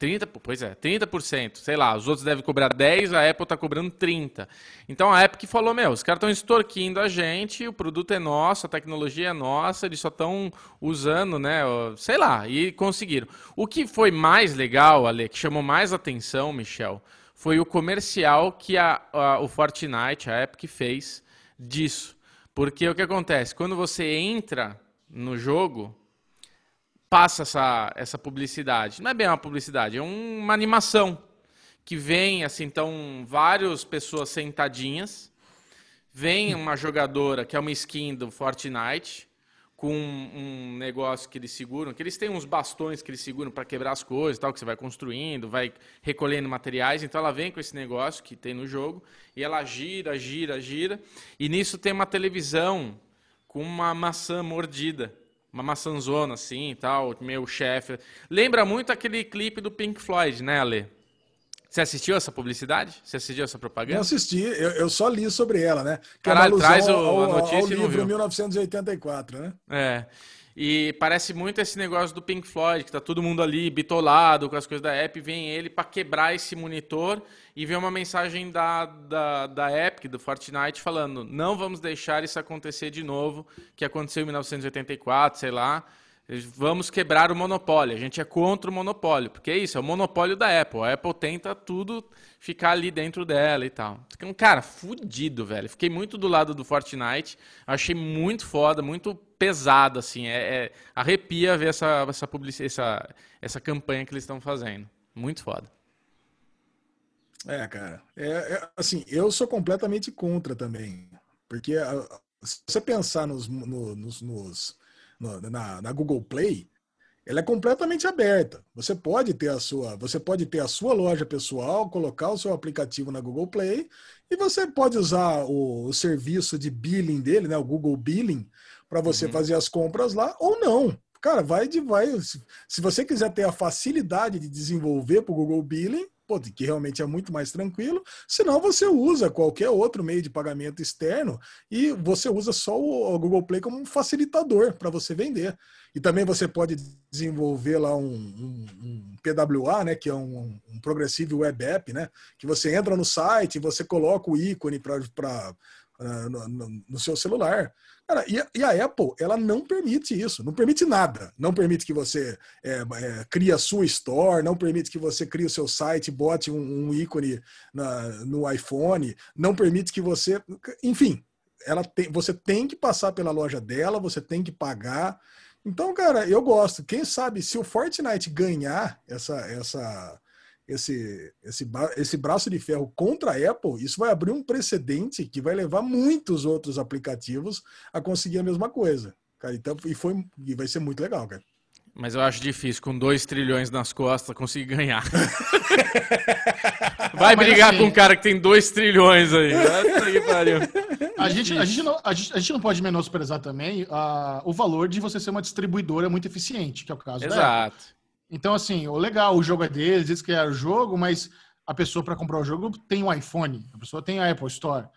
30%, pois é, 30%. Sei lá, os outros devem cobrar 10%, a Apple está cobrando 30%. Então a Apple falou: meu, os caras estão extorquindo a gente, o produto é nosso, a tecnologia é nossa, eles só estão usando, né? Sei lá, e conseguiram. O que foi mais legal, Ale, que chamou mais atenção, Michel, foi o comercial que a, a, o Fortnite, a Epic, fez disso. Porque o que acontece? Quando você entra no jogo, passa essa, essa publicidade. Não é bem uma publicidade, é uma animação que vem, assim, então, várias pessoas sentadinhas, vem uma jogadora que é uma skin do Fortnite, com um negócio que eles seguram, que eles têm uns bastões que eles seguram para quebrar as coisas, tal, que você vai construindo, vai recolhendo materiais. Então ela vem com esse negócio que tem no jogo e ela gira, gira, gira. E nisso tem uma televisão com uma maçã mordida uma maçãzona assim e tal, meu chefe. Lembra muito aquele clipe do Pink Floyd, né, Ale? Você assistiu essa publicidade? Você assistiu essa propaganda? Não assisti, eu, eu só li sobre ela, né? Que é Caralho, traz o, ao, a notícia ao livro viu. 1984, né? É. E parece muito esse negócio do Pink Floyd, que tá todo mundo ali bitolado com as coisas da app, vem ele para quebrar esse monitor e vem uma mensagem da, da, da Epic, do Fortnite, falando: não vamos deixar isso acontecer de novo, que aconteceu em 1984, sei lá. Vamos quebrar o monopólio. A gente é contra o monopólio, porque é isso, é o monopólio da Apple. A Apple tenta tudo ficar ali dentro dela e tal. Um cara, fudido, velho. Fiquei muito do lado do Fortnite. Achei muito foda, muito pesado, assim. É, é arrepia ver essa, essa, publicidade, essa, essa campanha que eles estão fazendo. Muito foda. É, cara. É, é, assim, eu sou completamente contra também. Porque se você pensar nos, no, nos, nos na, na Google Play, ela é completamente aberta. Você pode ter a sua, você pode ter a sua loja pessoal, colocar o seu aplicativo na Google Play e você pode usar o, o serviço de billing dele, né, o Google Billing, para você uhum. fazer as compras lá ou não. Cara, vai de vai. Se, se você quiser ter a facilidade de desenvolver para o Google Billing, que realmente é muito mais tranquilo. Senão você usa qualquer outro meio de pagamento externo e você usa só o Google Play como um facilitador para você vender. E também você pode desenvolver lá um, um, um PWA, né, que é um, um, Progressive Web App, né, que você entra no site, você coloca o ícone para no, no, no seu celular. Cara, e, a, e, a Apple, ela não permite isso, não permite nada. Não permite que você é, é, crie a sua store, não permite que você crie o seu site, bote um, um ícone na, no iPhone, não permite que você. Enfim, ela tem, você tem que passar pela loja dela, você tem que pagar. Então, cara, eu gosto. Quem sabe se o Fortnite ganhar essa, essa, esse, esse, esse braço de ferro contra a Apple, isso vai abrir um precedente que vai levar muitos outros aplicativos a conseguir a mesma coisa. Cara, então, e, foi, e vai ser muito legal, cara. Mas eu acho difícil, com 2 trilhões nas costas, conseguir ganhar. Vai brigar assim, com um cara que tem 2 trilhões aí. a, gente, a, gente não, a, gente, a gente não pode menosprezar também uh, o valor de você ser uma distribuidora muito eficiente, que é o caso Exato. Então, assim, o legal, o jogo é deles, eles criaram o jogo, mas a pessoa para comprar o jogo tem um iPhone, a pessoa tem a Apple Store.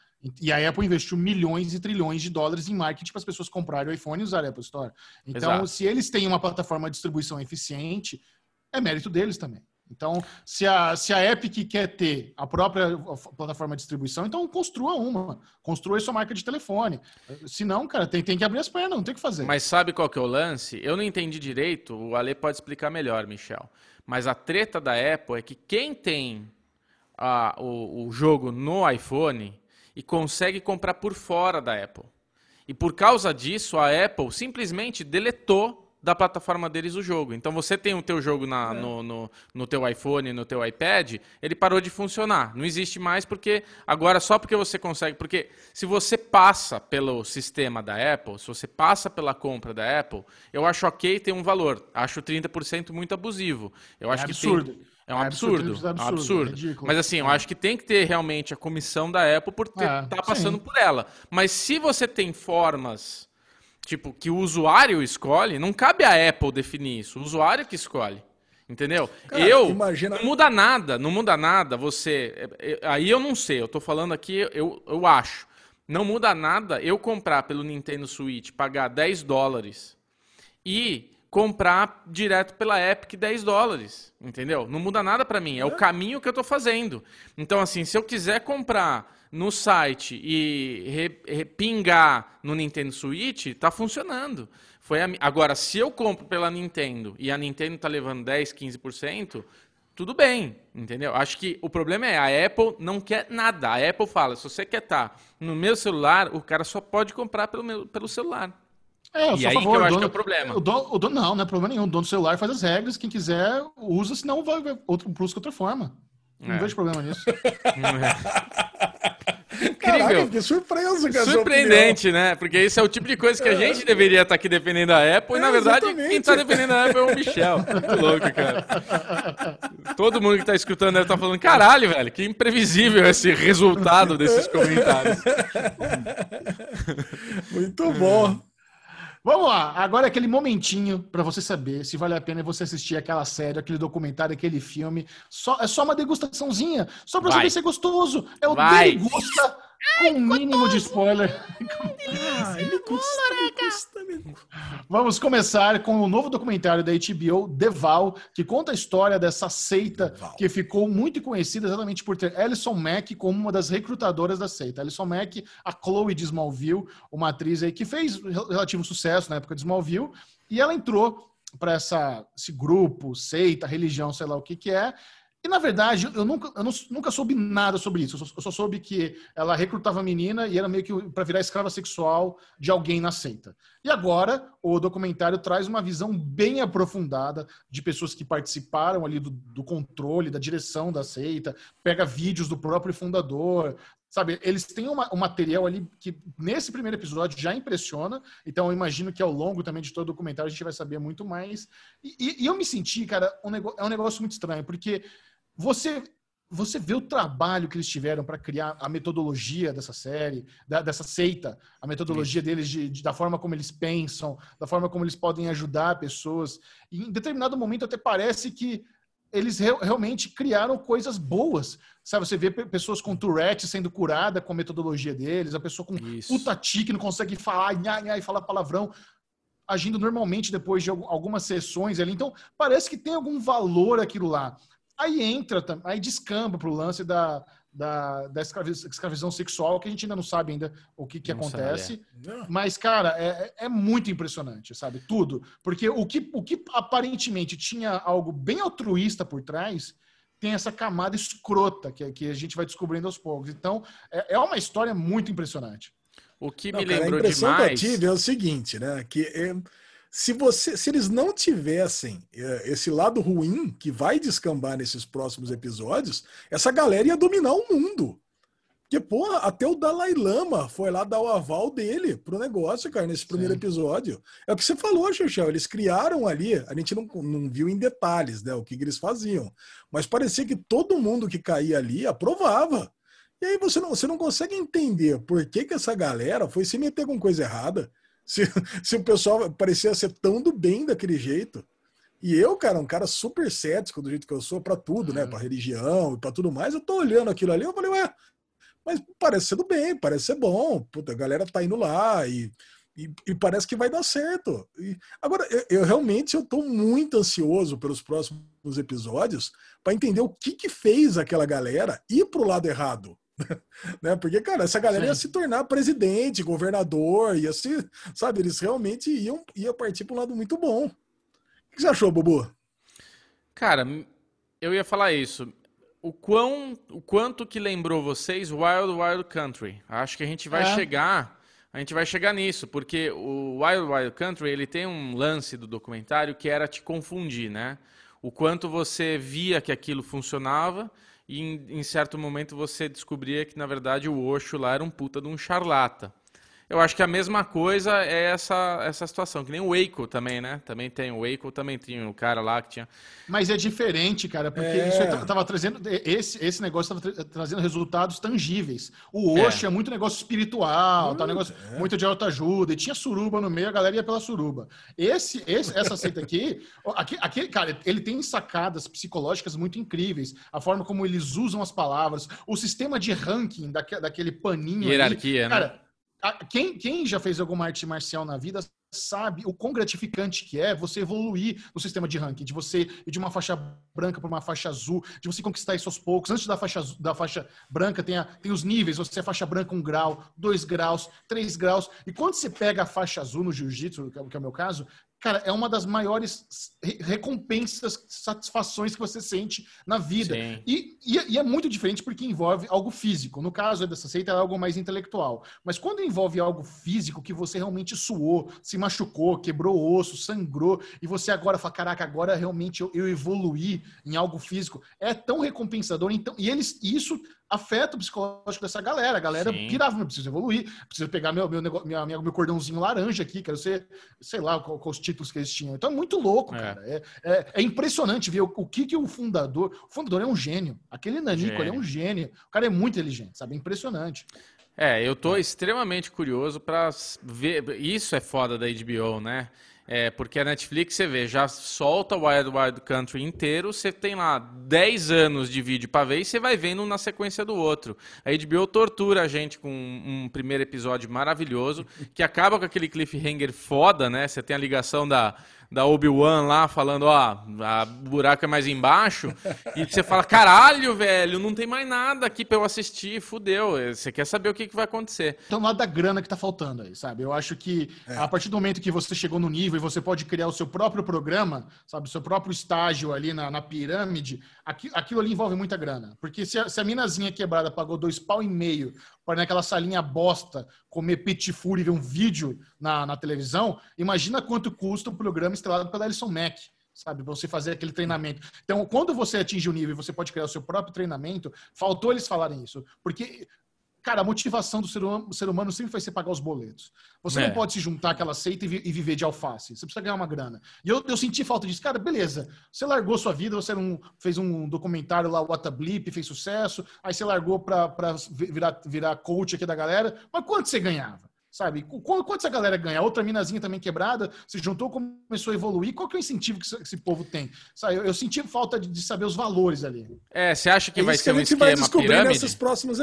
E a Apple investiu milhões e trilhões de dólares em marketing para as pessoas comprarem o iPhone e usar a Apple Store. Então, Exato. se eles têm uma plataforma de distribuição eficiente, é mérito deles também. Então, se a, se a Epic quer ter a própria plataforma de distribuição, então construa uma. Construa sua marca de telefone. Se não, cara, tem, tem que abrir as pernas, não tem que fazer. Mas sabe qual que é o lance? Eu não entendi direito, o Ale pode explicar melhor, Michel. Mas a treta da Apple é que quem tem a, o, o jogo no iPhone e consegue comprar por fora da Apple. E por causa disso, a Apple simplesmente deletou da plataforma deles o jogo. Então você tem o teu jogo na, é. no, no, no teu iPhone, no teu iPad, ele parou de funcionar. Não existe mais porque agora só porque você consegue, porque se você passa pelo sistema da Apple, se você passa pela compra da Apple, eu acho ok ter um valor. Acho 30% muito abusivo. Eu acho é absurdo. Que tem, é um absurdo, absurdo, é um absurdo. É Mas assim, eu acho que tem que ter realmente a comissão da Apple por estar é, tá passando sim. por ela. Mas se você tem formas tipo, que o usuário escolhe, não cabe a Apple definir isso, o usuário que escolhe. Entendeu? Cara, eu imagina... não muda nada, não muda nada você. É, é, aí eu não sei, eu tô falando aqui, eu, eu acho. Não muda nada eu comprar pelo Nintendo Switch, pagar 10 dólares e comprar direto pela Epic 10 dólares, entendeu? Não muda nada para mim, é, é o caminho que eu tô fazendo. Então assim, se eu quiser comprar no site e repingar no Nintendo Switch, tá funcionando. Foi a... Agora, se eu compro pela Nintendo e a Nintendo tá levando 10, 15%, tudo bem, entendeu? Acho que o problema é a Apple não quer nada. A Apple fala, se você quer estar tá no meu celular, o cara só pode comprar pelo, meu, pelo celular. É, eu e aí favor, que eu acho dono, que é o problema. O dono, o dono, não, não é problema nenhum. O dono do celular faz as regras, quem quiser usa, senão vai outro, busca outra forma. Não é. vejo problema nisso. Incrível. que surpresa, cara. Surpreendente, né? Porque isso é o tipo de coisa que a gente deveria estar aqui defendendo a Apple, e na verdade, exatamente. quem está defendendo a Apple é o Michel. Muito louco, cara. Todo mundo que está escutando deve estar tá falando: caralho, velho, que imprevisível esse resultado desses comentários. Muito bom. Vamos lá, agora é aquele momentinho para você saber se vale a pena você assistir aquela série, aquele documentário, aquele filme. Só, é só uma degustaçãozinha, só para saber se é gostoso. É o Vai. Degusta com o mínimo de spoiler. Ele custa, me custa, me custa. Vamos começar com o novo documentário da HBO, Deval, que conta a história dessa seita Deval. que ficou muito conhecida exatamente por ter Alison Mack como uma das recrutadoras da seita. Alison Mack, a Chloe de Smallville, uma atriz aí que fez rel- relativo sucesso na época de Smallville, e ela entrou para esse grupo, seita, religião, sei lá o que que é. E na verdade, eu nunca, eu não- nunca soube nada sobre isso. Eu só, eu só soube que ela recrutava a menina e era meio que para virar escrava sexual de alguém na seita. E agora, o documentário traz uma visão bem aprofundada de pessoas que participaram ali do, do controle, da direção da seita, pega vídeos do próprio fundador, sabe? Eles têm uma- um material ali que, nesse primeiro episódio, já impressiona. Então, eu imagino que ao longo também de todo o documentário a gente vai saber muito mais. E, e- e eu me senti, cara, um é um negócio muito estranho, porque você você vê o trabalho que eles tiveram para criar a metodologia dessa série, da- dessa seita, a metodologia deles, de, de- da forma como eles pensam, da forma como eles podem ajudar pessoas. E em determinado momento até parece que eles re- realmente criaram coisas boas. Sabe, você vê pe- pessoas com Tourette sendo curada com a metodologia deles, a pessoa com Isso. puta tique, não consegue falar, nha, nha, e falar palavrão, agindo normalmente depois de algu- algumas sessões ali. Então, parece que tem algum valor aquilo lá. Aí entra, aí descamba pro lance da, da, da escravi- escravidão sexual, que a gente ainda não sabe ainda o que, que Não sabe, acontece. Não. Mas, cara, é, é muito impressionante, sabe? Tudo. Porque o que, o que aparentemente tinha algo bem altruísta por trás tem essa camada escrota que, que a gente vai descobrindo aos poucos. Então, é, é uma história muito impressionante. O que Não, me cara, a lembrou impressão demais. que eu tive é o seguinte, né? Que é, se você, se eles não tivessem é, esse lado ruim que vai descambar nesses próximos episódios, essa galera ia dominar o mundo. Porque, porra, até o Dalai Lama foi lá dar o aval dele pro negócio, cara, nesse primeiro Sim. episódio. É o que você falou, Xuxão. Eles criaram ali, a gente não, não viu em detalhes, né, o que, que eles faziam. Mas parecia que todo mundo que caía ali aprovava. E aí você não, você não consegue entender por que, que essa galera foi se meter com coisa errada. Se, se o pessoal parecia ser tão do bem daquele jeito. E eu, cara, um cara super cético do jeito que eu sou pra tudo, né? Uhum. Pra religião e pra tudo mais, eu tô olhando aquilo ali, eu falei, ué, mas parece ser do bem, parece ser bom. Puta, a galera tá indo lá e, e, e parece que vai dar certo. E, agora, eu, eu realmente eu tô muito ansioso pelos próximos episódios para entender o que que fez aquela galera ir pro lado errado. né? Porque, cara, essa galera ia Sim. se tornar presidente, governador, ia se, sabe, eles realmente iam, ia partir para um lado muito bom. O que você achou, Bubu? Cara, eu ia falar isso. O, quão, o quanto que lembrou vocês Wild Wild Country? Acho que a gente vai É. chegar, a gente vai chegar nisso, porque o Wild Wild Country, ele tem um lance do documentário que era te confundir, né? O quanto você via que aquilo funcionava e em, em certo momento você descobria que na verdade o Osho lá era um puta de um charlata. Eu acho que a mesma coisa é essa, essa situação, que nem o Waco também, né? Também tem o Waco, também tinha o cara lá que tinha Mas é diferente, cara, porque É. isso aí ta- tava trazendo. Esse, esse negócio estava trazendo resultados tangíveis. O É. Osho é, muito negócio espiritual, tá, um negócio é. muito de autoajuda, e tinha suruba no meio, a galera ia pela suruba. Esse, esse essa seita aqui, aqui, aqui, cara, ele tem sacadas psicológicas muito incríveis. A forma como eles usam as palavras, o sistema de ranking daque- daquele paninho. ali. hierarquia, né? Cara, quem, quem já fez alguma arte marcial na vida sabe o quão gratificante que é você evoluir no sistema de ranking, de você ir de uma faixa branca para uma faixa azul, de você conquistar isso aos poucos. Antes da faixa, azu- da faixa branca tem, a- tem os níveis, você é faixa branca um grau, dois graus, três graus. E quando você pega a faixa azul no jiu-jitsu, que é o- que é o meu caso, cara, é uma das maiores re- recompensas, satisfações que você sente na vida. E, e é- e é muito diferente porque envolve algo físico. No caso dessa seita, é algo mais intelectual. Mas quando envolve algo físico que você realmente suou, se machucou, quebrou osso, sangrou, e você agora fala: caraca, agora realmente eu, eu evoluí em algo físico, é tão recompensador. Então, e eles, e isso afeta o psicológico dessa galera. A galera Sim. pirava, eu preciso evoluir, preciso pegar meu, meu, nego- minha, minha- meu cordãozinho laranja aqui, quero ser, sei lá, qual, qual os títulos que eles tinham. Então é muito louco, É. cara. É, é, é impressionante ver o, o que, que o fundador. O fundador é um gênio. Aquele Nanico, é um gênio. O cara é muito inteligente, sabe? É impressionante. É, eu tô extremamente curioso pra s- ver. Isso é foda da HBO, né? É, porque a Netflix, você vê, já solta o Wild Wild Country inteiro, você tem lá 10 anos de vídeo pra ver e você vai vendo um na sequência do outro. A HBO tortura a gente com um, um primeiro episódio maravilhoso, que acaba com aquele cliffhanger foda, né? Você tem a ligação da, da Obi-Wan lá falando, ó, a o buraco é mais embaixo, e você fala, caralho, velho, não tem mais nada aqui pra eu assistir, fudeu. Você quer saber o que, que vai acontecer. Então, nada da grana que tá faltando aí, sabe? Eu acho que a partir do momento que você chegou no nível e você pode criar o seu próprio programa, sabe? O seu próprio estágio ali na, na pirâmide, aqui- aquilo ali envolve muita grana. Porque se a, se a minazinha quebrada pagou dois pau e meio para naquela salinha bosta comer petit four e ver um vídeo na, na televisão, imagina quanto custa o programa estrelado pela Alison Mack. Sabe, você fazer aquele treinamento. Então, quando você atinge o nível e você pode criar o seu próprio treinamento, faltou eles falarem isso. Porque Cara, a motivação do ser humano, ser humano sempre vai ser pagar os boletos. Você É. não pode se juntar àquela seita e, vi- e viver de alface. Você precisa ganhar uma grana. E eu, eu senti falta disso. Cara, beleza. Você largou sua vida, você não, fez um documentário lá, o Whatablip, fez sucesso. Aí você largou pra, pra vi- virar, virar coach aqui da galera. Mas quanto você ganhava? Sabe? Qu- Quanto, quanto essa galera ganha? Outra minazinha também quebrada, se juntou, começou a evoluir. Qual que é o incentivo que esse, povo tem? Sabe? Eu, eu senti falta de, de saber os valores ali. É, você acha que É vai ser um a gente vai esquema descobrir pirâmide? nesses próximos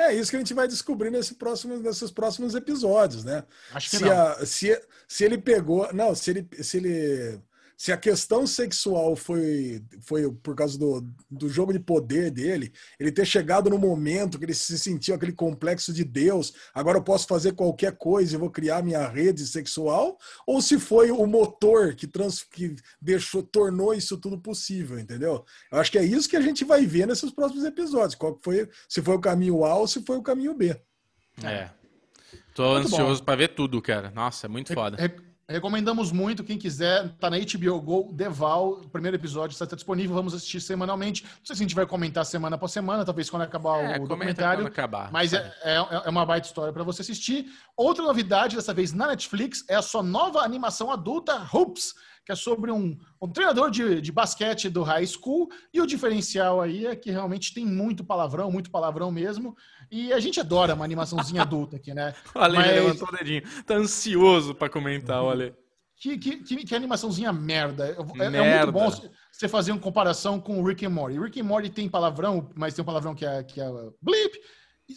É isso que a gente vai descobrir nesse próximo, nesses próximos episódios, né? Acho que Se, não. a- se, se ele pegou. Não, se ele. Se, ele, se a questão sexual foi, foi por causa do, do jogo de poder dele, ele ter chegado no momento que ele se sentiu aquele complexo de Deus, agora eu posso fazer qualquer coisa e vou criar minha rede sexual, ou se foi o motor que, trans, que deixou, tornou isso tudo possível, entendeu? Eu acho que é isso que a gente vai ver nesses próximos episódios. Qual que foi, se foi o caminho A ou se foi o caminho B. É. Tô Muito ansioso pra ver tudo, cara. Nossa, é muito foda. Re- Recomendamos muito, quem quiser, tá na HBO Go, Deval, o primeiro episódio está disponível, vamos assistir semanalmente. Não sei se a gente vai comentar semana após semana, talvez quando acabar É, o documentário. acabar. Mas é, é, é uma baita história para você assistir. Outra novidade, dessa vez na Netflix, é a sua nova animação adulta, Hoops, que é sobre um, um treinador de, de basquete do high school. E o diferencial aí é que realmente tem muito palavrão, muito palavrão mesmo. E a gente adora uma animaçãozinha adulta aqui, né? O Ale Mas- levantou o dedinho. Tá ansioso pra comentar, olha. Que, que, que, que animaçãozinha merda. É, é Merda. muito bom você fazer uma comparação com o Rick and Morty. Rick and Morty tem palavrão, mas tem um palavrão que é, que é blip,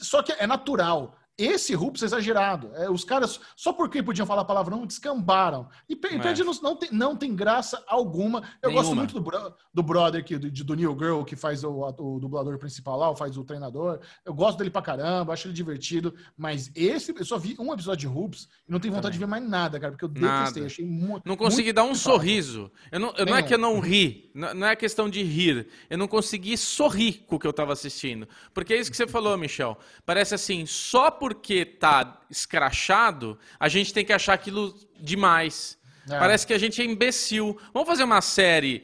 só que é natural. Esse Hoops é exagerado. É, os caras, só porque podiam falar palavrão, descambaram. E pe- É. não, não, tem, não tem graça alguma. Eu gosto Nenhuma. muito do, bro- do brother, que, do, do Neil Girl, que faz o, o dublador principal lá, faz o treinador. Eu gosto dele pra caramba, acho ele divertido. Mas esse, eu só vi um episódio de Hoops e não tenho vontade de ver mais nada, cara, porque eu Nada. detestei. Achei mu Não consegui muito dar um mal. sorriso. Eu não, eu não é que eu não ri, não não é questão de rir. Eu não consegui sorrir com o que eu tava assistindo. Porque é isso que você falou, Michel. Parece assim, só porque tá escrachado, a gente tem que achar aquilo demais. É. Parece que a gente é imbecil. Vamos fazer uma série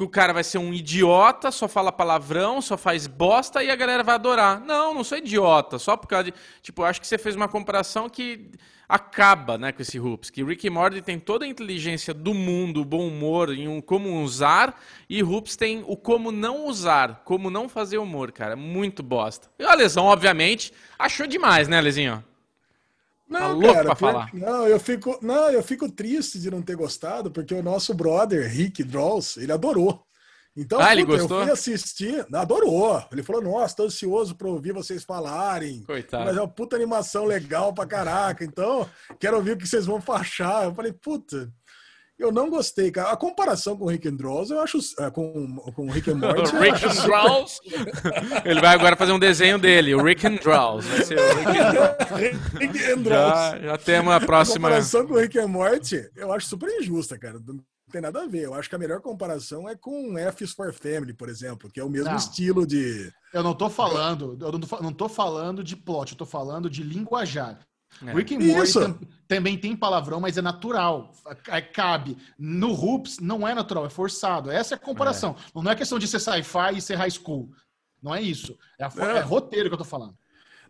que o cara vai ser um idiota, só fala palavrão, só faz bosta e a galera vai adorar. Não, não sou idiota, só por causa de. Tipo, acho que você fez uma comparação que acaba né, com esse Hoops. Que Rick Morty tem toda a inteligência do mundo, o bom humor em um como usar, e Hoops tem o como não usar, como não fazer humor, cara. Muito bosta. E a Lesão, obviamente, achou demais, né, Lezinho? Tá pra pior- falar. Não, eu fico, não, eu fico triste de não ter gostado, porque o nosso brother, Rick Draws, ele adorou. Então, Ah, ele puta, gostou? eu fui assistir, adorou. Ele falou: Nossa, tô ansioso pra ouvir vocês falarem. Coitado. Mas é uma puta animação legal pra caraca. Então, quero ouvir o que vocês vão achar. Eu falei, puta. Eu não gostei, cara. A comparação com o Rick and Draws, eu acho. é, com, com o Rick and Morty. Rick and Draws. Ele vai agora fazer um desenho dele, o Rick and Draws. Vai ser o Rick and Draws. Rick and Draws. Já, já temos a A próxima. comparação com o Rick and Morty, eu acho super injusta, cara. Não tem nada a ver. Eu acho que a melhor comparação é com F is for Family, por exemplo, que é o mesmo Não. estilo de. Eu não tô falando, eu não tô, não tô falando de plot, eu tô falando de linguajar. É. Rick and Morty tam- também tem palavrão, mas é natural. É, cabe. No Hoops não é natural, é forçado. Essa é a comparação. Não é questão de ser sci-fi e ser high school. Não é isso. É, a, é. é roteiro que eu tô falando.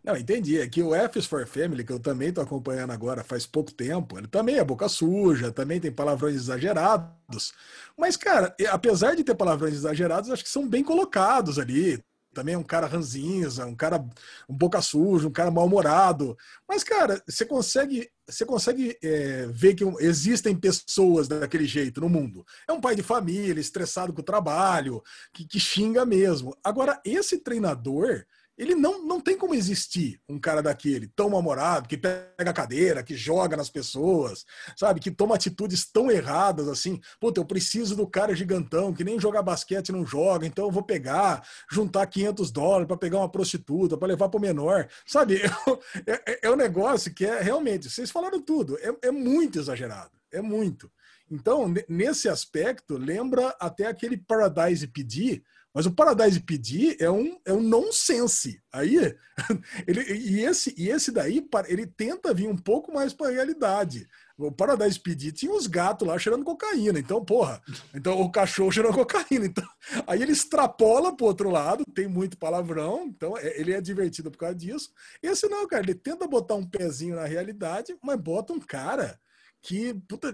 Não, entendi. É que o F is for Family, que eu também tô acompanhando agora faz pouco tempo, ele também é boca suja, também tem palavrões exagerados. Mas, cara, apesar de ter palavrões exagerados, acho que são bem colocados ali também é um cara ranzinza, um cara um boca suja, um cara mal-humorado. Mas, cara, você consegue, você consegue é, ver que existem pessoas daquele jeito no mundo. É um pai de família, estressado com o trabalho, que, que xinga mesmo. Agora, esse treinador, ele não, não tem como existir um cara daquele tão mal-humorado, que pega a cadeira, que joga nas pessoas, sabe? Que toma atitudes tão erradas assim. Puta, eu preciso do cara gigantão, que nem jogar basquete não joga, então eu vou pegar, juntar 500 dólares para pegar uma prostituta, para levar para o menor. Sabe? É, é, é, um negócio que é realmente, vocês falaram tudo, é, é muito exagerado, é muito. Então, nesse aspecto, lembra até aquele Paradise PD, mas o Paradise PD é um, é um nonsense. Aí, ele, e, esse, e esse daí, ele tenta vir um pouco mais para a realidade. O Paradise PD tinha os gatos lá cheirando cocaína. Então, porra, então o cachorro cheirando cocaína. Então, aí ele extrapola pro outro lado, tem muito palavrão, então é, ele é divertido por causa disso. Esse não, cara, ele tenta botar um pezinho na realidade, mas bota um cara que puta,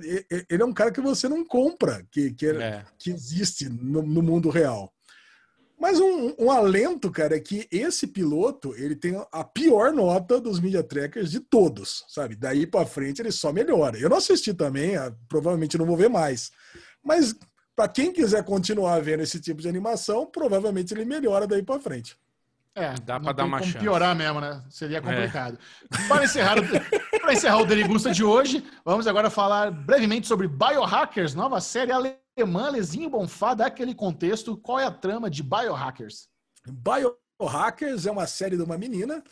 ele é um cara que você não compra, que, que, é, é. que existe no, no mundo real. Mas um, um, alento, cara, é que esse piloto ele tem a pior nota dos media trackers de todos, sabe? Daí para frente ele só melhora. Eu não assisti também, ah, provavelmente não vou ver mais. Mas para quem quiser continuar vendo esse tipo de animação, provavelmente ele melhora daí para frente. É, dá para dar uma chance. piorar mesmo, né? Seria é. complicado. É. Para encerrar, para encerrar o Derigusta de hoje, vamos agora falar brevemente sobre Biohackers, nova série alemã, Lezinho Bonfá, dá aquele contexto. Qual é a trama de Biohackers? Biohackers é uma série de uma menina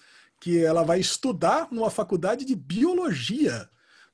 que ela vai estudar numa faculdade de biologia,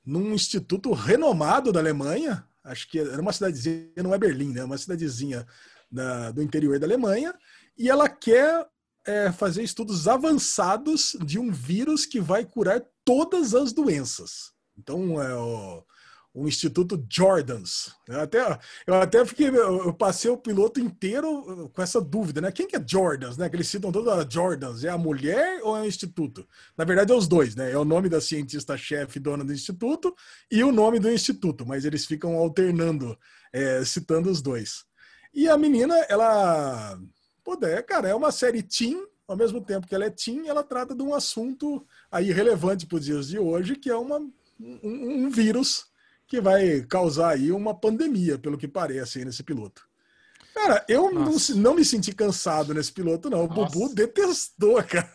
num instituto renomado da Alemanha. Acho que era uma cidadezinha, não é Berlim, né? Uma cidadezinha da, do interior da Alemanha. E ela quer é, fazer estudos avançados de um vírus que vai curar todas as doenças. Então, é o, o Instituto Jordans. Eu até, eu até fiquei, eu passei o piloto inteiro com essa dúvida, né? Quem que é Jordans, né? Que eles citam toda a Jordans, é a mulher ou é o instituto? Na verdade é os dois, né? É o nome da cientista-chefe dona do instituto e o nome do instituto, mas eles ficam alternando, é, citando os dois. E a menina, ela puder, cara, é uma série teen, ao mesmo tempo que ela é teen, ela trata de um assunto aí relevante para os dias de hoje, que é uma, um, um, vírus que vai causar aí uma pandemia, pelo que parece aí nesse piloto. Cara, eu não, não, me senti cansado nesse piloto, não. O Nossa. Bubu detestou, cara.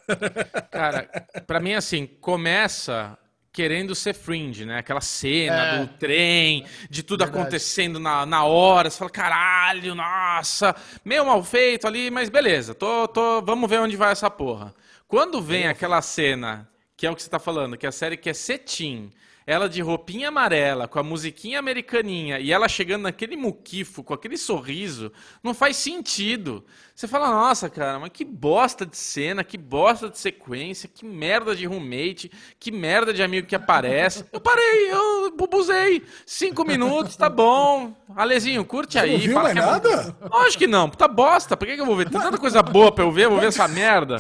Cara, pra mim, assim, começa querendo ser fringe, né? Aquela cena é. do trem, de tudo Verdade. acontecendo na, na hora. Você fala, caralho, nossa, meio mal feito ali, mas beleza, tô, tô, vamos ver onde vai essa porra. Quando vem aquela cena, que é o que você tá falando, que é a série que é cetim, ela de roupinha amarela, com a musiquinha americaninha, e ela chegando naquele muquifo, com aquele sorriso, não faz sentido. Você fala, nossa, cara, mas que bosta de cena, que bosta de sequência, que merda de roommate, que merda de amigo que aparece. Eu parei, eu bubuzei. Cinco minutos, tá bom. Alezinho, curte Você aí. Não viu mais é nada? Lógico que não, puta bosta. Por que, que eu vou ver? Tem tanta coisa boa pra eu ver, eu vou ver essa merda.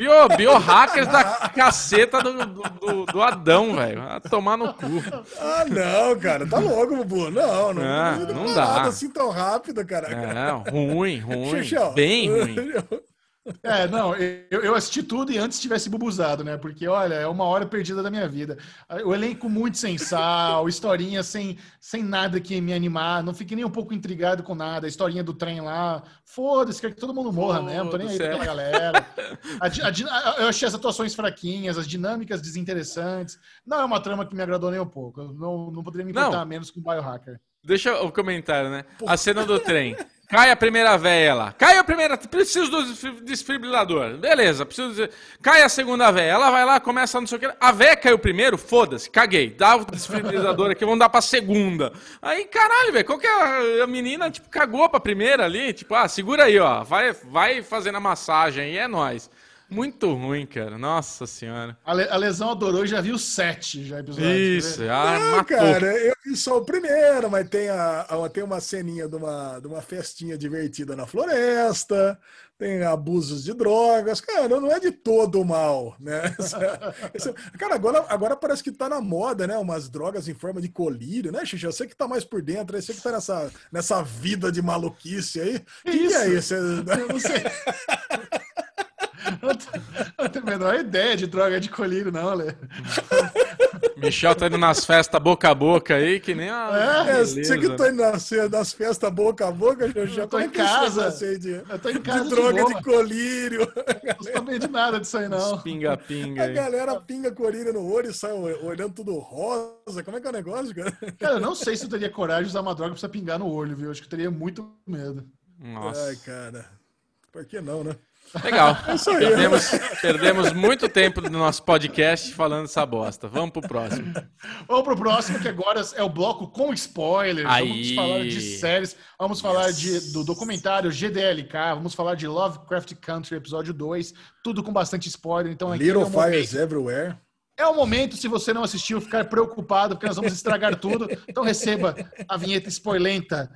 Bio, biohackers da caceta do, do, do Adão, velho. A tomar no cu. Ah, não, cara. Tá louco, Bubu. Não, não, ah, não, não dá. assim tão rápido, cara. Não, ruim, ruim. Bem ruim. É, não, eu, eu, assisti tudo e antes tivesse bubuzado, né? Porque, olha, é uma hora perdida da minha vida. O elenco muito sem sal, historinha sem, sem nada que me animar, não fiquei nem um pouco intrigado com nada. A historinha do trem lá, foda-se, quer que todo mundo morra mesmo, tô nem aí com aquela galera. A, a, eu achei as atuações fraquinhas, as dinâmicas desinteressantes. Não é uma trama que me agradou nem um pouco. Eu não, não poderia me importar não. menos com Biohacker. Deixa o comentário, né? A cena do trem. Cai a primeira véia lá. Cai a primeira. Preciso do desfibrilador. Beleza, preciso. Cai a segunda véia. Ela vai lá, começa não sei o que. A véia caiu primeiro, foda-se, caguei. Dá o desfibrilador aqui, vamos dar pra segunda. Aí, caralho, velho, qual que é a menina, tipo, cagou pra primeira ali? Tipo, ah, segura aí, ó. Vai, vai fazendo a massagem aí, é nóis. Muito ruim, cara. Nossa senhora. A, Le- a Lesão adorou e já viu sete já episódios. Isso, ah, Não, matou. cara, eu vi só o primeiro, mas tem, a, a- tem uma ceninha de uma, de uma festinha divertida na floresta, tem abusos de drogas, cara, não é de todo mal, né? Esse- cara, agora, agora parece que tá na moda, né? Umas drogas em forma de colírio, né, Xixi? Eu sei que tá mais por dentro, aí você que tá nessa, nessa vida de maluquice aí. O que, que é isso? Eu não sei. Eu eu tenho a menor ideia de droga de colírio, não, Ale. Michel tá indo nas festas boca a boca aí, que nem a. É, beleza, você que né? tá indo nas, nas festas boca a boca, já, já Eu tô é em é casa. de, Eu tô em de casa de, droga boa. de colírio. Não sabia de nada disso aí, não. Pinga-pinga A aí. galera pinga colírio no olho e sai olhando tudo rosa. Como é que é o negócio, cara? Cara, eu não sei se eu teria coragem de usar uma droga pra você pingar no olho, viu? Acho que eu teria muito medo. Nossa. Ai, cara. Por que não, né? Legal. isso aí. Perdemos, perdemos muito tempo do nosso podcast falando essa bosta. Vamos pro próximo. Vamos pro próximo, que agora é o bloco com spoilers. Vamos Aí. falar de séries, vamos falar de, do documentário GDLK, vamos falar de Lovecraft Country, episódio 2, tudo com bastante spoiler. Então aqui Little é o momento- Fires Everywhere. É o momento, se você não assistiu, ficar preocupado, porque nós vamos estragar tudo. Então receba a vinheta spoilenta.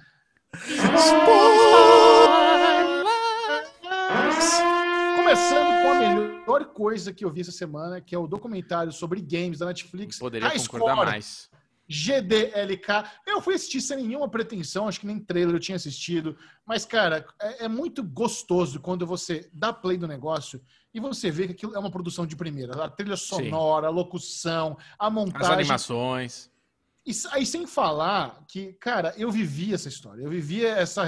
Começando com a melhor coisa que eu vi essa semana, que é o documentário sobre games da Netflix. Poderia High concordar Score, mais. GDLK. Eu fui assistir sem nenhuma pretensão, acho que nem trailer eu tinha assistido. Mas, cara, é, é muito gostoso quando você dá play do negócio e você vê que aquilo é uma produção de primeira. A trilha sonora, a locução, a As montagem. animações. E aí, sem falar que, cara, eu vivi essa história. Eu vivia essa,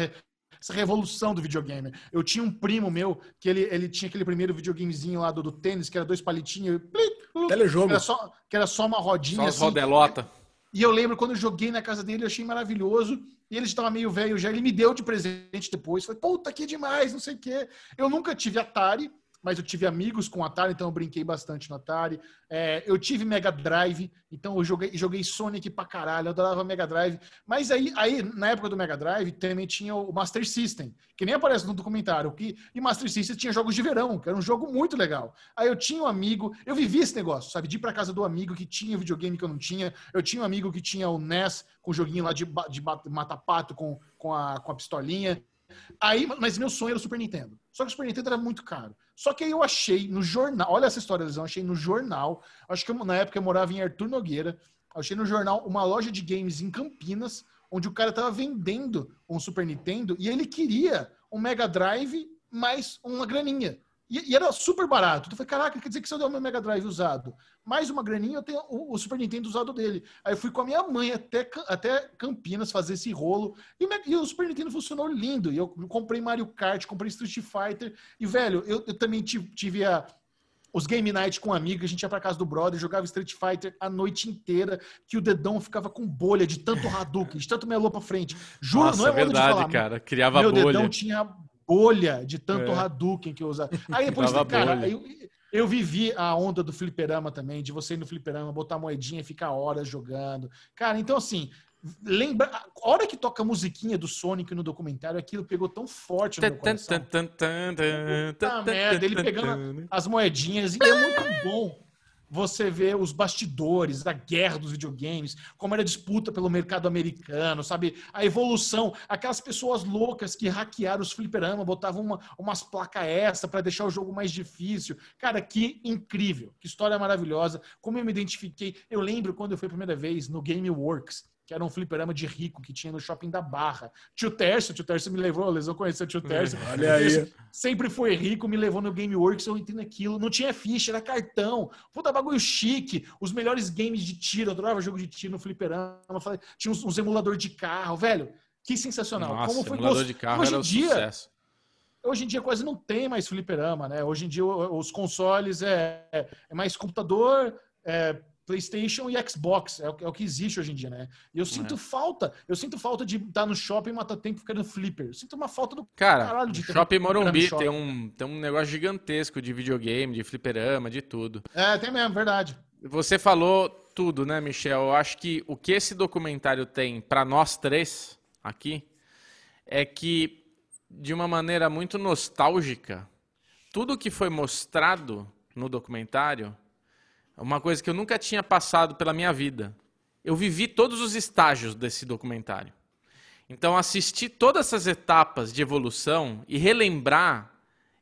essa revolução do videogame. Eu tinha um primo meu que ele, ele tinha aquele primeiro videogamezinho lá do, do tênis, que era dois palitinhos, plim, Telejogo. que era só, que era só uma rodinha. Só as assim. rodelota. E eu lembro quando eu joguei na casa dele, eu achei maravilhoso. E ele estava meio velho já, ele me deu de presente depois. Falei, puta, que demais, não sei o quê. Eu nunca tive Atari, mas eu tive amigos com Atari, então eu brinquei bastante no Atari. É, eu tive Mega Drive, então eu joguei, joguei Sonic pra caralho, eu adorava Mega Drive. Mas aí, aí, na época do Mega Drive, também tinha o Master System, que nem aparece no documentário. Que, e Master System tinha jogos de verão, que era um jogo muito legal. Aí eu tinha um amigo, eu vivi esse negócio, sabe? De ir pra casa do amigo que tinha videogame que eu não tinha. Eu tinha um amigo que tinha o NES, com o joguinho lá de, de mata-pato com, com, a, com a pistolinha. Aí, mas meu sonho era o Super Nintendo. Só que o Super Nintendo era muito caro. Só que aí eu achei no jornal, olha essa história, eu achei no jornal, acho que eu- na época eu morava em Arthur Nogueira, achei no jornal uma loja de games em Campinas, onde o cara tava vendendo um Super Nintendo e ele queria um Mega Drive mais uma graninha. E, e era super barato. Então eu falei, caraca, quer dizer que se eu der o meu Mega Drive usado, mais uma graninha, eu tenho o, o Super Nintendo usado dele. Aí eu fui com a minha mãe até, até Campinas fazer esse rolo. E e o Super Nintendo funcionou lindo. E eu comprei Mario Kart, comprei Street Fighter. E, velho, eu, eu também tive, a, os Game Night com um amigo, a gente ia pra casa do brother, jogava Street Fighter a noite inteira, que o dedão ficava com bolha de tanto Hadouken, de tanto melou pra frente. Juro, Nossa, não é é verdade, falar, cara. Criava meu bolha. dedão tinha bolha de tanto É. Hadouken que eu usava. Aí depois, cara, eu, eu vivi a onda do fliperama também, de você ir no fliperama, botar moedinha e ficar horas jogando. Cara, então assim, lembra, a hora que toca a musiquinha do Sonic no documentário, aquilo pegou tão forte no meu coração. Puta merda, ele pegando as moedinhas. E é muito bom você ver os bastidores da guerra dos videogames, como era a disputa pelo mercado americano, sabe? A evolução, aquelas pessoas loucas que hackearam os fliperama, botavam uma, umas placas extra para deixar o jogo mais difícil. Cara, que incrível, que história maravilhosa. Como eu me identifiquei. Eu lembro quando eu fui a primeira vez no Game Works. Que era um fliperama de rico que tinha no shopping da Barra. Tio Tércio, tio Tércio me levou, lesão conheceu o tio Tércio. Olha aí. Sempre foi rico, me levou no Gameworks, eu entendo aquilo. Não tinha ficha, era cartão. Puta bagulho chique. Os melhores games de tiro. Eu adorava jogo de tiro no fliperama. Tinha uns, uns emuladores de carro, velho. Que sensacional. Nossa, Como foi emulador de carro Hoje era em um dia, sucesso. hoje em dia quase não tem mais fliperama, né? Hoje em dia os consoles é, é mais computador, é, PlayStation e Xbox. É o, que- é o que existe hoje em dia, né? E eu sinto É. falta. Eu sinto falta de estar no shopping e matar tempo ficando flipper. Eu sinto uma falta do Cara, caralho de Shopping Morumbi shopping. tem um, tem um negócio gigantesco de videogame, de fliperama, de tudo. É, tem mesmo, verdade. Você falou tudo, né, Michel? Eu acho que o que esse documentário tem para nós três aqui é que, de uma maneira muito nostálgica, tudo que foi mostrado no documentário, uma coisa que eu nunca tinha passado pela minha vida. Eu vivi todos os estágios desse documentário. Então, assistir todas essas etapas de evolução e relembrar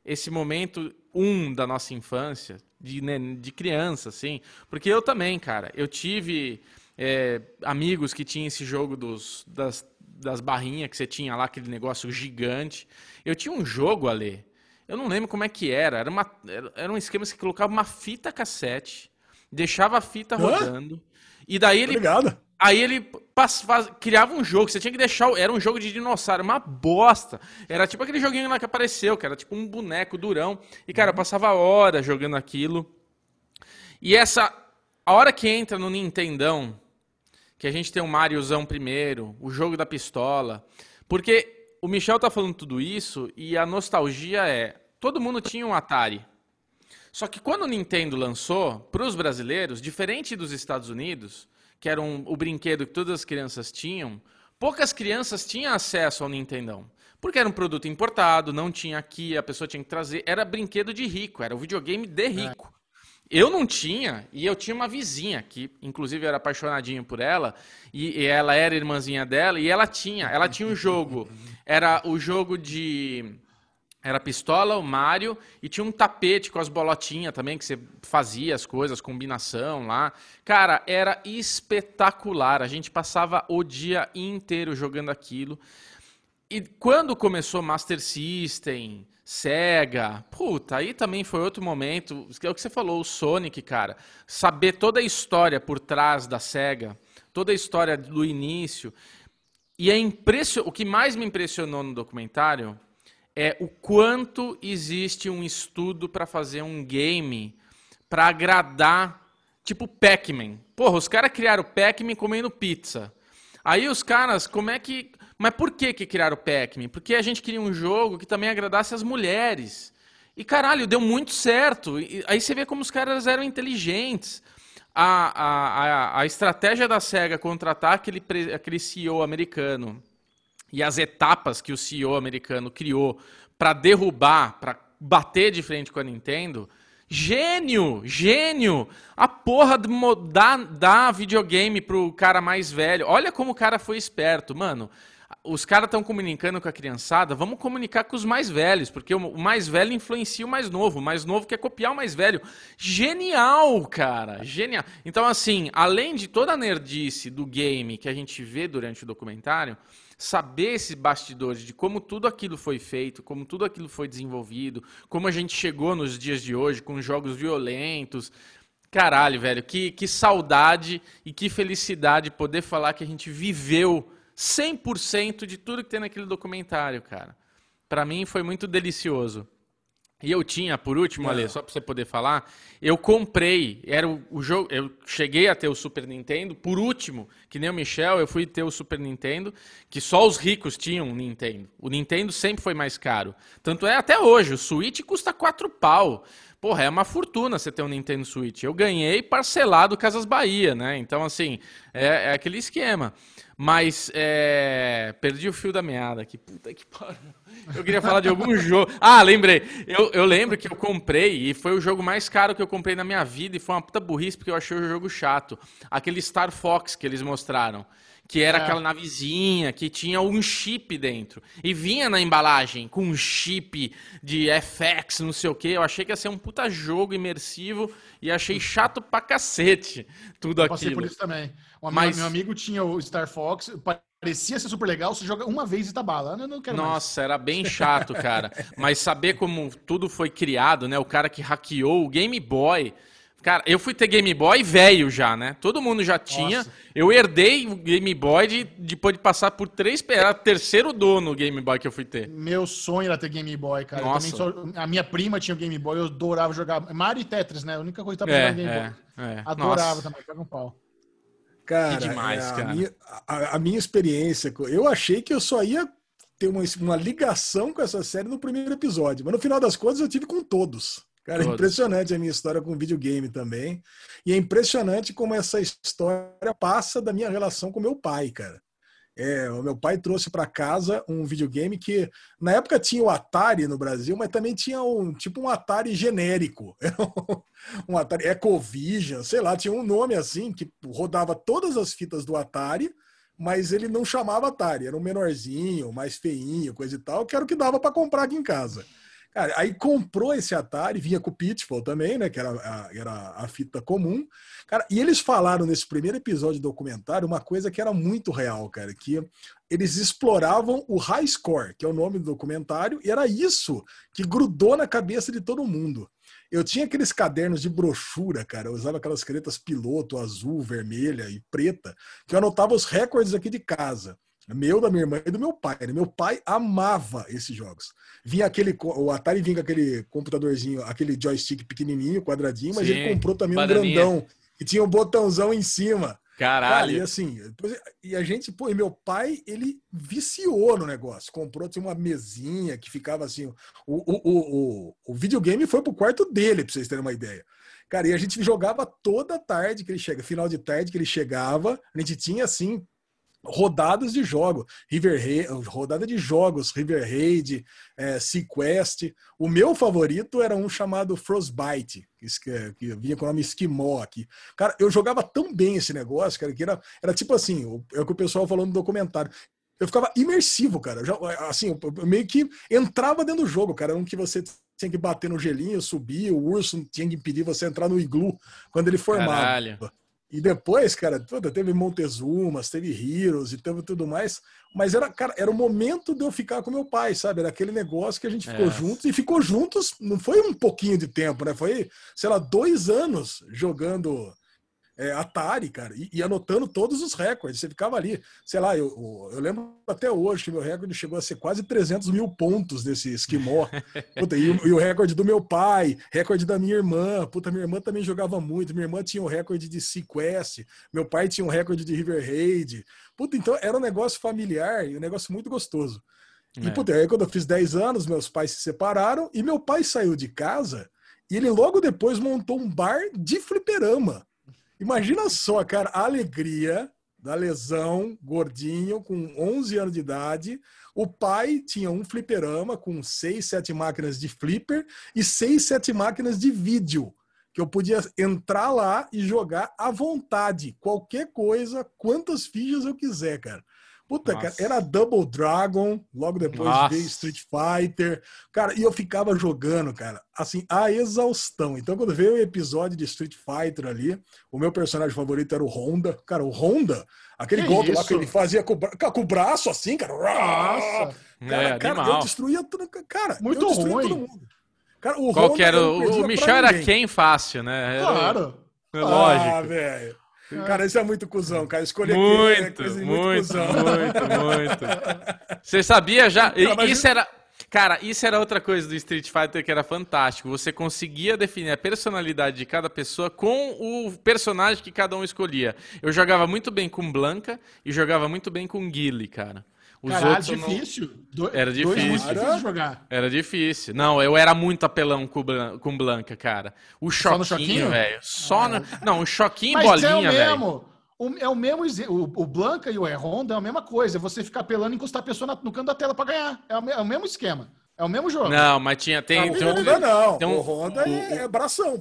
esse momento um da nossa infância, de, né, de criança, assim. Porque eu também, cara, eu tive é, amigos que tinham esse jogo dos, das, das barrinhas que você tinha lá, aquele negócio gigante. Eu tinha um jogo, ali. Eu não lembro como é que era. Era, uma, era um esquema que colocava uma fita cassete, deixava a fita rodando, e daí ele. Obrigado. Aí ele faz, criava um jogo, você tinha que deixar. Era um jogo de dinossauro, uma bosta. Era tipo aquele joguinho lá que apareceu, que era tipo um boneco durão. E, cara, eu uhum. passava horas jogando aquilo. E essa. A hora que entra no Nintendão, que a gente tem o Mariozão primeiro, o jogo da pistola. Porque o Michel tá falando tudo isso e a nostalgia é. Todo mundo tinha um Atari. Só que quando o Nintendo lançou, para os brasileiros, diferente dos Estados Unidos que era um, o brinquedo que todas as crianças tinham, poucas crianças tinham acesso ao Nintendão. Porque era um produto importado, não tinha aqui, a pessoa tinha que trazer. Era brinquedo de rico, era o videogame de rico. É. Eu não tinha, e eu tinha uma vizinha que, inclusive, eu era apaixonadinho por ela, e, e ela era irmãzinha dela, e ela tinha, ela tinha um jogo. Era o jogo de era pistola, o Mario, e tinha um tapete com as bolotinhas também, que você fazia as coisas, combinação lá. Cara, era espetacular. A gente passava o dia inteiro jogando aquilo. E quando começou Master System, Sega, puta, aí também foi outro momento. É o que você falou, o Sonic, cara. Saber toda a história por trás da Sega, toda a história do início. E é impression... o que mais me impressionou no documentário é o quanto existe um estudo para fazer um game para agradar, tipo Pac-Man. Porra, os caras criaram Pac-Man comendo pizza. Aí os caras, como é que. Mas por que, que criaram Pac-Man? Porque a gente queria um jogo que também agradasse as mulheres. E caralho, deu muito certo. E, aí você vê como os caras eram inteligentes. A, a, a, a estratégia da SEGA contratar aquele, aquele CEO americano e as etapas que o CEO americano criou para derrubar, para bater de frente com a Nintendo, gênio, gênio. A porra de dar, dar videogame pro cara mais velho. Olha como o cara foi esperto, mano. Os caras estão comunicando com a criançada, vamos comunicar com os mais velhos, porque o mais velho influencia o mais novo, o mais novo quer copiar o mais velho. Genial, cara, genial. Então, assim, além de toda a nerdice do game que a gente vê durante o documentário, saber esses bastidores de como tudo aquilo foi feito, como tudo aquilo foi desenvolvido, como a gente chegou nos dias de hoje com jogos violentos. Caralho, velho, que, que saudade e que felicidade poder falar que a gente viveu 100% de tudo que tem naquele documentário, cara. Para mim foi muito delicioso. E eu tinha, por último, Ale, só para você poder falar, eu comprei, era o, o, jogo, eu cheguei a ter o Super Nintendo, por último, que nem o Michel, eu fui ter o Super Nintendo, que só os ricos tinham um Nintendo. O Nintendo sempre foi mais caro. Tanto é até hoje, o Switch custa 4 pau. Porra, é uma fortuna você ter um Nintendo Switch. Eu ganhei parcelado Casas Bahia, né? Então, assim, é, é aquele esquema. Mas é... perdi o fio da meada aqui. Puta que pariu. Eu queria falar de algum jogo. Ah, lembrei. Eu, eu lembro que eu comprei e foi o jogo mais caro que eu comprei na minha vida e foi uma puta burrice porque eu achei o jogo chato. Aquele Star Fox que eles mostraram. Que era é. aquela navezinha que tinha um chip dentro. E vinha na embalagem com um chip de FX, não sei o que. Eu achei que ia ser um puta jogo imersivo e achei chato pra cacete tudo eu aquilo. Passei por isso também. Um Mas... Meu amigo tinha o Star Fox, parecia ser super legal, você joga uma vez e tá bala. Eu não quero Nossa, mais. era bem chato, cara. Mas saber como tudo foi criado, né? O cara que hackeou o Game Boy. Cara, eu fui ter Game Boy velho já, né? Todo mundo já tinha. Nossa. Eu herdei o Game Boy de, depois de passar por três. Era o terceiro dono Game Boy que eu fui ter. Meu sonho era ter Game Boy, cara. Nossa. Só, a minha prima tinha o Game Boy, eu adorava jogar. Mario e Tetris, né? A única coisa que tava é, Game é, Boy. É. Adorava Nossa. também, pega um pau. Cara, que demais, é, a, cara. Minha, a, a, minha experiência, eu achei que eu só ia ter uma, uma ligação com essa série no primeiro episódio, mas no final das contas eu tive com todos. Cara, é impressionante a minha história com videogame também. E é impressionante como essa história passa da minha relação com meu pai, cara. É, o meu pai trouxe para casa um videogame que na época tinha o Atari no Brasil, mas também tinha um tipo um Atari genérico. um Atari Ecovision, sei lá, tinha um nome assim que rodava todas as fitas do Atari, mas ele não chamava Atari, era um menorzinho, mais feinho, coisa e tal, que era o que dava para comprar aqui em casa. Cara, aí comprou esse Atari, vinha com o Pitfall também, né? Que era a, era a fita comum. Cara, e eles falaram nesse primeiro episódio do documentário uma coisa que era muito real, cara, que eles exploravam o high score, que é o nome do documentário, e era isso que grudou na cabeça de todo mundo. Eu tinha aqueles cadernos de brochura, cara. Eu usava aquelas canetas piloto azul, vermelha e preta, que eu anotava os recordes aqui de casa. Meu, da minha irmã e do meu pai. Né? Meu pai amava esses jogos. Vinha aquele. O Atari vinha com aquele computadorzinho, aquele joystick pequenininho, quadradinho, mas Sim, ele comprou também um grandão. E tinha um botãozão em cima. Caralho. Cara, e assim, e a gente, pô, e meu pai, ele viciou no negócio. Comprou tinha uma mesinha que ficava assim. O, o, o, o, videogame foi pro quarto dele, pra vocês terem uma ideia. Cara, e a gente jogava toda tarde que ele chega, final de tarde que ele chegava, a gente tinha assim rodadas de jogos, River rodada de jogos, River Raid, é, Sequest. O meu favorito era um chamado Frostbite, que, que vinha com o nome Esquimó aqui. Cara, eu jogava tão bem esse negócio, cara, que era, era tipo assim, é o que o pessoal falou no documentário. Eu ficava imersivo, cara. Já, assim, eu meio que entrava dentro do jogo, cara. Um que você tinha que bater no gelinho, subir, o urso tinha que impedir você entrar no iglu quando ele formava. Caralho. E depois, cara, toda, teve Montezumas, teve Heroes e teve tudo mais. Mas era, cara, era o momento de eu ficar com meu pai, sabe? Era aquele negócio que a gente ficou é. juntos e ficou juntos. Não foi um pouquinho de tempo, né? Foi, sei lá, dois anos jogando é, Atari, cara, e, e, anotando todos os recordes. Você ficava ali, sei lá, eu, eu lembro até hoje que meu recorde chegou a ser quase 300 mil pontos desse esquimó. Puta, e, e, o recorde do meu pai, recorde da minha irmã. Puta, minha irmã também jogava muito. Minha irmã tinha o um recorde de Sequest, meu pai tinha um recorde de River Raid. Puta, então era um negócio familiar e um negócio muito gostoso. E, é. puta, aí quando eu fiz 10 anos, meus pais se separaram e meu pai saiu de casa e ele logo depois montou um bar de fliperama. Imagina só, cara, a alegria da lesão, gordinho, com 11 anos de idade. O pai tinha um fliperama com 6, 7 máquinas de flipper e 6, 7 máquinas de vídeo. Que eu podia entrar lá e jogar à vontade, qualquer coisa, quantas fichas eu quiser, cara. Puta, Nossa. cara, era Double Dragon, logo depois Nossa. veio Street Fighter. Cara, e eu ficava jogando, cara, assim, a exaustão. Então, quando veio o episódio de Street Fighter ali, o meu personagem favorito era o Honda. Cara, o Honda, aquele que golpe isso? lá que ele fazia com, com, o braço assim, cara. Nossa! Cara, é, cara eu destruía tudo. Cara, muito ruim. Cara, o Qual Honda, que era? O, o Michel era quem fácil, né? Era, claro. É lógico. Ah, velho. Cara, isso é muito cuzão, cara. Escolher muito, aqui é muito, muito, muito, muito. Você sabia já? Não, isso era. Cara, isso era outra coisa do Street Fighter que era fantástico. Você conseguia definir a personalidade de cada pessoa com o personagem que cada um escolhia. Eu jogava muito bem com Blanca e jogava muito bem com Guile, cara. Os Caralho, outros difícil. Não... Era difícil. Dois difícil jogar. Era difícil. Não, eu era muito apelão com, Blan... com Blanca, cara. O choquinho, velho. Só no... Não, o choquinho Mas bolinha, velho. É o mesmo. O, é o mesmo o, o Blanca e o E-Honda é a mesma coisa. É você ficar apelando e encostar a pessoa no canto da tela para ganhar. É o, é o mesmo esquema. É o mesmo jogo. Não, mas tinha. Tem, não, tem o Honda não. Tem um, o Honda o, é, é bração.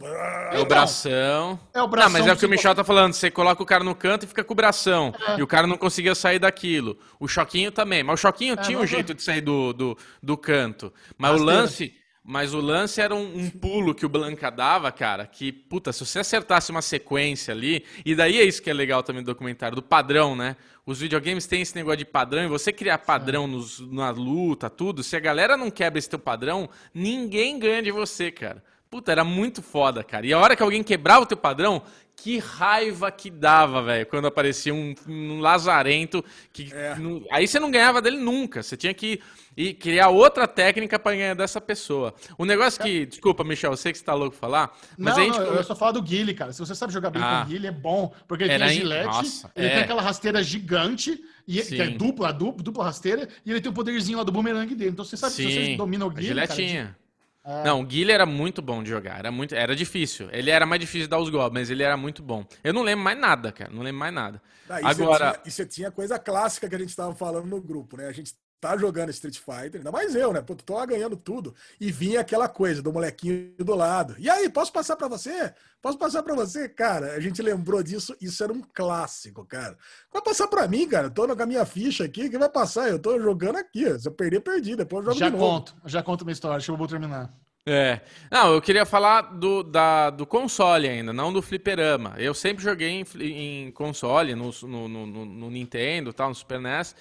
É o bração. É o bração. Não, mas é o que o Michel tá falando. Você coloca o cara no canto e fica com o bração. É. E o cara não conseguia sair daquilo. O Choquinho também. Mas o Choquinho é, tinha um jeito de sair do, do, do canto. Mas Rasteira. o lance. Mas o lance era um, um, pulo que o Blanca dava, cara, que, puta, se você acertasse uma sequência ali, e daí é isso que é legal também do documentário, do padrão, né? Os videogames têm esse negócio de padrão, e você criar padrão nos, na luta, tudo, se a galera não quebra esse teu padrão, ninguém ganha de você, cara. Puta, era muito foda, cara. E a hora que alguém quebrava o teu padrão, que raiva que dava, velho, quando aparecia um, um lazarento que é. não, aí você não ganhava dele nunca. Você tinha que ir criar outra técnica para ganhar dessa pessoa. O negócio que, desculpa, Michel, eu sei que você tá louco falar, mas não, a gente não, eu só falo do Guile, cara. Se você sabe jogar bem ah. com o Guile, é bom, porque ele Era tem gilete, Nossa, ele é. tem aquela rasteira gigante e que é dupla, dupla, dupla rasteira, e ele tem o poderzinho lá do boomerang dele. Então você sabe Sim. se você domina o Guile. Cara, É. Não, o Guilherme era muito bom de jogar. Era, muito, era difícil. Ele era mais difícil de dar os golpes, mas ele era muito bom. Eu não lembro mais nada, cara. Não lembro mais nada. Ah, e Agora. Você tinha, e você tinha coisa clássica que a gente estava falando no grupo, né? A gente tá jogando Street Fighter, ainda mais eu, né? Pô, tô lá ganhando tudo. E vinha aquela coisa do molequinho do lado. E aí, posso passar para você? Posso passar para você? Cara, a gente lembrou disso, isso era um clássico, cara. Vai passar para mim, cara. Tô com a minha ficha aqui, que vai passar? Eu tô jogando aqui. Se eu perder, perdi. Depois eu jogo já de conto, Já conto uma história, deixa eu vou terminar. É. Não, eu queria falar do, da, do console ainda, não do fliperama. Eu sempre joguei em, em console, no, no, no, no Nintendo, tal, no Super NES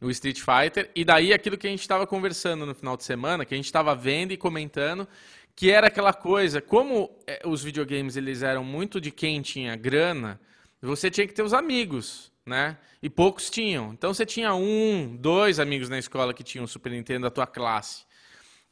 o Street Fighter. E daí aquilo que a gente estava conversando no final de semana, que a gente estava vendo e comentando, que era aquela coisa, como é, os videogames eles eram muito de quem tinha grana, você tinha que ter os amigos, né? E poucos tinham. Então você tinha um, dois amigos na escola que tinham o Super Nintendo da tua classe.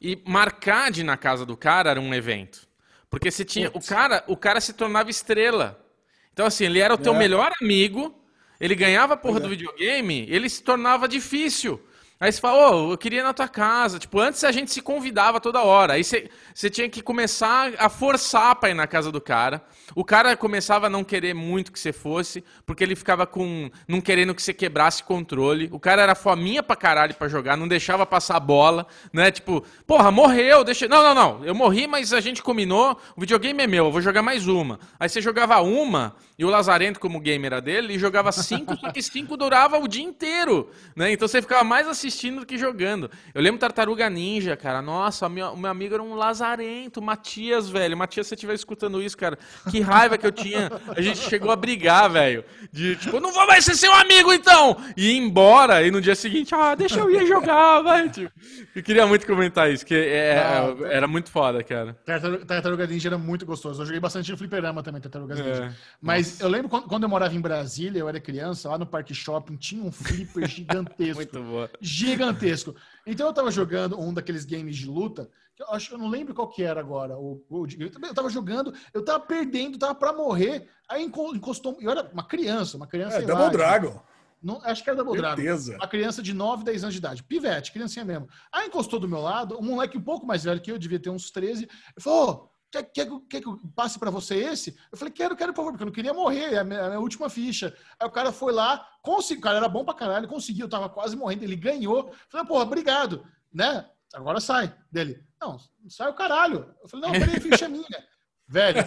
E marcar de ir na casa do cara era um evento. Porque você tinha. O cara, o cara se tornava estrela. Então, assim, ele era o teu é. melhor amigo, ele ganhava a porra é. do videogame, ele se tornava difícil. Aí você fala, ô, oh, eu queria ir na tua casa. Tipo, antes a gente se convidava toda hora. Aí você, você tinha que começar a forçar pra ir na casa do cara. O cara começava a não querer muito que você fosse, porque ele ficava com. não querendo que você quebrasse controle. O cara era fominha pra caralho pra jogar, não deixava passar a bola, né? Tipo, porra, morreu, deixa. Não, não, não. Eu morri, mas a gente combinou, o videogame é meu, eu vou jogar mais uma. Aí você jogava uma, e o Lazarento, como gamer era dele, ele jogava cinco, só que cinco durava o dia inteiro, né? Então você ficava mais assim assistindo do que jogando. Eu lembro Tartaruga Ninja, cara. Nossa, meu, meu amigo era um lazarento. Matias, velho. Matias, se você estiver escutando isso, cara, que raiva que eu tinha. A gente chegou a brigar, velho. De tipo, não vou mais ser seu amigo então! E ir embora. E no dia seguinte, ah, deixa eu ir jogar, vai. Tipo, eu queria muito comentar isso, que é, ah, era muito foda, cara. Tartaruga, Tartaruga Ninja era muito gostoso. Eu joguei bastante no Fliperama também, Tartaruga Ninja. É. Mas Nossa. eu lembro quando, quando eu morava em Brasília, eu era criança, lá no Parque Shopping, tinha um flipper gigantesco. muito bom gigantesco. Então eu tava jogando um daqueles games de luta, que eu acho eu não lembro qual que era agora. O, o, eu tava jogando, eu tava perdendo, tava para morrer, aí encostou. Eu era uma criança, uma criança. É, Double lá, Dragon. Não, acho que era Double. Dragon. Uma criança de 9, 10 anos de idade. Pivete, criancinha mesmo. Aí encostou do meu lado, um moleque um pouco mais velho que eu, devia ter uns 13. Ele falou: Quer, quer, quer que eu passe para você esse? Eu falei, quero, quero, por favor, porque eu não queria morrer, é a minha, a minha última ficha. Aí o cara foi lá, conseguiu, o cara era bom pra caralho, conseguiu, eu tava quase morrendo, ele ganhou. Eu falei, porra, obrigado, né? Agora sai dele. Não, sai o caralho. Eu falei, não, peraí, ficha é minha. Velho,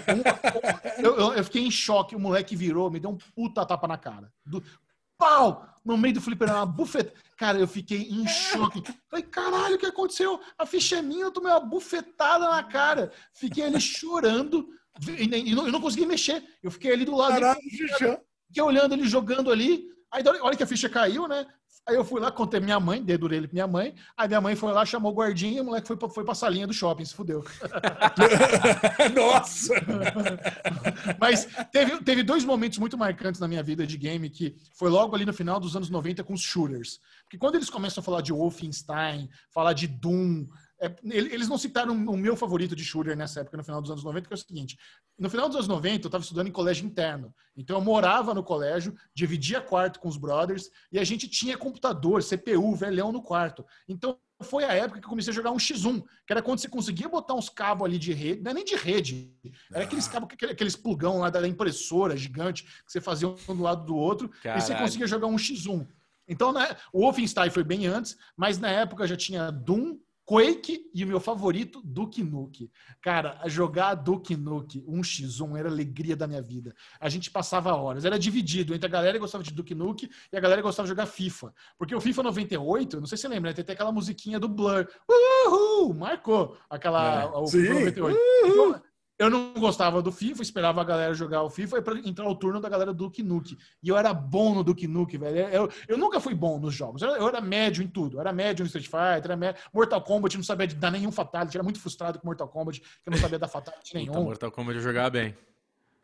eu, eu, eu, fiquei em choque, o moleque virou, me deu um puta tapa na cara. Do, pau! No meio do fliperama, uma bufeta. Cara, eu fiquei em choque. Falei, caralho, o que aconteceu? A ficha é minha, eu tomei uma bufetada na cara. Fiquei ali chorando e, não, eu não consegui mexer. Eu fiquei ali do lado. Caralho, fiquei olhando ele jogando ali. Aí, a hora que a ficha caiu, né? Aí eu fui lá, contei minha mãe, dedurei ele pra minha mãe. Aí minha mãe foi lá, chamou o guardinha e o moleque foi, pra, foi pra salinha do shopping, se fudeu. Nossa! Mas teve, teve dois momentos muito marcantes na minha vida de game que foi logo ali no final dos anos 90 com os shooters. Porque quando eles começam a falar de Wolfenstein, falar de Doom, é, eles não citaram o meu favorito de shooter nessa época, no final dos anos 90, que é o seguinte: no final dos anos 90, eu estava estudando em colégio interno. Então, eu morava no colégio, dividia quarto com os brothers, e a gente tinha computador, CPU, velhão no quarto. Então, foi a época que eu comecei a jogar um X1, que era quando você conseguia botar uns cabos ali de rede, não é nem de rede, era aqueles ah. cabos, aqueles plugão lá da impressora gigante, que você fazia um do lado do outro, Caralho. e você conseguia jogar um X1. Então, né, o Wolfenstein foi bem antes, mas na época já tinha Doom, Quake e o meu favorito, Duke Nuke. Cara, jogar Duke Nuke 1x1 era a alegria da minha vida. A gente passava horas. Era dividido entre a galera que gostava de Duke Nuke e a galera que gostava de jogar FIFA. Porque o FIFA 98, não sei se você lembra, né? tem até aquela musiquinha do Blur. Uhul! Marcou aquela. É. O FIFA 98. Uhul. Eu não gostava do FIFA, esperava a galera jogar o FIFA e para entrar o turno da galera do Duke Nuke. E eu era bom no Duke Nuke, velho. Eu, eu nunca fui bom nos jogos. Eu, eu era médio em tudo. Eu era médio no Street Fighter, era médio. Mortal Kombat, não sabia dar nenhum fatality. Era muito frustrado com Mortal Kombat, que eu não sabia dar fatality nenhum. Puta, Mortal Kombat eu jogava bem.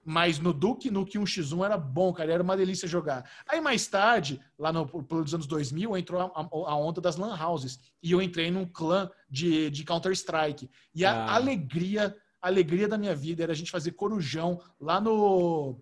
Mas no Duke Nuke 1x1 era bom, cara. Era uma delícia jogar. Aí mais tarde, lá no, pelos anos 2000, entrou a, a, onda das Lan Houses. E eu entrei num clã de, de Counter-Strike. E a ah. alegria a alegria da minha vida era a gente fazer corujão lá no,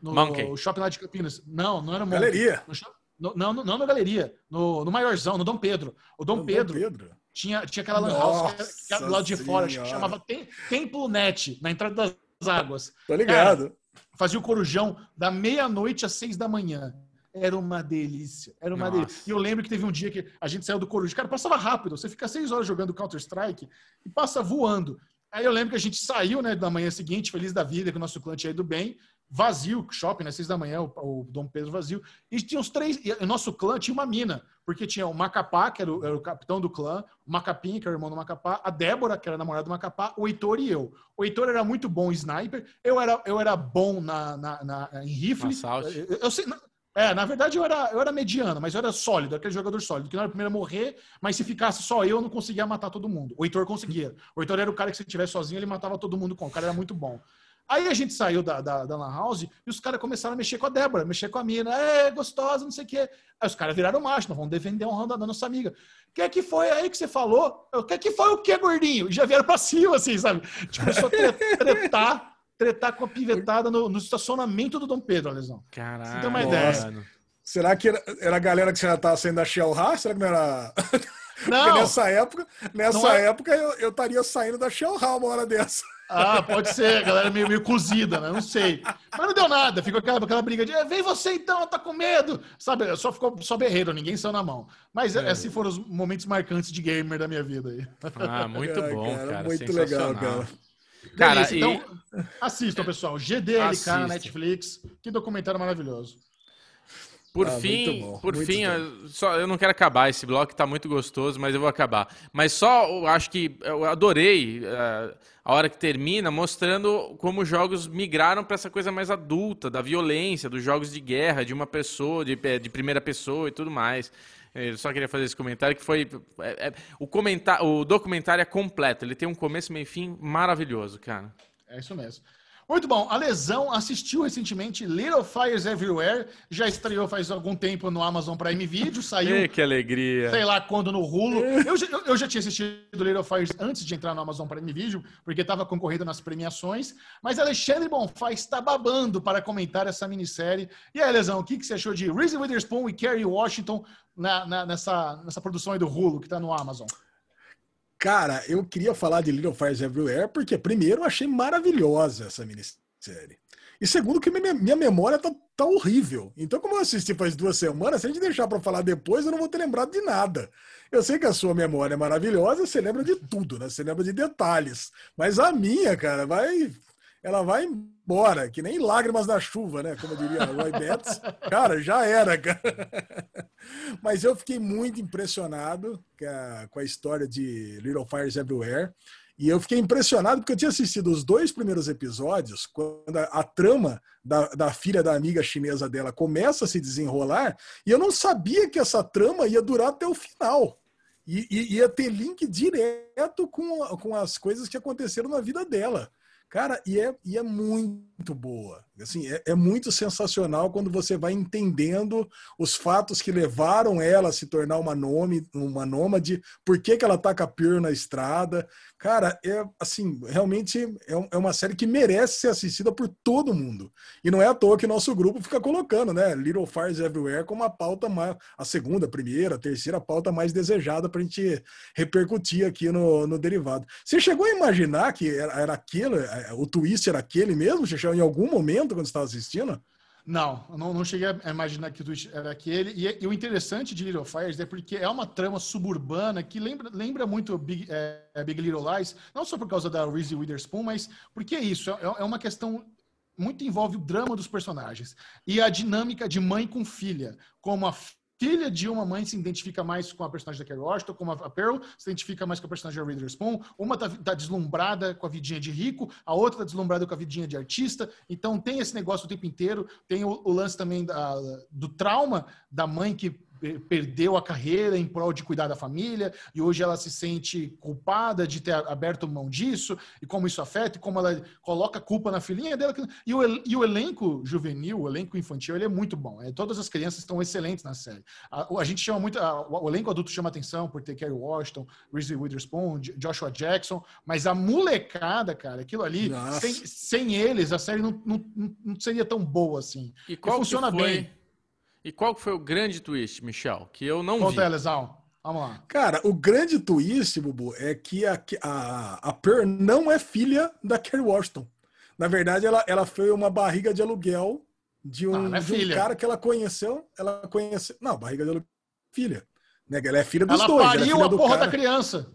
no shopping lá de Campinas. Não, não era Monkey. Galeria. No, No, não, não na galeria, no, no maiorzão, no Dom Pedro. O Dom, Pedro, Dom Pedro, Tinha, tinha aquela lan house que era, do lado de fora, que chamava Tem, Templo Net, na entrada das águas. Tô ligado. Era, fazia o corujão da meia-noite às seis da manhã. Era uma delícia. Era uma Nossa. delícia. E eu lembro que teve um dia que a gente saiu do Coruja. Cara, passava rápido. Você fica seis horas jogando Counter-Strike e passa voando. Aí eu lembro que a gente saiu, né, da manhã seguinte, feliz da vida, que o nosso clã tinha ido bem, vazio, shopping, né, seis da manhã, o, o Dom Pedro vazio, e tinha uns três, e o nosso clã tinha uma mina, porque tinha o Macapá, que era o, era o capitão do clã, o Macapim, que era o irmão do Macapá, a Débora, que era a namorada do Macapá, o Heitor e eu. O Heitor era muito bom em sniper, eu era, eu era bom na, na, na em rifle. Eu, eu, sei, é, na verdade eu era, eu era mediano, mas eu era sólido, aquele jogador sólido, que não era o primeiro a morrer, mas se ficasse só eu, não conseguia matar todo mundo. O Heitor conseguia. O Heitor era o cara que se estivesse sozinho, ele matava todo mundo com. O cara era muito bom. Aí a gente saiu da, da, da Lan House e os caras começaram a mexer com a Débora, mexer com a mina. É, gostosa, não sei o quê. Aí os caras viraram macho, não vão defender a honra da nossa amiga. O que é que foi aí que você falou? O que é que foi o que, gordinho? E já vieram pra cima, assim, sabe? Gente começou a tretar tretar com a pivetada no, no estacionamento do Dom Pedro, Alesão. Caralho. Você tem uma ideia. Será que era, era, a galera que você já estava saindo da Shell House? Será que não era. Não. Porque nessa época, nessa é... época eu estaria saindo da Shell House uma hora dessa. Ah, pode ser, a galera meio, meio cozida, né? Não sei. Mas não deu nada, ficou aquela, aquela briga de vem você então, tá com medo. Sabe, só ficou só berreiro, ninguém saiu na mão. Mas é. esses foram os momentos marcantes de gamer da minha vida aí. Ah, muito bom, cara. cara muito legal, cara. Cara, Delícia. então e... assistam, pessoal. GDLK na Netflix. Que documentário maravilhoso. Por ah, fim, bom, por fim, eu, só, eu não quero acabar esse bloco, tá muito gostoso, mas eu vou acabar. Mas só, eu acho que eu adorei uh, a hora que termina, mostrando como os jogos migraram para essa coisa mais adulta, da violência, dos jogos de guerra, de uma pessoa, de, eh, de primeira pessoa e tudo mais. Eu só queria fazer esse comentário que foi é, é, o comentário, o documentário é completo. Ele tem um começo, meio fim maravilhoso, cara. É isso mesmo. Muito bom. A Lesão assistiu recentemente Little Fires Everywhere. Já estreou faz algum tempo no Amazon Prime Video. Saiu. Ei, que alegria. Sei lá quando no Hulu. Eu, eu, eu, já tinha assistido Little Fires antes de entrar no Amazon Prime Video, porque estava concorrendo nas premiações. Mas Alexandre Bonfá está babando para comentar essa minissérie. E aí, Lesão, o que, que você achou de Reese Witherspoon e Kerry Washington na, na, nessa, nessa produção aí do Hulu que está no Amazon? Cara, eu queria falar de Little Fires Everywhere porque, primeiro, eu achei maravilhosa essa minissérie. E segundo, que minha, memória tá, tá horrível. Então, como eu assisti faz duas semanas, se a gente deixar para falar depois, eu não vou ter lembrado de nada. Eu sei que a sua memória é maravilhosa, você lembra de tudo, né? Você lembra de detalhes. Mas a minha, cara, vai ela vai embora, que nem lágrimas da chuva, né? Como diria Roy Betts. Cara, já era, cara. Mas eu fiquei muito impressionado com a história de Little Fires Everywhere. E eu fiquei impressionado porque eu tinha assistido os dois primeiros episódios, quando a, a, trama da, da filha da amiga chinesa dela começa a se desenrolar, e eu não sabia que essa trama ia durar até o final. E, e ia ter link direto com, com as coisas que aconteceram na vida dela. Cara, e é, e é muito boa. Assim, é, é, muito sensacional quando você vai entendendo os fatos que levaram ela a se tornar uma, nome, uma nômade, por que, que ela tá com a Pure na estrada. Cara, é assim, realmente é, é uma série que merece ser assistida por todo mundo. E não é à toa que nosso grupo fica colocando, né? Little Fires Everywhere como a pauta mais, a segunda, a primeira, a terceira pauta mais desejada para a gente repercutir aqui no, no derivado. Você chegou a imaginar que era, era é, o twist era aquele mesmo? Você em algum momento quando estava assistindo? Não, não, não cheguei a imaginar que o twist era aquele. E, e, o interessante de Little Fires é porque é uma trama suburbana que lembra, lembra muito Big, é, Big Little Lies, não só por causa da Reese Witherspoon, mas porque é isso, é, é uma questão muito envolve o drama dos personagens e a dinâmica de mãe com filha, como a filha de uma mãe se identifica mais com a personagem da Kerry Washington, como a Pearl se identifica mais com a personagem da Reader Spoon. Uma tá, tá, deslumbrada com a vidinha de rico, a outra tá deslumbrada com a vidinha de artista. Então tem esse negócio o tempo inteiro. Tem o, o lance também da, do trauma da mãe que perdeu a carreira em prol de cuidar da família e hoje ela se sente culpada de ter aberto mão disso e como isso afeta e como ela coloca culpa na filhinha dela e o, e o elenco juvenil, o elenco infantil, ele é muito bom. É, todas as crianças estão excelentes na série. A, a gente chama muito, a, o elenco adulto chama atenção por ter Kerry Washington, Reese Witherspoon, Joshua Jackson, mas a molecada, cara, aquilo ali, sem, sem, eles a série não, não, não, seria tão boa assim. E qual e funciona bem. E qual foi o grande twist, Michel? Que eu não Conta vi. aí, Lesão. Vamos lá. Cara, o grande twist, Bubu, é que a, a, a Pearl não é filha da Kerry Washington. Na verdade, ela, ela foi uma barriga de aluguel de um, Ah, é de um cara que ela conheceu. Ela conheceu. Não, barriga de aluguel. Filha. Né? Ela é filha dos Ela dois. ela é pariu filha a do porra cara. da criança.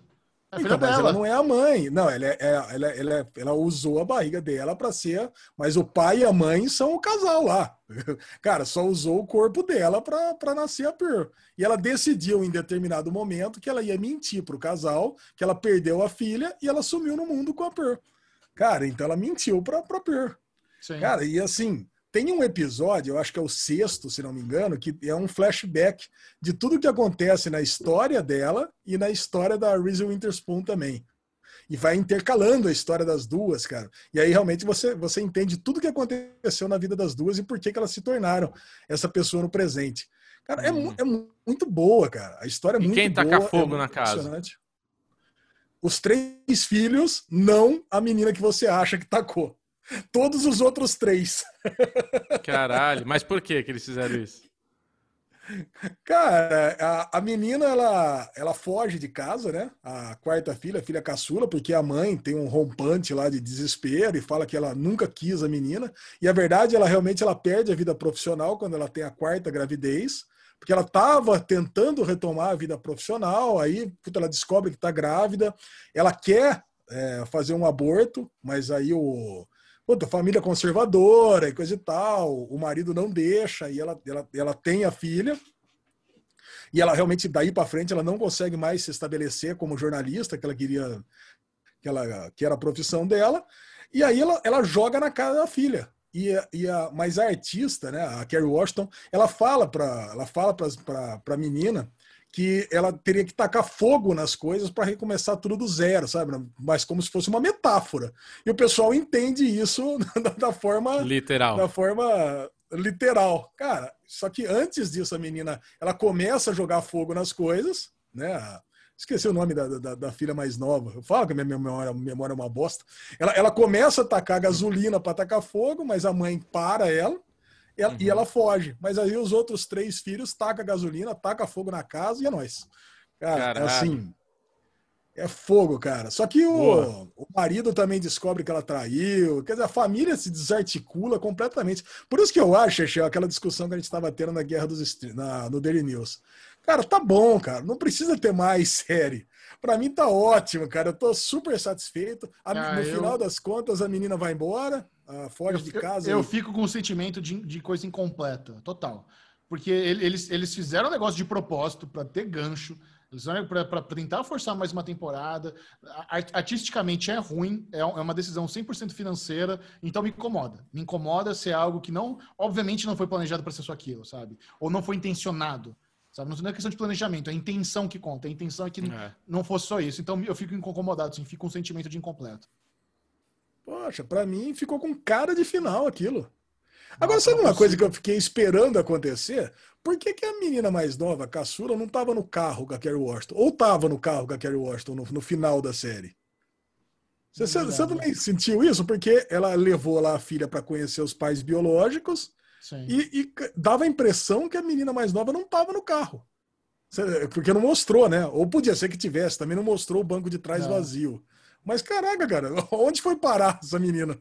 É filha Então, mas dela. ela não é a mãe. Não, ela, é, ela, ela, ela usou a barriga dela para ser. Mas o pai e a mãe são o casal lá. Cara, só usou o corpo dela para nascer a Pearl. E ela decidiu em determinado momento que ela ia mentir pro casal, que ela perdeu a filha e ela sumiu no mundo com a Pearl. Cara, então ela mentiu pra, pra Pearl. Sim. Cara, e assim, tem um episódio, eu acho que é o sexto, se não me engano, que é um flashback de tudo que acontece na história dela e na história da Reese Witherspoon também. E vai intercalando a história das duas, cara. E aí realmente você, você entende tudo que aconteceu na vida das duas e por que, que elas se tornaram essa pessoa no presente. Cara, é, mu- é mu- muito boa, cara. A história é Hum. E muito quem boa. taca é fogo muito na casa? Os três filhos, não a menina que você acha que tacou. Todos os outros três. Caralho. Mas por que que eles fizeram isso? Cara, a, a menina ela, ela foge de casa, né? A quarta filha, a filha caçula, porque a mãe tem um rompante lá de desespero e fala que ela nunca quis a menina. E a verdade, ela realmente ela perde a vida profissional quando ela tem a quarta gravidez, porque ela estava tentando retomar a vida profissional, aí puta, ela descobre que está grávida, ela quer é, fazer um aborto, mas aí o puta, família conservadora e coisa e tal, o marido não deixa e ela, ela, ela tem a filha. E ela realmente daí para frente ela não consegue mais se estabelecer como jornalista que ela queria que ela que era a profissão dela. E aí ela, ela joga na cara da filha. E, e a, mas a artista, né, a Kerry Washington, ela fala para ela fala para a menina que ela teria que tacar fogo nas coisas para recomeçar tudo do zero, sabe? Mas como se fosse uma metáfora. E o pessoal entende isso da, da forma Literal. da forma literal. Cara, só que antes disso a menina, ela começa a jogar fogo nas coisas, né? Esqueci o nome da, da, da filha mais nova. Eu falo que a minha memória, memória é uma bosta. Ela, ela começa a tacar gasolina para tacar fogo, mas a mãe para ela, e ela, e ela foge. Mas aí os outros três filhos tacam gasolina, taca fogo na casa e é nóis. Cara, é Caralho. assim. É fogo, cara. Só que o, o marido também descobre que ela traiu. Quer dizer, a família se desarticula completamente. Por isso que eu acho, Chechel, aquela discussão que a gente estava tendo na Guerra dos na, no Daily News. Cara, tá bom, cara. Não precisa ter mais série. Pra mim tá ótimo, cara. Eu tô super satisfeito. A- Ah, no eu- final das contas, a menina vai embora, ah, foge de casa. Eu, eu e- fico com o sentimento de, de coisa incompleta, total. Porque ele- eles, eles fizeram um negócio de propósito para ter gancho, eles para tentar forçar mais uma temporada. Art- Artisticamente é ruim, é é uma decisão 100% financeira, então me incomoda. Me incomoda ser algo que não, obviamente, não foi planejado para ser só aquilo, sabe? Ou não foi intencionado. Sabe? Não é questão de planejamento, é a intenção que conta. A intenção é que É. não fosse só isso. Então eu fico incomodado, assim, fico com um sentimento de incompleto. Poxa, pra mim ficou com cara de final aquilo. Agora, sabe não uma coisa que eu fiquei esperando acontecer? Por que, que a menina mais nova, a caçula, não tava no carro com a Kerry Washington? Ou tava no carro com a Kerry Washington no, no final da série? Você, você, você também sentiu isso? Porque ela levou lá a filha para conhecer os pais biológicos e, e dava a impressão que a menina mais nova não estava no carro. Você- Porque não mostrou, né? Ou podia ser que tivesse, também não mostrou o banco de trás Não. vazio. Mas caraca, cara, onde foi parar essa menina?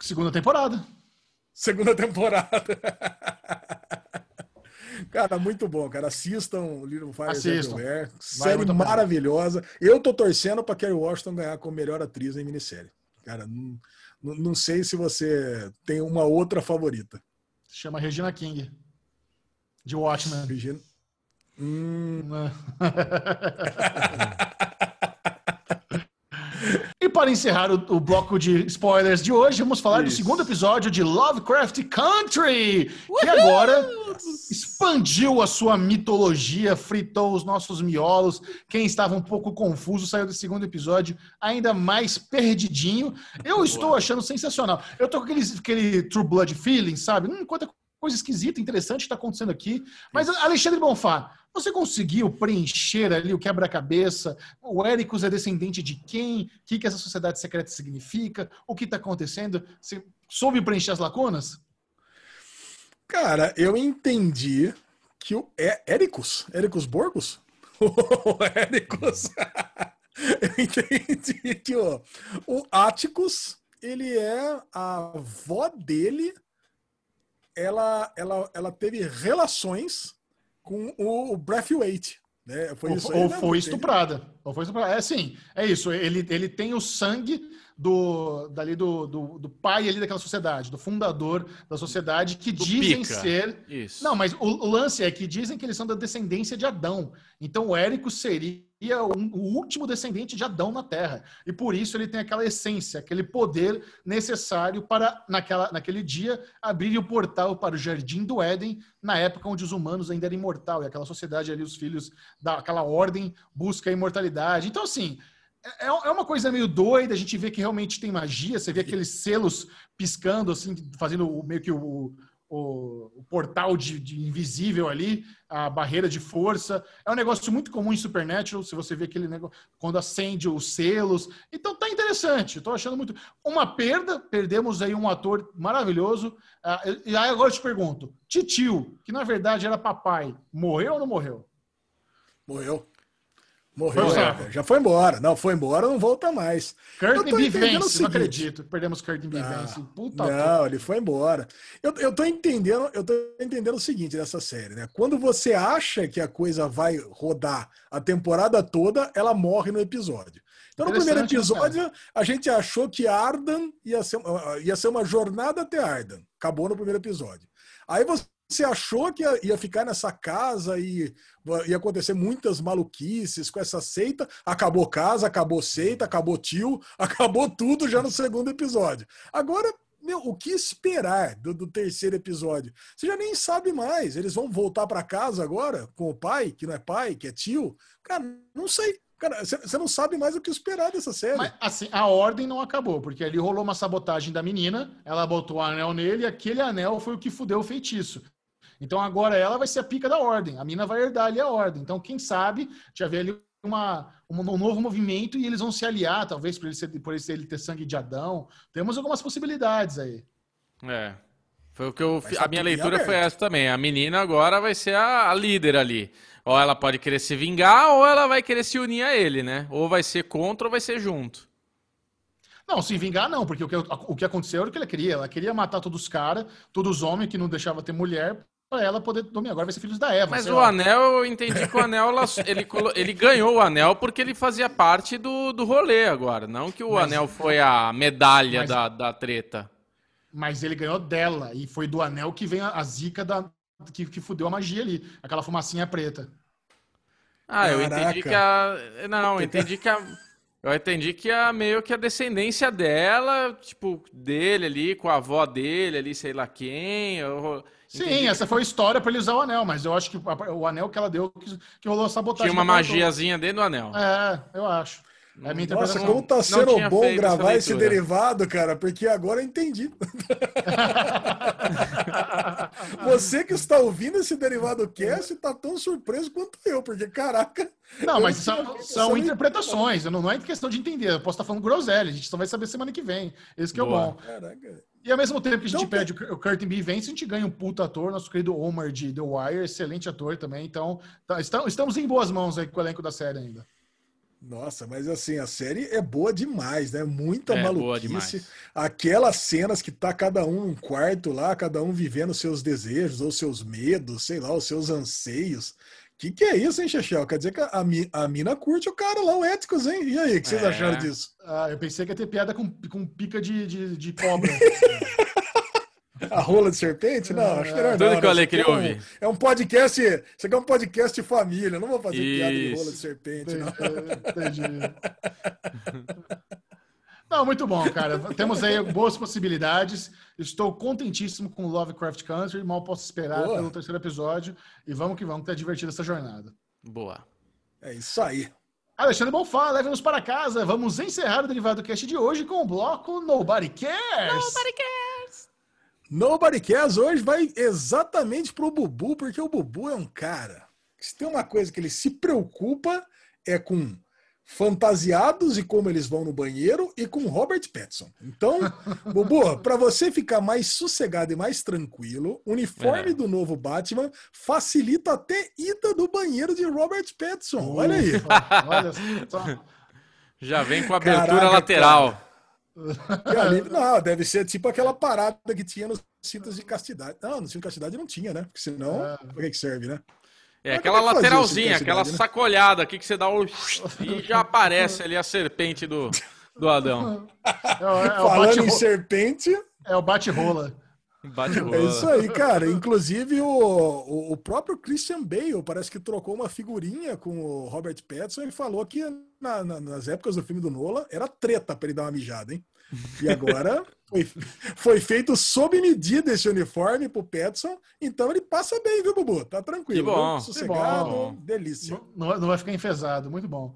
Segunda temporada. Segunda temporada. Cara, muito bom, cara. Assistam Little Fires Assistam. Everywhere. Série maravilhosa. Eu tô torcendo para Kerry Washington ganhar como melhor atriz em minissérie. Cara, não, não- sei se você tem uma outra favorita. Chama Regina King. De Watchmen. Regina. Hum, para encerrar o, o bloco de spoilers de hoje, vamos falar do Isso. segundo episódio de Lovecraft Country, que agora expandiu a sua mitologia, fritou os nossos miolos. Quem estava um pouco confuso saiu do segundo episódio ainda mais perdidinho. Eu estou achando sensacional. Eu tô com aquele, aquele True Blood feeling, sabe? Hum, quanta coisa esquisita, interessante está acontecendo aqui. Mas, Alexandre Bonfá, você conseguiu preencher ali o quebra-cabeça? O Éricos é descendente de quem? O que, que essa sociedade secreta significa? O que está acontecendo? Você soube preencher as lacunas? Cara, eu entendi que o é Éricos, Éricos Borgos? O Éricos. eu entendi que ó, o Atticus, ele é a avó dele, ela, ela, ela teve relações com o Braithwaite. Né? Foi ou, ou foi estuprada. Ou foi estuprada. É assim, é isso. Ele, ele tem o sangue do, dali do, do, do, pai ali daquela sociedade, do fundador da sociedade, que do dizem pica. ser. Isso. Não, mas o, o, lance é que dizem que eles são da descendência de Adão. Então o Érico seria um, o último descendente de Adão na Terra. E por isso ele tem aquela essência, aquele poder necessário para, naquela, naquele dia, abrir o portal para o Jardim do Éden, na época onde os humanos ainda eram imortal. E aquela sociedade ali, os filhos daquela ordem, busca a imortalidade. Então, assim. É, é, é uma coisa meio doida, a gente vê que realmente tem magia, você vê aqueles selos piscando, assim, fazendo meio que o, o, o portal de, de, invisível ali, a barreira de força. É um negócio muito comum em Supernatural, se você vê aquele negócio quando acende os selos. Então tá interessante, tô achando muito. Uma perda, perdemos aí um ator maravilhoso. Uh, e aí agora eu te pergunto: Titio, que na verdade era papai, morreu ou não morreu? Morreu. Morreu, é, já foi embora. Não, foi embora, não volta mais. Curtin B. Vance, não acredito. Perdemos Curtin B. Ah. Puta não, ele foi embora. Eu, eu tô entendendo, eu tô entendendo o seguinte dessa série, né? Quando você acha que a coisa vai rodar a temporada toda, ela morre no episódio. Então, no primeiro né, episódio, a gente achou que Ardan ia ser, ia ser uma jornada até Ardan. Acabou no primeiro episódio. Aí você você achou que ia, ficar nessa casa e ia acontecer muitas maluquices com essa seita. Acabou casa, acabou seita, acabou tio, acabou tudo já no segundo episódio. Agora, meu, o que esperar do, do terceiro episódio? Você já nem sabe mais. Eles vão voltar para casa agora com o pai, que não é pai, que é tio? Cara, não sei. Cara, você não sabe mais o que esperar dessa série. Mas, assim, a ordem não acabou, porque ali rolou uma sabotagem da menina, ela botou o anel nele e aquele anel foi o que fudeu o feitiço. Então agora ela vai ser a pica da ordem, a mina vai herdar ali a ordem. Então, quem sabe, já vê ali uma, um, novo movimento e eles vão se aliar, talvez, por ele, ser, por ele ter sangue de Adão. Temos algumas possibilidades aí. É. Foi o que eu. A minha leitura aberto. foi essa também. A menina agora vai ser a, a, líder ali. Ou ela pode querer se vingar, ou ela vai querer se unir a ele, né? Ou vai ser contra ou vai ser junto. Não, se vingar não, porque o que, o que aconteceu era o que ela queria. Ela queria matar todos os caras, todos os homens que não deixava ter mulher, para ela poder dominar. Agora vai ser filhos da Eva. Mas o lá. anel, eu entendi que o anel, ele, ele ganhou o anel porque ele fazia parte do, do rolê agora. Não que o mas, anel foi a medalha mas, da, da treta. Mas ele ganhou dela. E foi do anel que vem a, a zica da, que, que fudeu a magia ali. Aquela fumacinha preta. Ah, eu entendi que a. Não, eu entendi que a. Eu entendi que a meio que a descendência dela, tipo, dele ali, com a avó dele ali, sei lá quem. Eu... Sim, Entendi. essa foi a história para ele usar o anel, mas eu acho que o anel que ela deu que, que rolou a sabotagem. Tinha uma magiazinha dentro do anel. É, eu acho. É minha Nossa, como tá sendo bom gravar esse derivado, cara, porque agora eu entendi. Você que está ouvindo esse derivado cast está tão surpreso quanto eu, porque caraca. Não, mas são, são interpretações, não, não é questão de entender. Eu posso estar falando groselha, a gente só vai saber semana que vem. Esse que é o bom. Caraca. E ao mesmo tempo que a gente então, pede o Curtin B. Vance, a gente ganha um puto ator, nosso querido Omar de The Wire, excelente ator também. Então, tá, estamos em boas mãos aí com o elenco da série ainda. Nossa, mas assim, a série é boa demais, né? Muita é, maluquice. Aquelas cenas que tá cada um num quarto lá, cada um vivendo seus desejos ou seus medos, sei lá, os seus anseios. Que que é isso, hein, Chechel? Quer dizer que a, a mina curte o cara lá, o Éticos, hein? E aí, o que vocês é. acharam disso? Ah, eu pensei que ia ter piada com, com pica de, de, de cobra. A rola de serpente? Não, acho que não. Tudo não, que eu falei que é um, é um podcast. Isso aqui é um podcast de família. Não vou fazer Isso. piada de rola de serpente, não. Entendi. Não, muito bom, cara. Temos aí boas possibilidades. Estou contentíssimo com Lovecraft Country. Mal posso esperar Boa. pelo terceiro episódio. E vamos que vamos, que tá divertida essa jornada. Boa. É isso aí. Alexandre Bonfá, leve-nos para casa. Vamos encerrar o Derivado Cast de hoje com o bloco Nobody Cares. Nobody Cares. Nobody Cares hoje vai exatamente pro Bubu, porque o Bubu é um cara que se tem uma coisa que ele se preocupa é com fantasiados e como eles vão no banheiro e com Robert Pattinson. Então, Bubu, para você ficar mais sossegado e mais tranquilo, o uniforme é. do novo Batman facilita até ida do banheiro de Robert Pattinson. Olha aí. Olha só. Já vem com a abertura Caraca, lateral. Ali, não, deve ser tipo aquela parada que tinha nos cintos de castidade. Não, no cinto de castidade não tinha, né? Porque senão, é. para que serve, né? É aquela lateralzinha, aquela né? sacolhada aqui que você dá o. e já aparece ali a serpente do, do Adão. É, é, Falando em serpente. É o bate-rola. Bate é isso aí, cara. Inclusive, o, o, o, próprio Christian Bale parece que trocou uma figurinha com o Robert Pattinson e falou que na, na, nas épocas do filme do Nola era treta para ele dar uma mijada, hein? E agora foi, foi feito sob medida esse uniforme pro Petson, então ele passa bem, viu, Bubu? Tá tranquilo. Que bom, sossegado, bom. delícia. Não, não vai ficar enfesado, muito bom.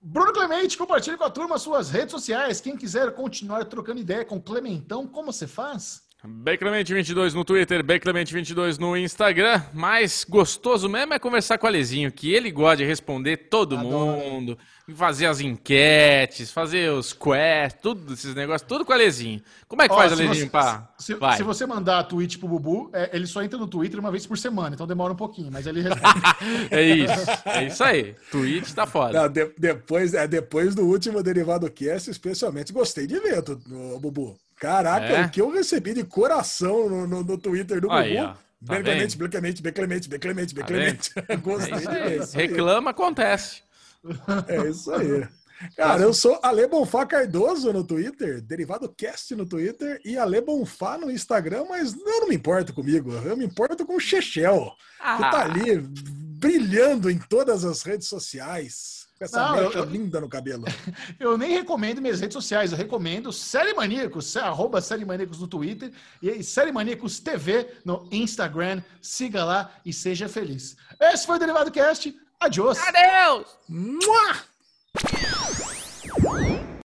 Bruno Clemente, compartilhe com a turma suas redes sociais. Quem quiser continuar trocando ideia com Clementão, como você faz? Beclemente22 no Twitter, Beclemente22 no Instagram. Mais gostoso mesmo é conversar com o Alezinho, que ele gosta de responder todo Adoro. mundo, fazer as enquetes, fazer os quests, tudo esses negócios, tudo com o Alezinho. Como é que Ó, faz, Alezinho, pá? Se, se, você mandar tweet pro Bubu, é, ele só entra no Twitter uma vez por semana, então demora um pouquinho, mas ele É isso, é isso aí. Tweet tá foda. Não, de, depois, é, depois do último Derivado Cast, especialmente, gostei de ver, o Bubu. Caraca, é? o que eu recebi de coração no, no, no Twitter do Aí, Bubu. Tá bem Clemente, bem Clemente, bem Clemente, bem Clemente, bem Clemente. Tá Gostei é isso Reclama, acontece. É isso aí. Cara, eu sou Ale Bonfá Cardoso no Twitter, Derivado Cast no Twitter e Ale Bonfá no Instagram, mas eu não me importo comigo, eu me importo com o Chechel, ah. que tá ali brilhando em todas as redes sociais. Com essa não, mecha eu, linda no cabelo. Eu nem recomendo minhas redes sociais, eu recomendo Série Maníacos, arroba Série Maníacos no Twitter e Série Maníacos TV no Instagram. Siga lá e seja feliz. Esse foi o Derivado Cast. Adiós. Adeus. Mua!